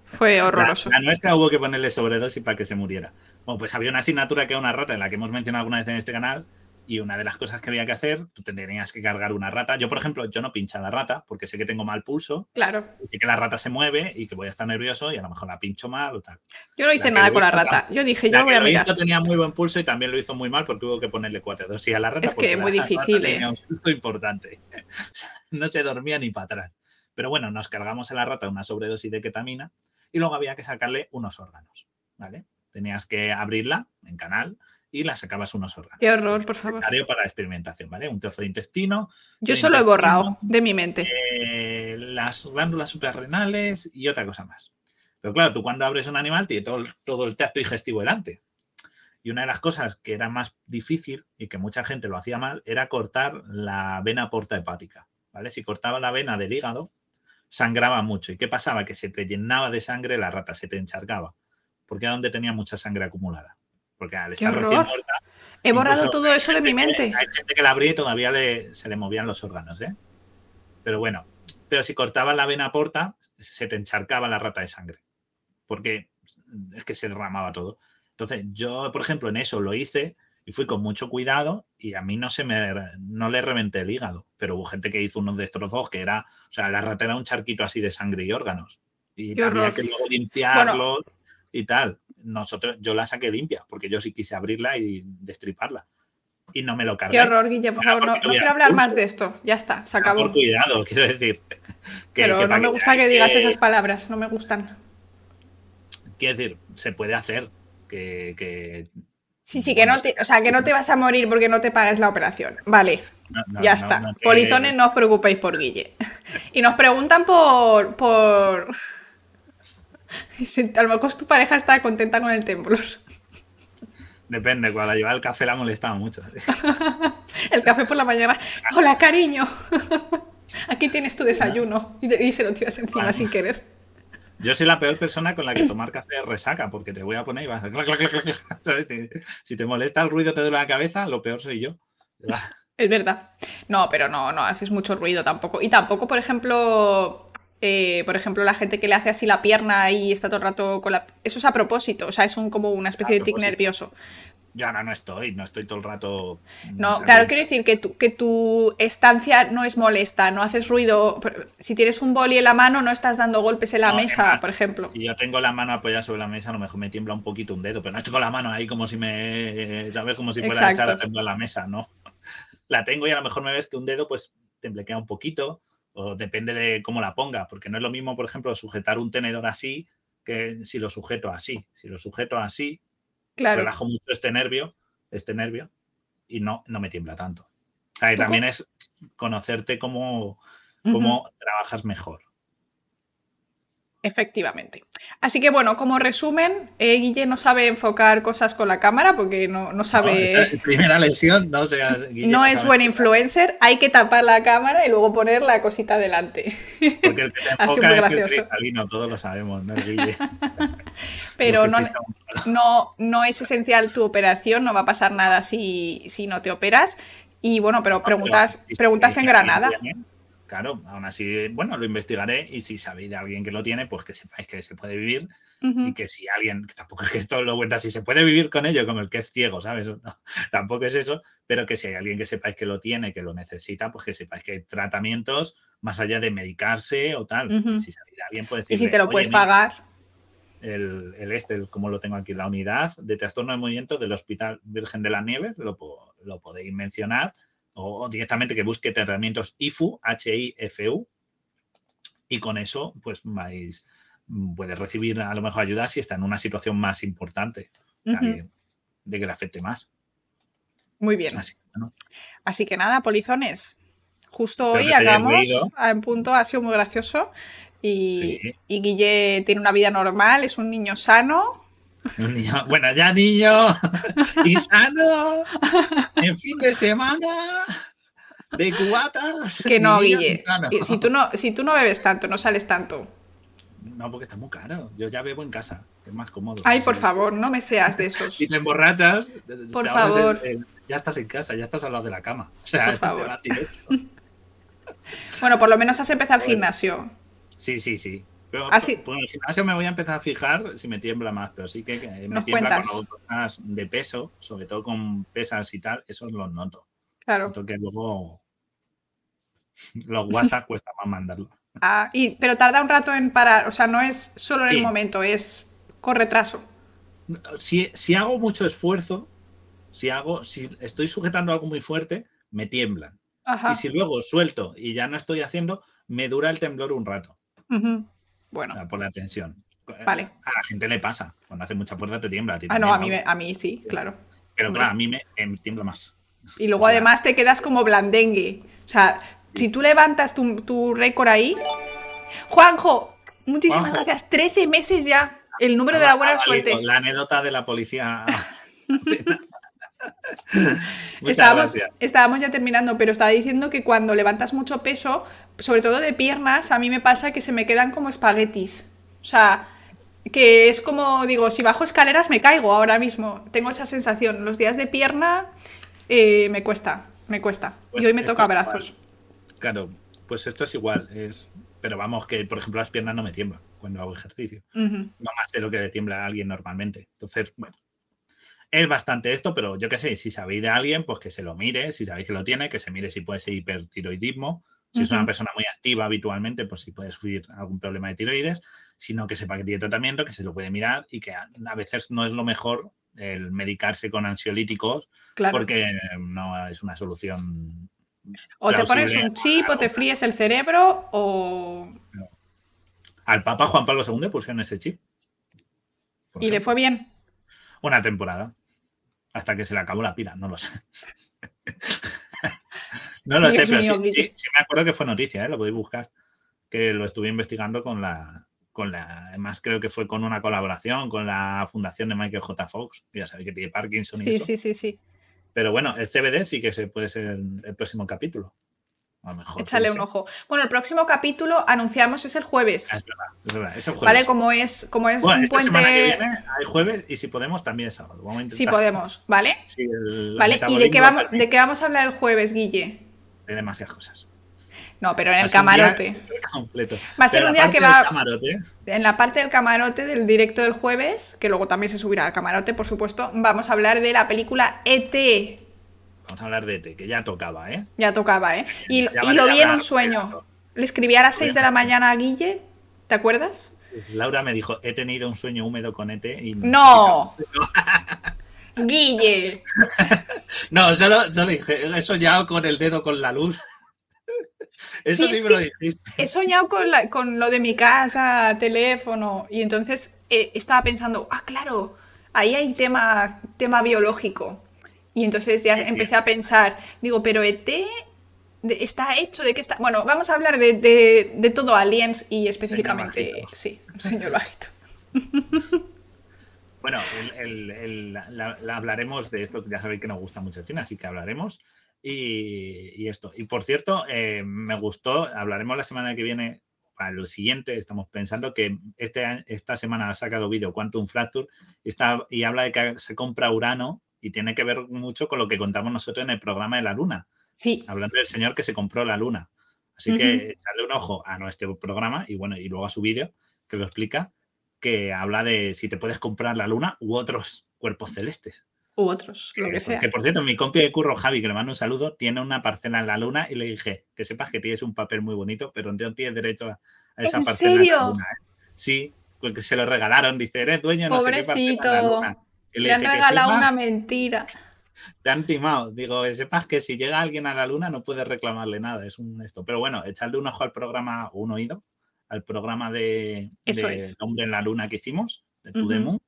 Fue horroroso. La, nuestra hubo que ponerle sobredosis para que se muriera. Bueno, pues había una asignatura que era una rata en la que hemos mencionado alguna vez en este canal, y una de las cosas que había que hacer, tú tenías que cargar una rata. Yo, por ejemplo, yo no pincho la rata porque sé que tengo mal pulso. Claro. Y sé que la rata se mueve y que voy a estar nervioso y a lo mejor la pincho mal o tal. Yo no hice nada con la rata. Yo dije, yo voy a mirar. tenía muy buen pulso y también lo hizo muy mal porque hubo que ponerle cuatro dosis a la rata. Es que es muy difícil, ¿eh? Tenía un susto importante. no se dormía ni para atrás. Pero bueno, nos cargamos a la rata una sobredosis de ketamina y luego había que sacarle unos órganos, ¿vale? Tenías que abrirla en canal y la sacabas unos órganos. Qué horror, por favor. Para experimentación, ¿vale? Un trozo de intestino. Yo solo he borrado de mi mente. Eh, las glándulas suprarrenales y otra cosa más. Pero claro, tú cuando abres un animal tiene todo, todo el tacto digestivo delante. Y una de las cosas que era más difícil y que mucha gente lo hacía mal era cortar la vena porta hepática. ¿vale? Si cortaba la vena del hígado, sangraba mucho. ¿Y qué pasaba? Que se te llenaba de sangre la rata, se te encharcaba. Porque era donde tenía mucha sangre acumulada. Porque al estar recién muerta. He borrado todo eso de mi mente. Hay gente que la abría y todavía se le movían los órganos, ¿eh? Pero bueno, pero si cortaba la vena porta, se te encharcaba la rata de sangre. Porque es que se derramaba todo. Entonces, yo, por ejemplo, en eso lo hice y fui con mucho cuidado y a mí no se me no le reventé el hígado, pero hubo gente que hizo unos destrozos que era, o sea, la rata era un charquito así de sangre y órganos. Y había que luego limpiarlo y tal. Nosotros, yo la saqué limpia, porque yo sí quise abrirla y destriparla. Y no me lo cargué. Qué horror, Guille, por favor, no, quiero hablar más de esto. Ya está, se acabó. Por cuidado, quiero decir. pero no me gusta que digas esas palabras, no me gustan. Quiero decir, se puede hacer, que, Sí, sí, que no, te, o sea, que no te vas a morir porque no te pagues la operación. Vale, ya está. Polizones, no os preocupéis por Guille. Y nos preguntan por... por... A lo mejor tu pareja está contenta con el temblor. Depende, cuando lleva el café la molestaba mucho. el café por la mañana. Hola, cariño. Aquí tienes tu desayuno. Y, se lo tiras encima sin querer. Yo soy la peor persona con la que tomar café resaca, porque te voy a poner y vas a... Si te molesta el ruido, te duele la cabeza, lo peor soy yo. Es verdad. No, pero no, no haces mucho ruido tampoco. Y tampoco, por ejemplo, eh, por ejemplo, la gente que le hace así la pierna y está todo el rato con la... Eso es a propósito, o sea, es un, como una especie de tic nervioso. Yo ahora no estoy, no estoy todo el rato. No, claro, quiero decir que tu, que tu estancia no es molesta, no haces ruido. Si tienes un boli en la mano, no estás dando golpes en la mesa, por ejemplo. Si yo tengo la mano apoyada sobre la mesa, a lo mejor me tiembla un poquito un dedo, pero no tengo la mano ahí como si me. ¿Sabes? Como si fuera a echar a temblar la mesa, ¿no? La tengo y a lo mejor me ves que un dedo, pues, temblequea un poquito, o depende de cómo la ponga, porque no es lo mismo, por ejemplo, sujetar un tenedor así que si lo sujeto así. Si lo sujeto así, Relajo mucho este nervio, este nervio, y no, no me tiembla tanto. también es conocerte cómo, cómo trabajas mejor. Efectivamente. Así que bueno, como resumen, eh, Guille no sabe enfocar cosas con la cámara porque no, sabe. primera lesión, no No es buen influencer, hay que tapar la cámara y luego poner la cosita delante. Porque el que te enfoca es el cristalino, todos lo sabemos, ¿no, Guille? Pero no, no, no es esencial tu operación, no va a pasar nada si, si no te operas. Y bueno, pero preguntas, preguntas en Granada. Claro, aún así, bueno, lo investigaré y si sabéis de alguien que lo tiene, pues que sepáis que se puede vivir y que si alguien, tampoco es que esto lo cuenta, si se puede vivir con ello, como el que es ciego, ¿sabes? tampoco es eso, pero que si hay alguien que sepáis que lo tiene, que lo necesita, pues que sepáis que hay tratamientos más allá de medicarse o tal. Si sabéis de alguien, puede. Y si te lo puedes pagar. El, el, este, como lo tengo aquí, la unidad de trastorno de movimiento del Hospital Virgen de la Nieve, lo, lo podéis mencionar o directamente que busque tratamientos IFU, H-I-F-U, y con eso, pues vais, puedes recibir a lo mejor ayuda si está en una situación más importante de que le afecte más. Muy bien. Así, que nada, polizones. Justo hoy acabamos en punto, ha sido muy gracioso. Y, y Guille tiene una vida normal, es un niño sano, bueno, ya niño y sano, en fin de semana, de cubatas. Que no, Guille. Si tú no, si tú no bebes tanto, no sales tanto. No, porque está muy caro. Yo ya bebo en casa, es más cómodo. Ay, por favor, no me seas de esos. Si te emborrachas, por favor. ya estás en casa, ya estás al lado de la cama. O sea, por favor. bueno, por lo menos has empezado el gimnasio. Sí, sí, sí. Pero Así. Ah, pues en el gimnasio me voy a empezar a fijar si me tiembla más, pero sí que, me tiembla con cosas de peso, sobre todo con pesas y tal, esos los noto. Claro. Porque luego los WhatsApp cuesta más mandarlo. Ah, y, pero tarda un rato en parar, o sea, no es solo en el momento, es con retraso. Si, si hago mucho esfuerzo, si hago, si estoy sujetando algo muy fuerte, me tiemblan. Y si luego suelto y ya no estoy haciendo, me dura el temblor un rato. Bueno. Por la tensión. Vale. A la gente le pasa. Cuando hace mucha fuerza te tiembla. ah, no, a mí, a mí sí, claro. Pero claro, a mí me, tiembla más. Y luego además te quedas como blandengue. O sea, si tú levantas tu, récord ahí. Juanjo, Muchísimas Juanjo. gracias. 13 meses ya. El número de la buena Ah, suerte. La anécdota de la policía. Estábamos, gracias. estábamos ya terminando, pero estaba diciendo que cuando levantas mucho peso, sobre todo de piernas, a mí me pasa que se me quedan como espaguetis. O sea, que es como, digo, si bajo escaleras me caigo ahora mismo. Tengo esa sensación. Los días de pierna eh, me cuesta, me cuesta. Pues y hoy me toca igual. brazos. Claro, pues esto es igual. Es... Pero vamos, que por ejemplo las piernas no me tiemblan cuando hago ejercicio. No más de lo que le tiembla a alguien normalmente. Entonces, bueno. Es bastante esto, pero yo qué sé, si sabéis de alguien, pues que se lo mire, si sabéis que lo tiene, que se mire si puede ser hipertiroidismo. Si es una persona muy activa habitualmente, pues si puede sufrir algún problema de tiroides, sino que sepa que tiene tratamiento, que se lo puede mirar y que a, veces no es lo mejor el medicarse con ansiolíticos Claro. porque no es una solución. o te pones un chip, o te fríes el cerebro, o. Al Papa Juan Pablo II pusieron ese chip. Y le fue bien. Una temporada. Hasta que se le acabó la pila, no lo sé. no lo sé, pero sí, sí- sí me acuerdo que fue noticia, ¿eh? lo podéis buscar. Que lo estuve investigando con la. Con la, además, creo que fue con una colaboración con la fundación de Michael J. Fox. que Ya sabéis que tiene Parkinson y Sí, eso. sí, sí, sí. Pero bueno, el CBD sí que se puede ser el próximo capítulo. A lo mejor. Échale un ojo. Bueno, el próximo capítulo anunciamos es el jueves. Ah, es verdad, es verdad. Es el jueves. ¿Vale? Como es, como es Bueno, un esta semana que puente. viene hay jueves y si podemos también es sábado. Vamos a intentar. Sí podemos, ¿vale? Sí, el- ¿Vale? ¿Y de qué, vamos, de qué vamos a hablar el jueves, Guille? de demasiadas cosas. No, pero en el camarote. completo. Va a ser Pero un día que va- camarote, En la parte del camarote del directo del jueves, que luego también se subirá al camarote, por supuesto, vamos a hablar de la película E.T. vamos a hablar de té, que ya tocaba, ¿eh? Ya tocaba, ¿eh? Y, lo vi en un sueño. Le escribí a las 6 de la mañana a Guille, ¿te acuerdas? Laura me dijo, he tenido un sueño húmedo con ET y... ¡No! Guille. No, solo, solo dije, he soñado con el dedo con la luz. Eso Sí, sí, es me lo dijiste. He soñado con, la- con lo de mi casa, teléfono, y entonces eh, estaba pensando, ah, claro, ahí hay tema, tema biológico. Y entonces ya empecé a pensar, digo, pero ET está hecho de qué está. Bueno, vamos a hablar de, de- de todo aliens y específicamente, bajito. sí, señor bajito. Bueno, el- el- el- la, la hablaremos de esto, que ya sabéis que nos gusta mucho el cine, así que hablaremos. Y, y esto. Y por cierto, eh, me gustó, hablaremos la semana que viene, para lo siguiente, estamos pensando que este, esta semana ha sacado vídeo Quantum Fracture y, está, y habla de que se compra Urano y tiene que ver mucho con lo que contamos nosotros en el programa de la Luna, Sí, hablando del señor que se compró la Luna. Así que echarle un ojo a nuestro programa y bueno, y luego a su vídeo que lo explica, que habla de si te puedes comprar la Luna u otros cuerpos celestes. u otros, lo que sea. Que por cierto, mi compi de curro, Javi, que le mando un saludo, tiene una parcela en la Luna y le dije que sepas que tienes un papel muy bonito, pero no tienes derecho a, esa ¿En parcela en la serio? Luna. ¿eh? Sí, porque se lo regalaron, dice, eres dueño, no sé qué parcela en la Pobrecito. Luna. Le han regalado una mentira. te han timado. Digo, que sepas que si llega alguien a la luna no puedes reclamarle nada. Es un esto. Pero bueno, echarle un ojo al programa, un oído, al programa de, Eso de es. Hombre en la Luna que hicimos, de To The Ujú. Moon.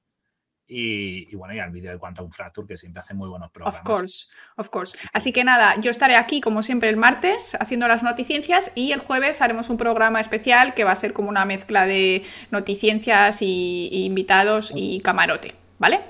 Y, y bueno, y al vídeo de Quantum Fracture, que siempre hace muy buenos programas. Of course, of course. Así que nada, yo estaré aquí como siempre el martes haciendo las noticiencias y el jueves haremos un programa especial que va a ser como una mezcla de noticiencias y, y invitados y camarote, ¿vale?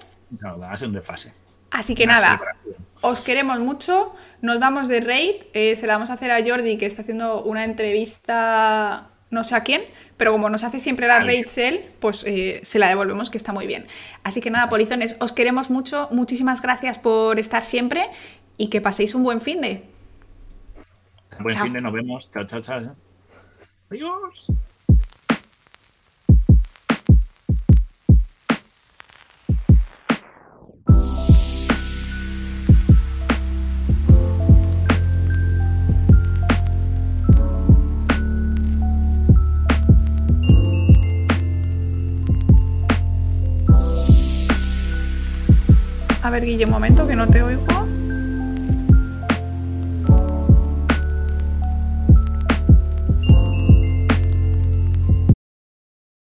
No, va a ser un desfase. Así que Una nada, celebración. os queremos mucho, nos vamos de raid, eh, se la vamos a hacer a Jordi que está haciendo una entrevista no sé a quién, pero como nos hace siempre Alguien. raids él, pues eh, se la devolvemos que está muy bien. Así que nada, polizones, os queremos mucho, muchísimas gracias por estar siempre y que paséis un buen fin de. Buen Chao. fin de nos vemos. Chao, chao, chao. Adiós. A ver, Guille, un momento que no te oigo.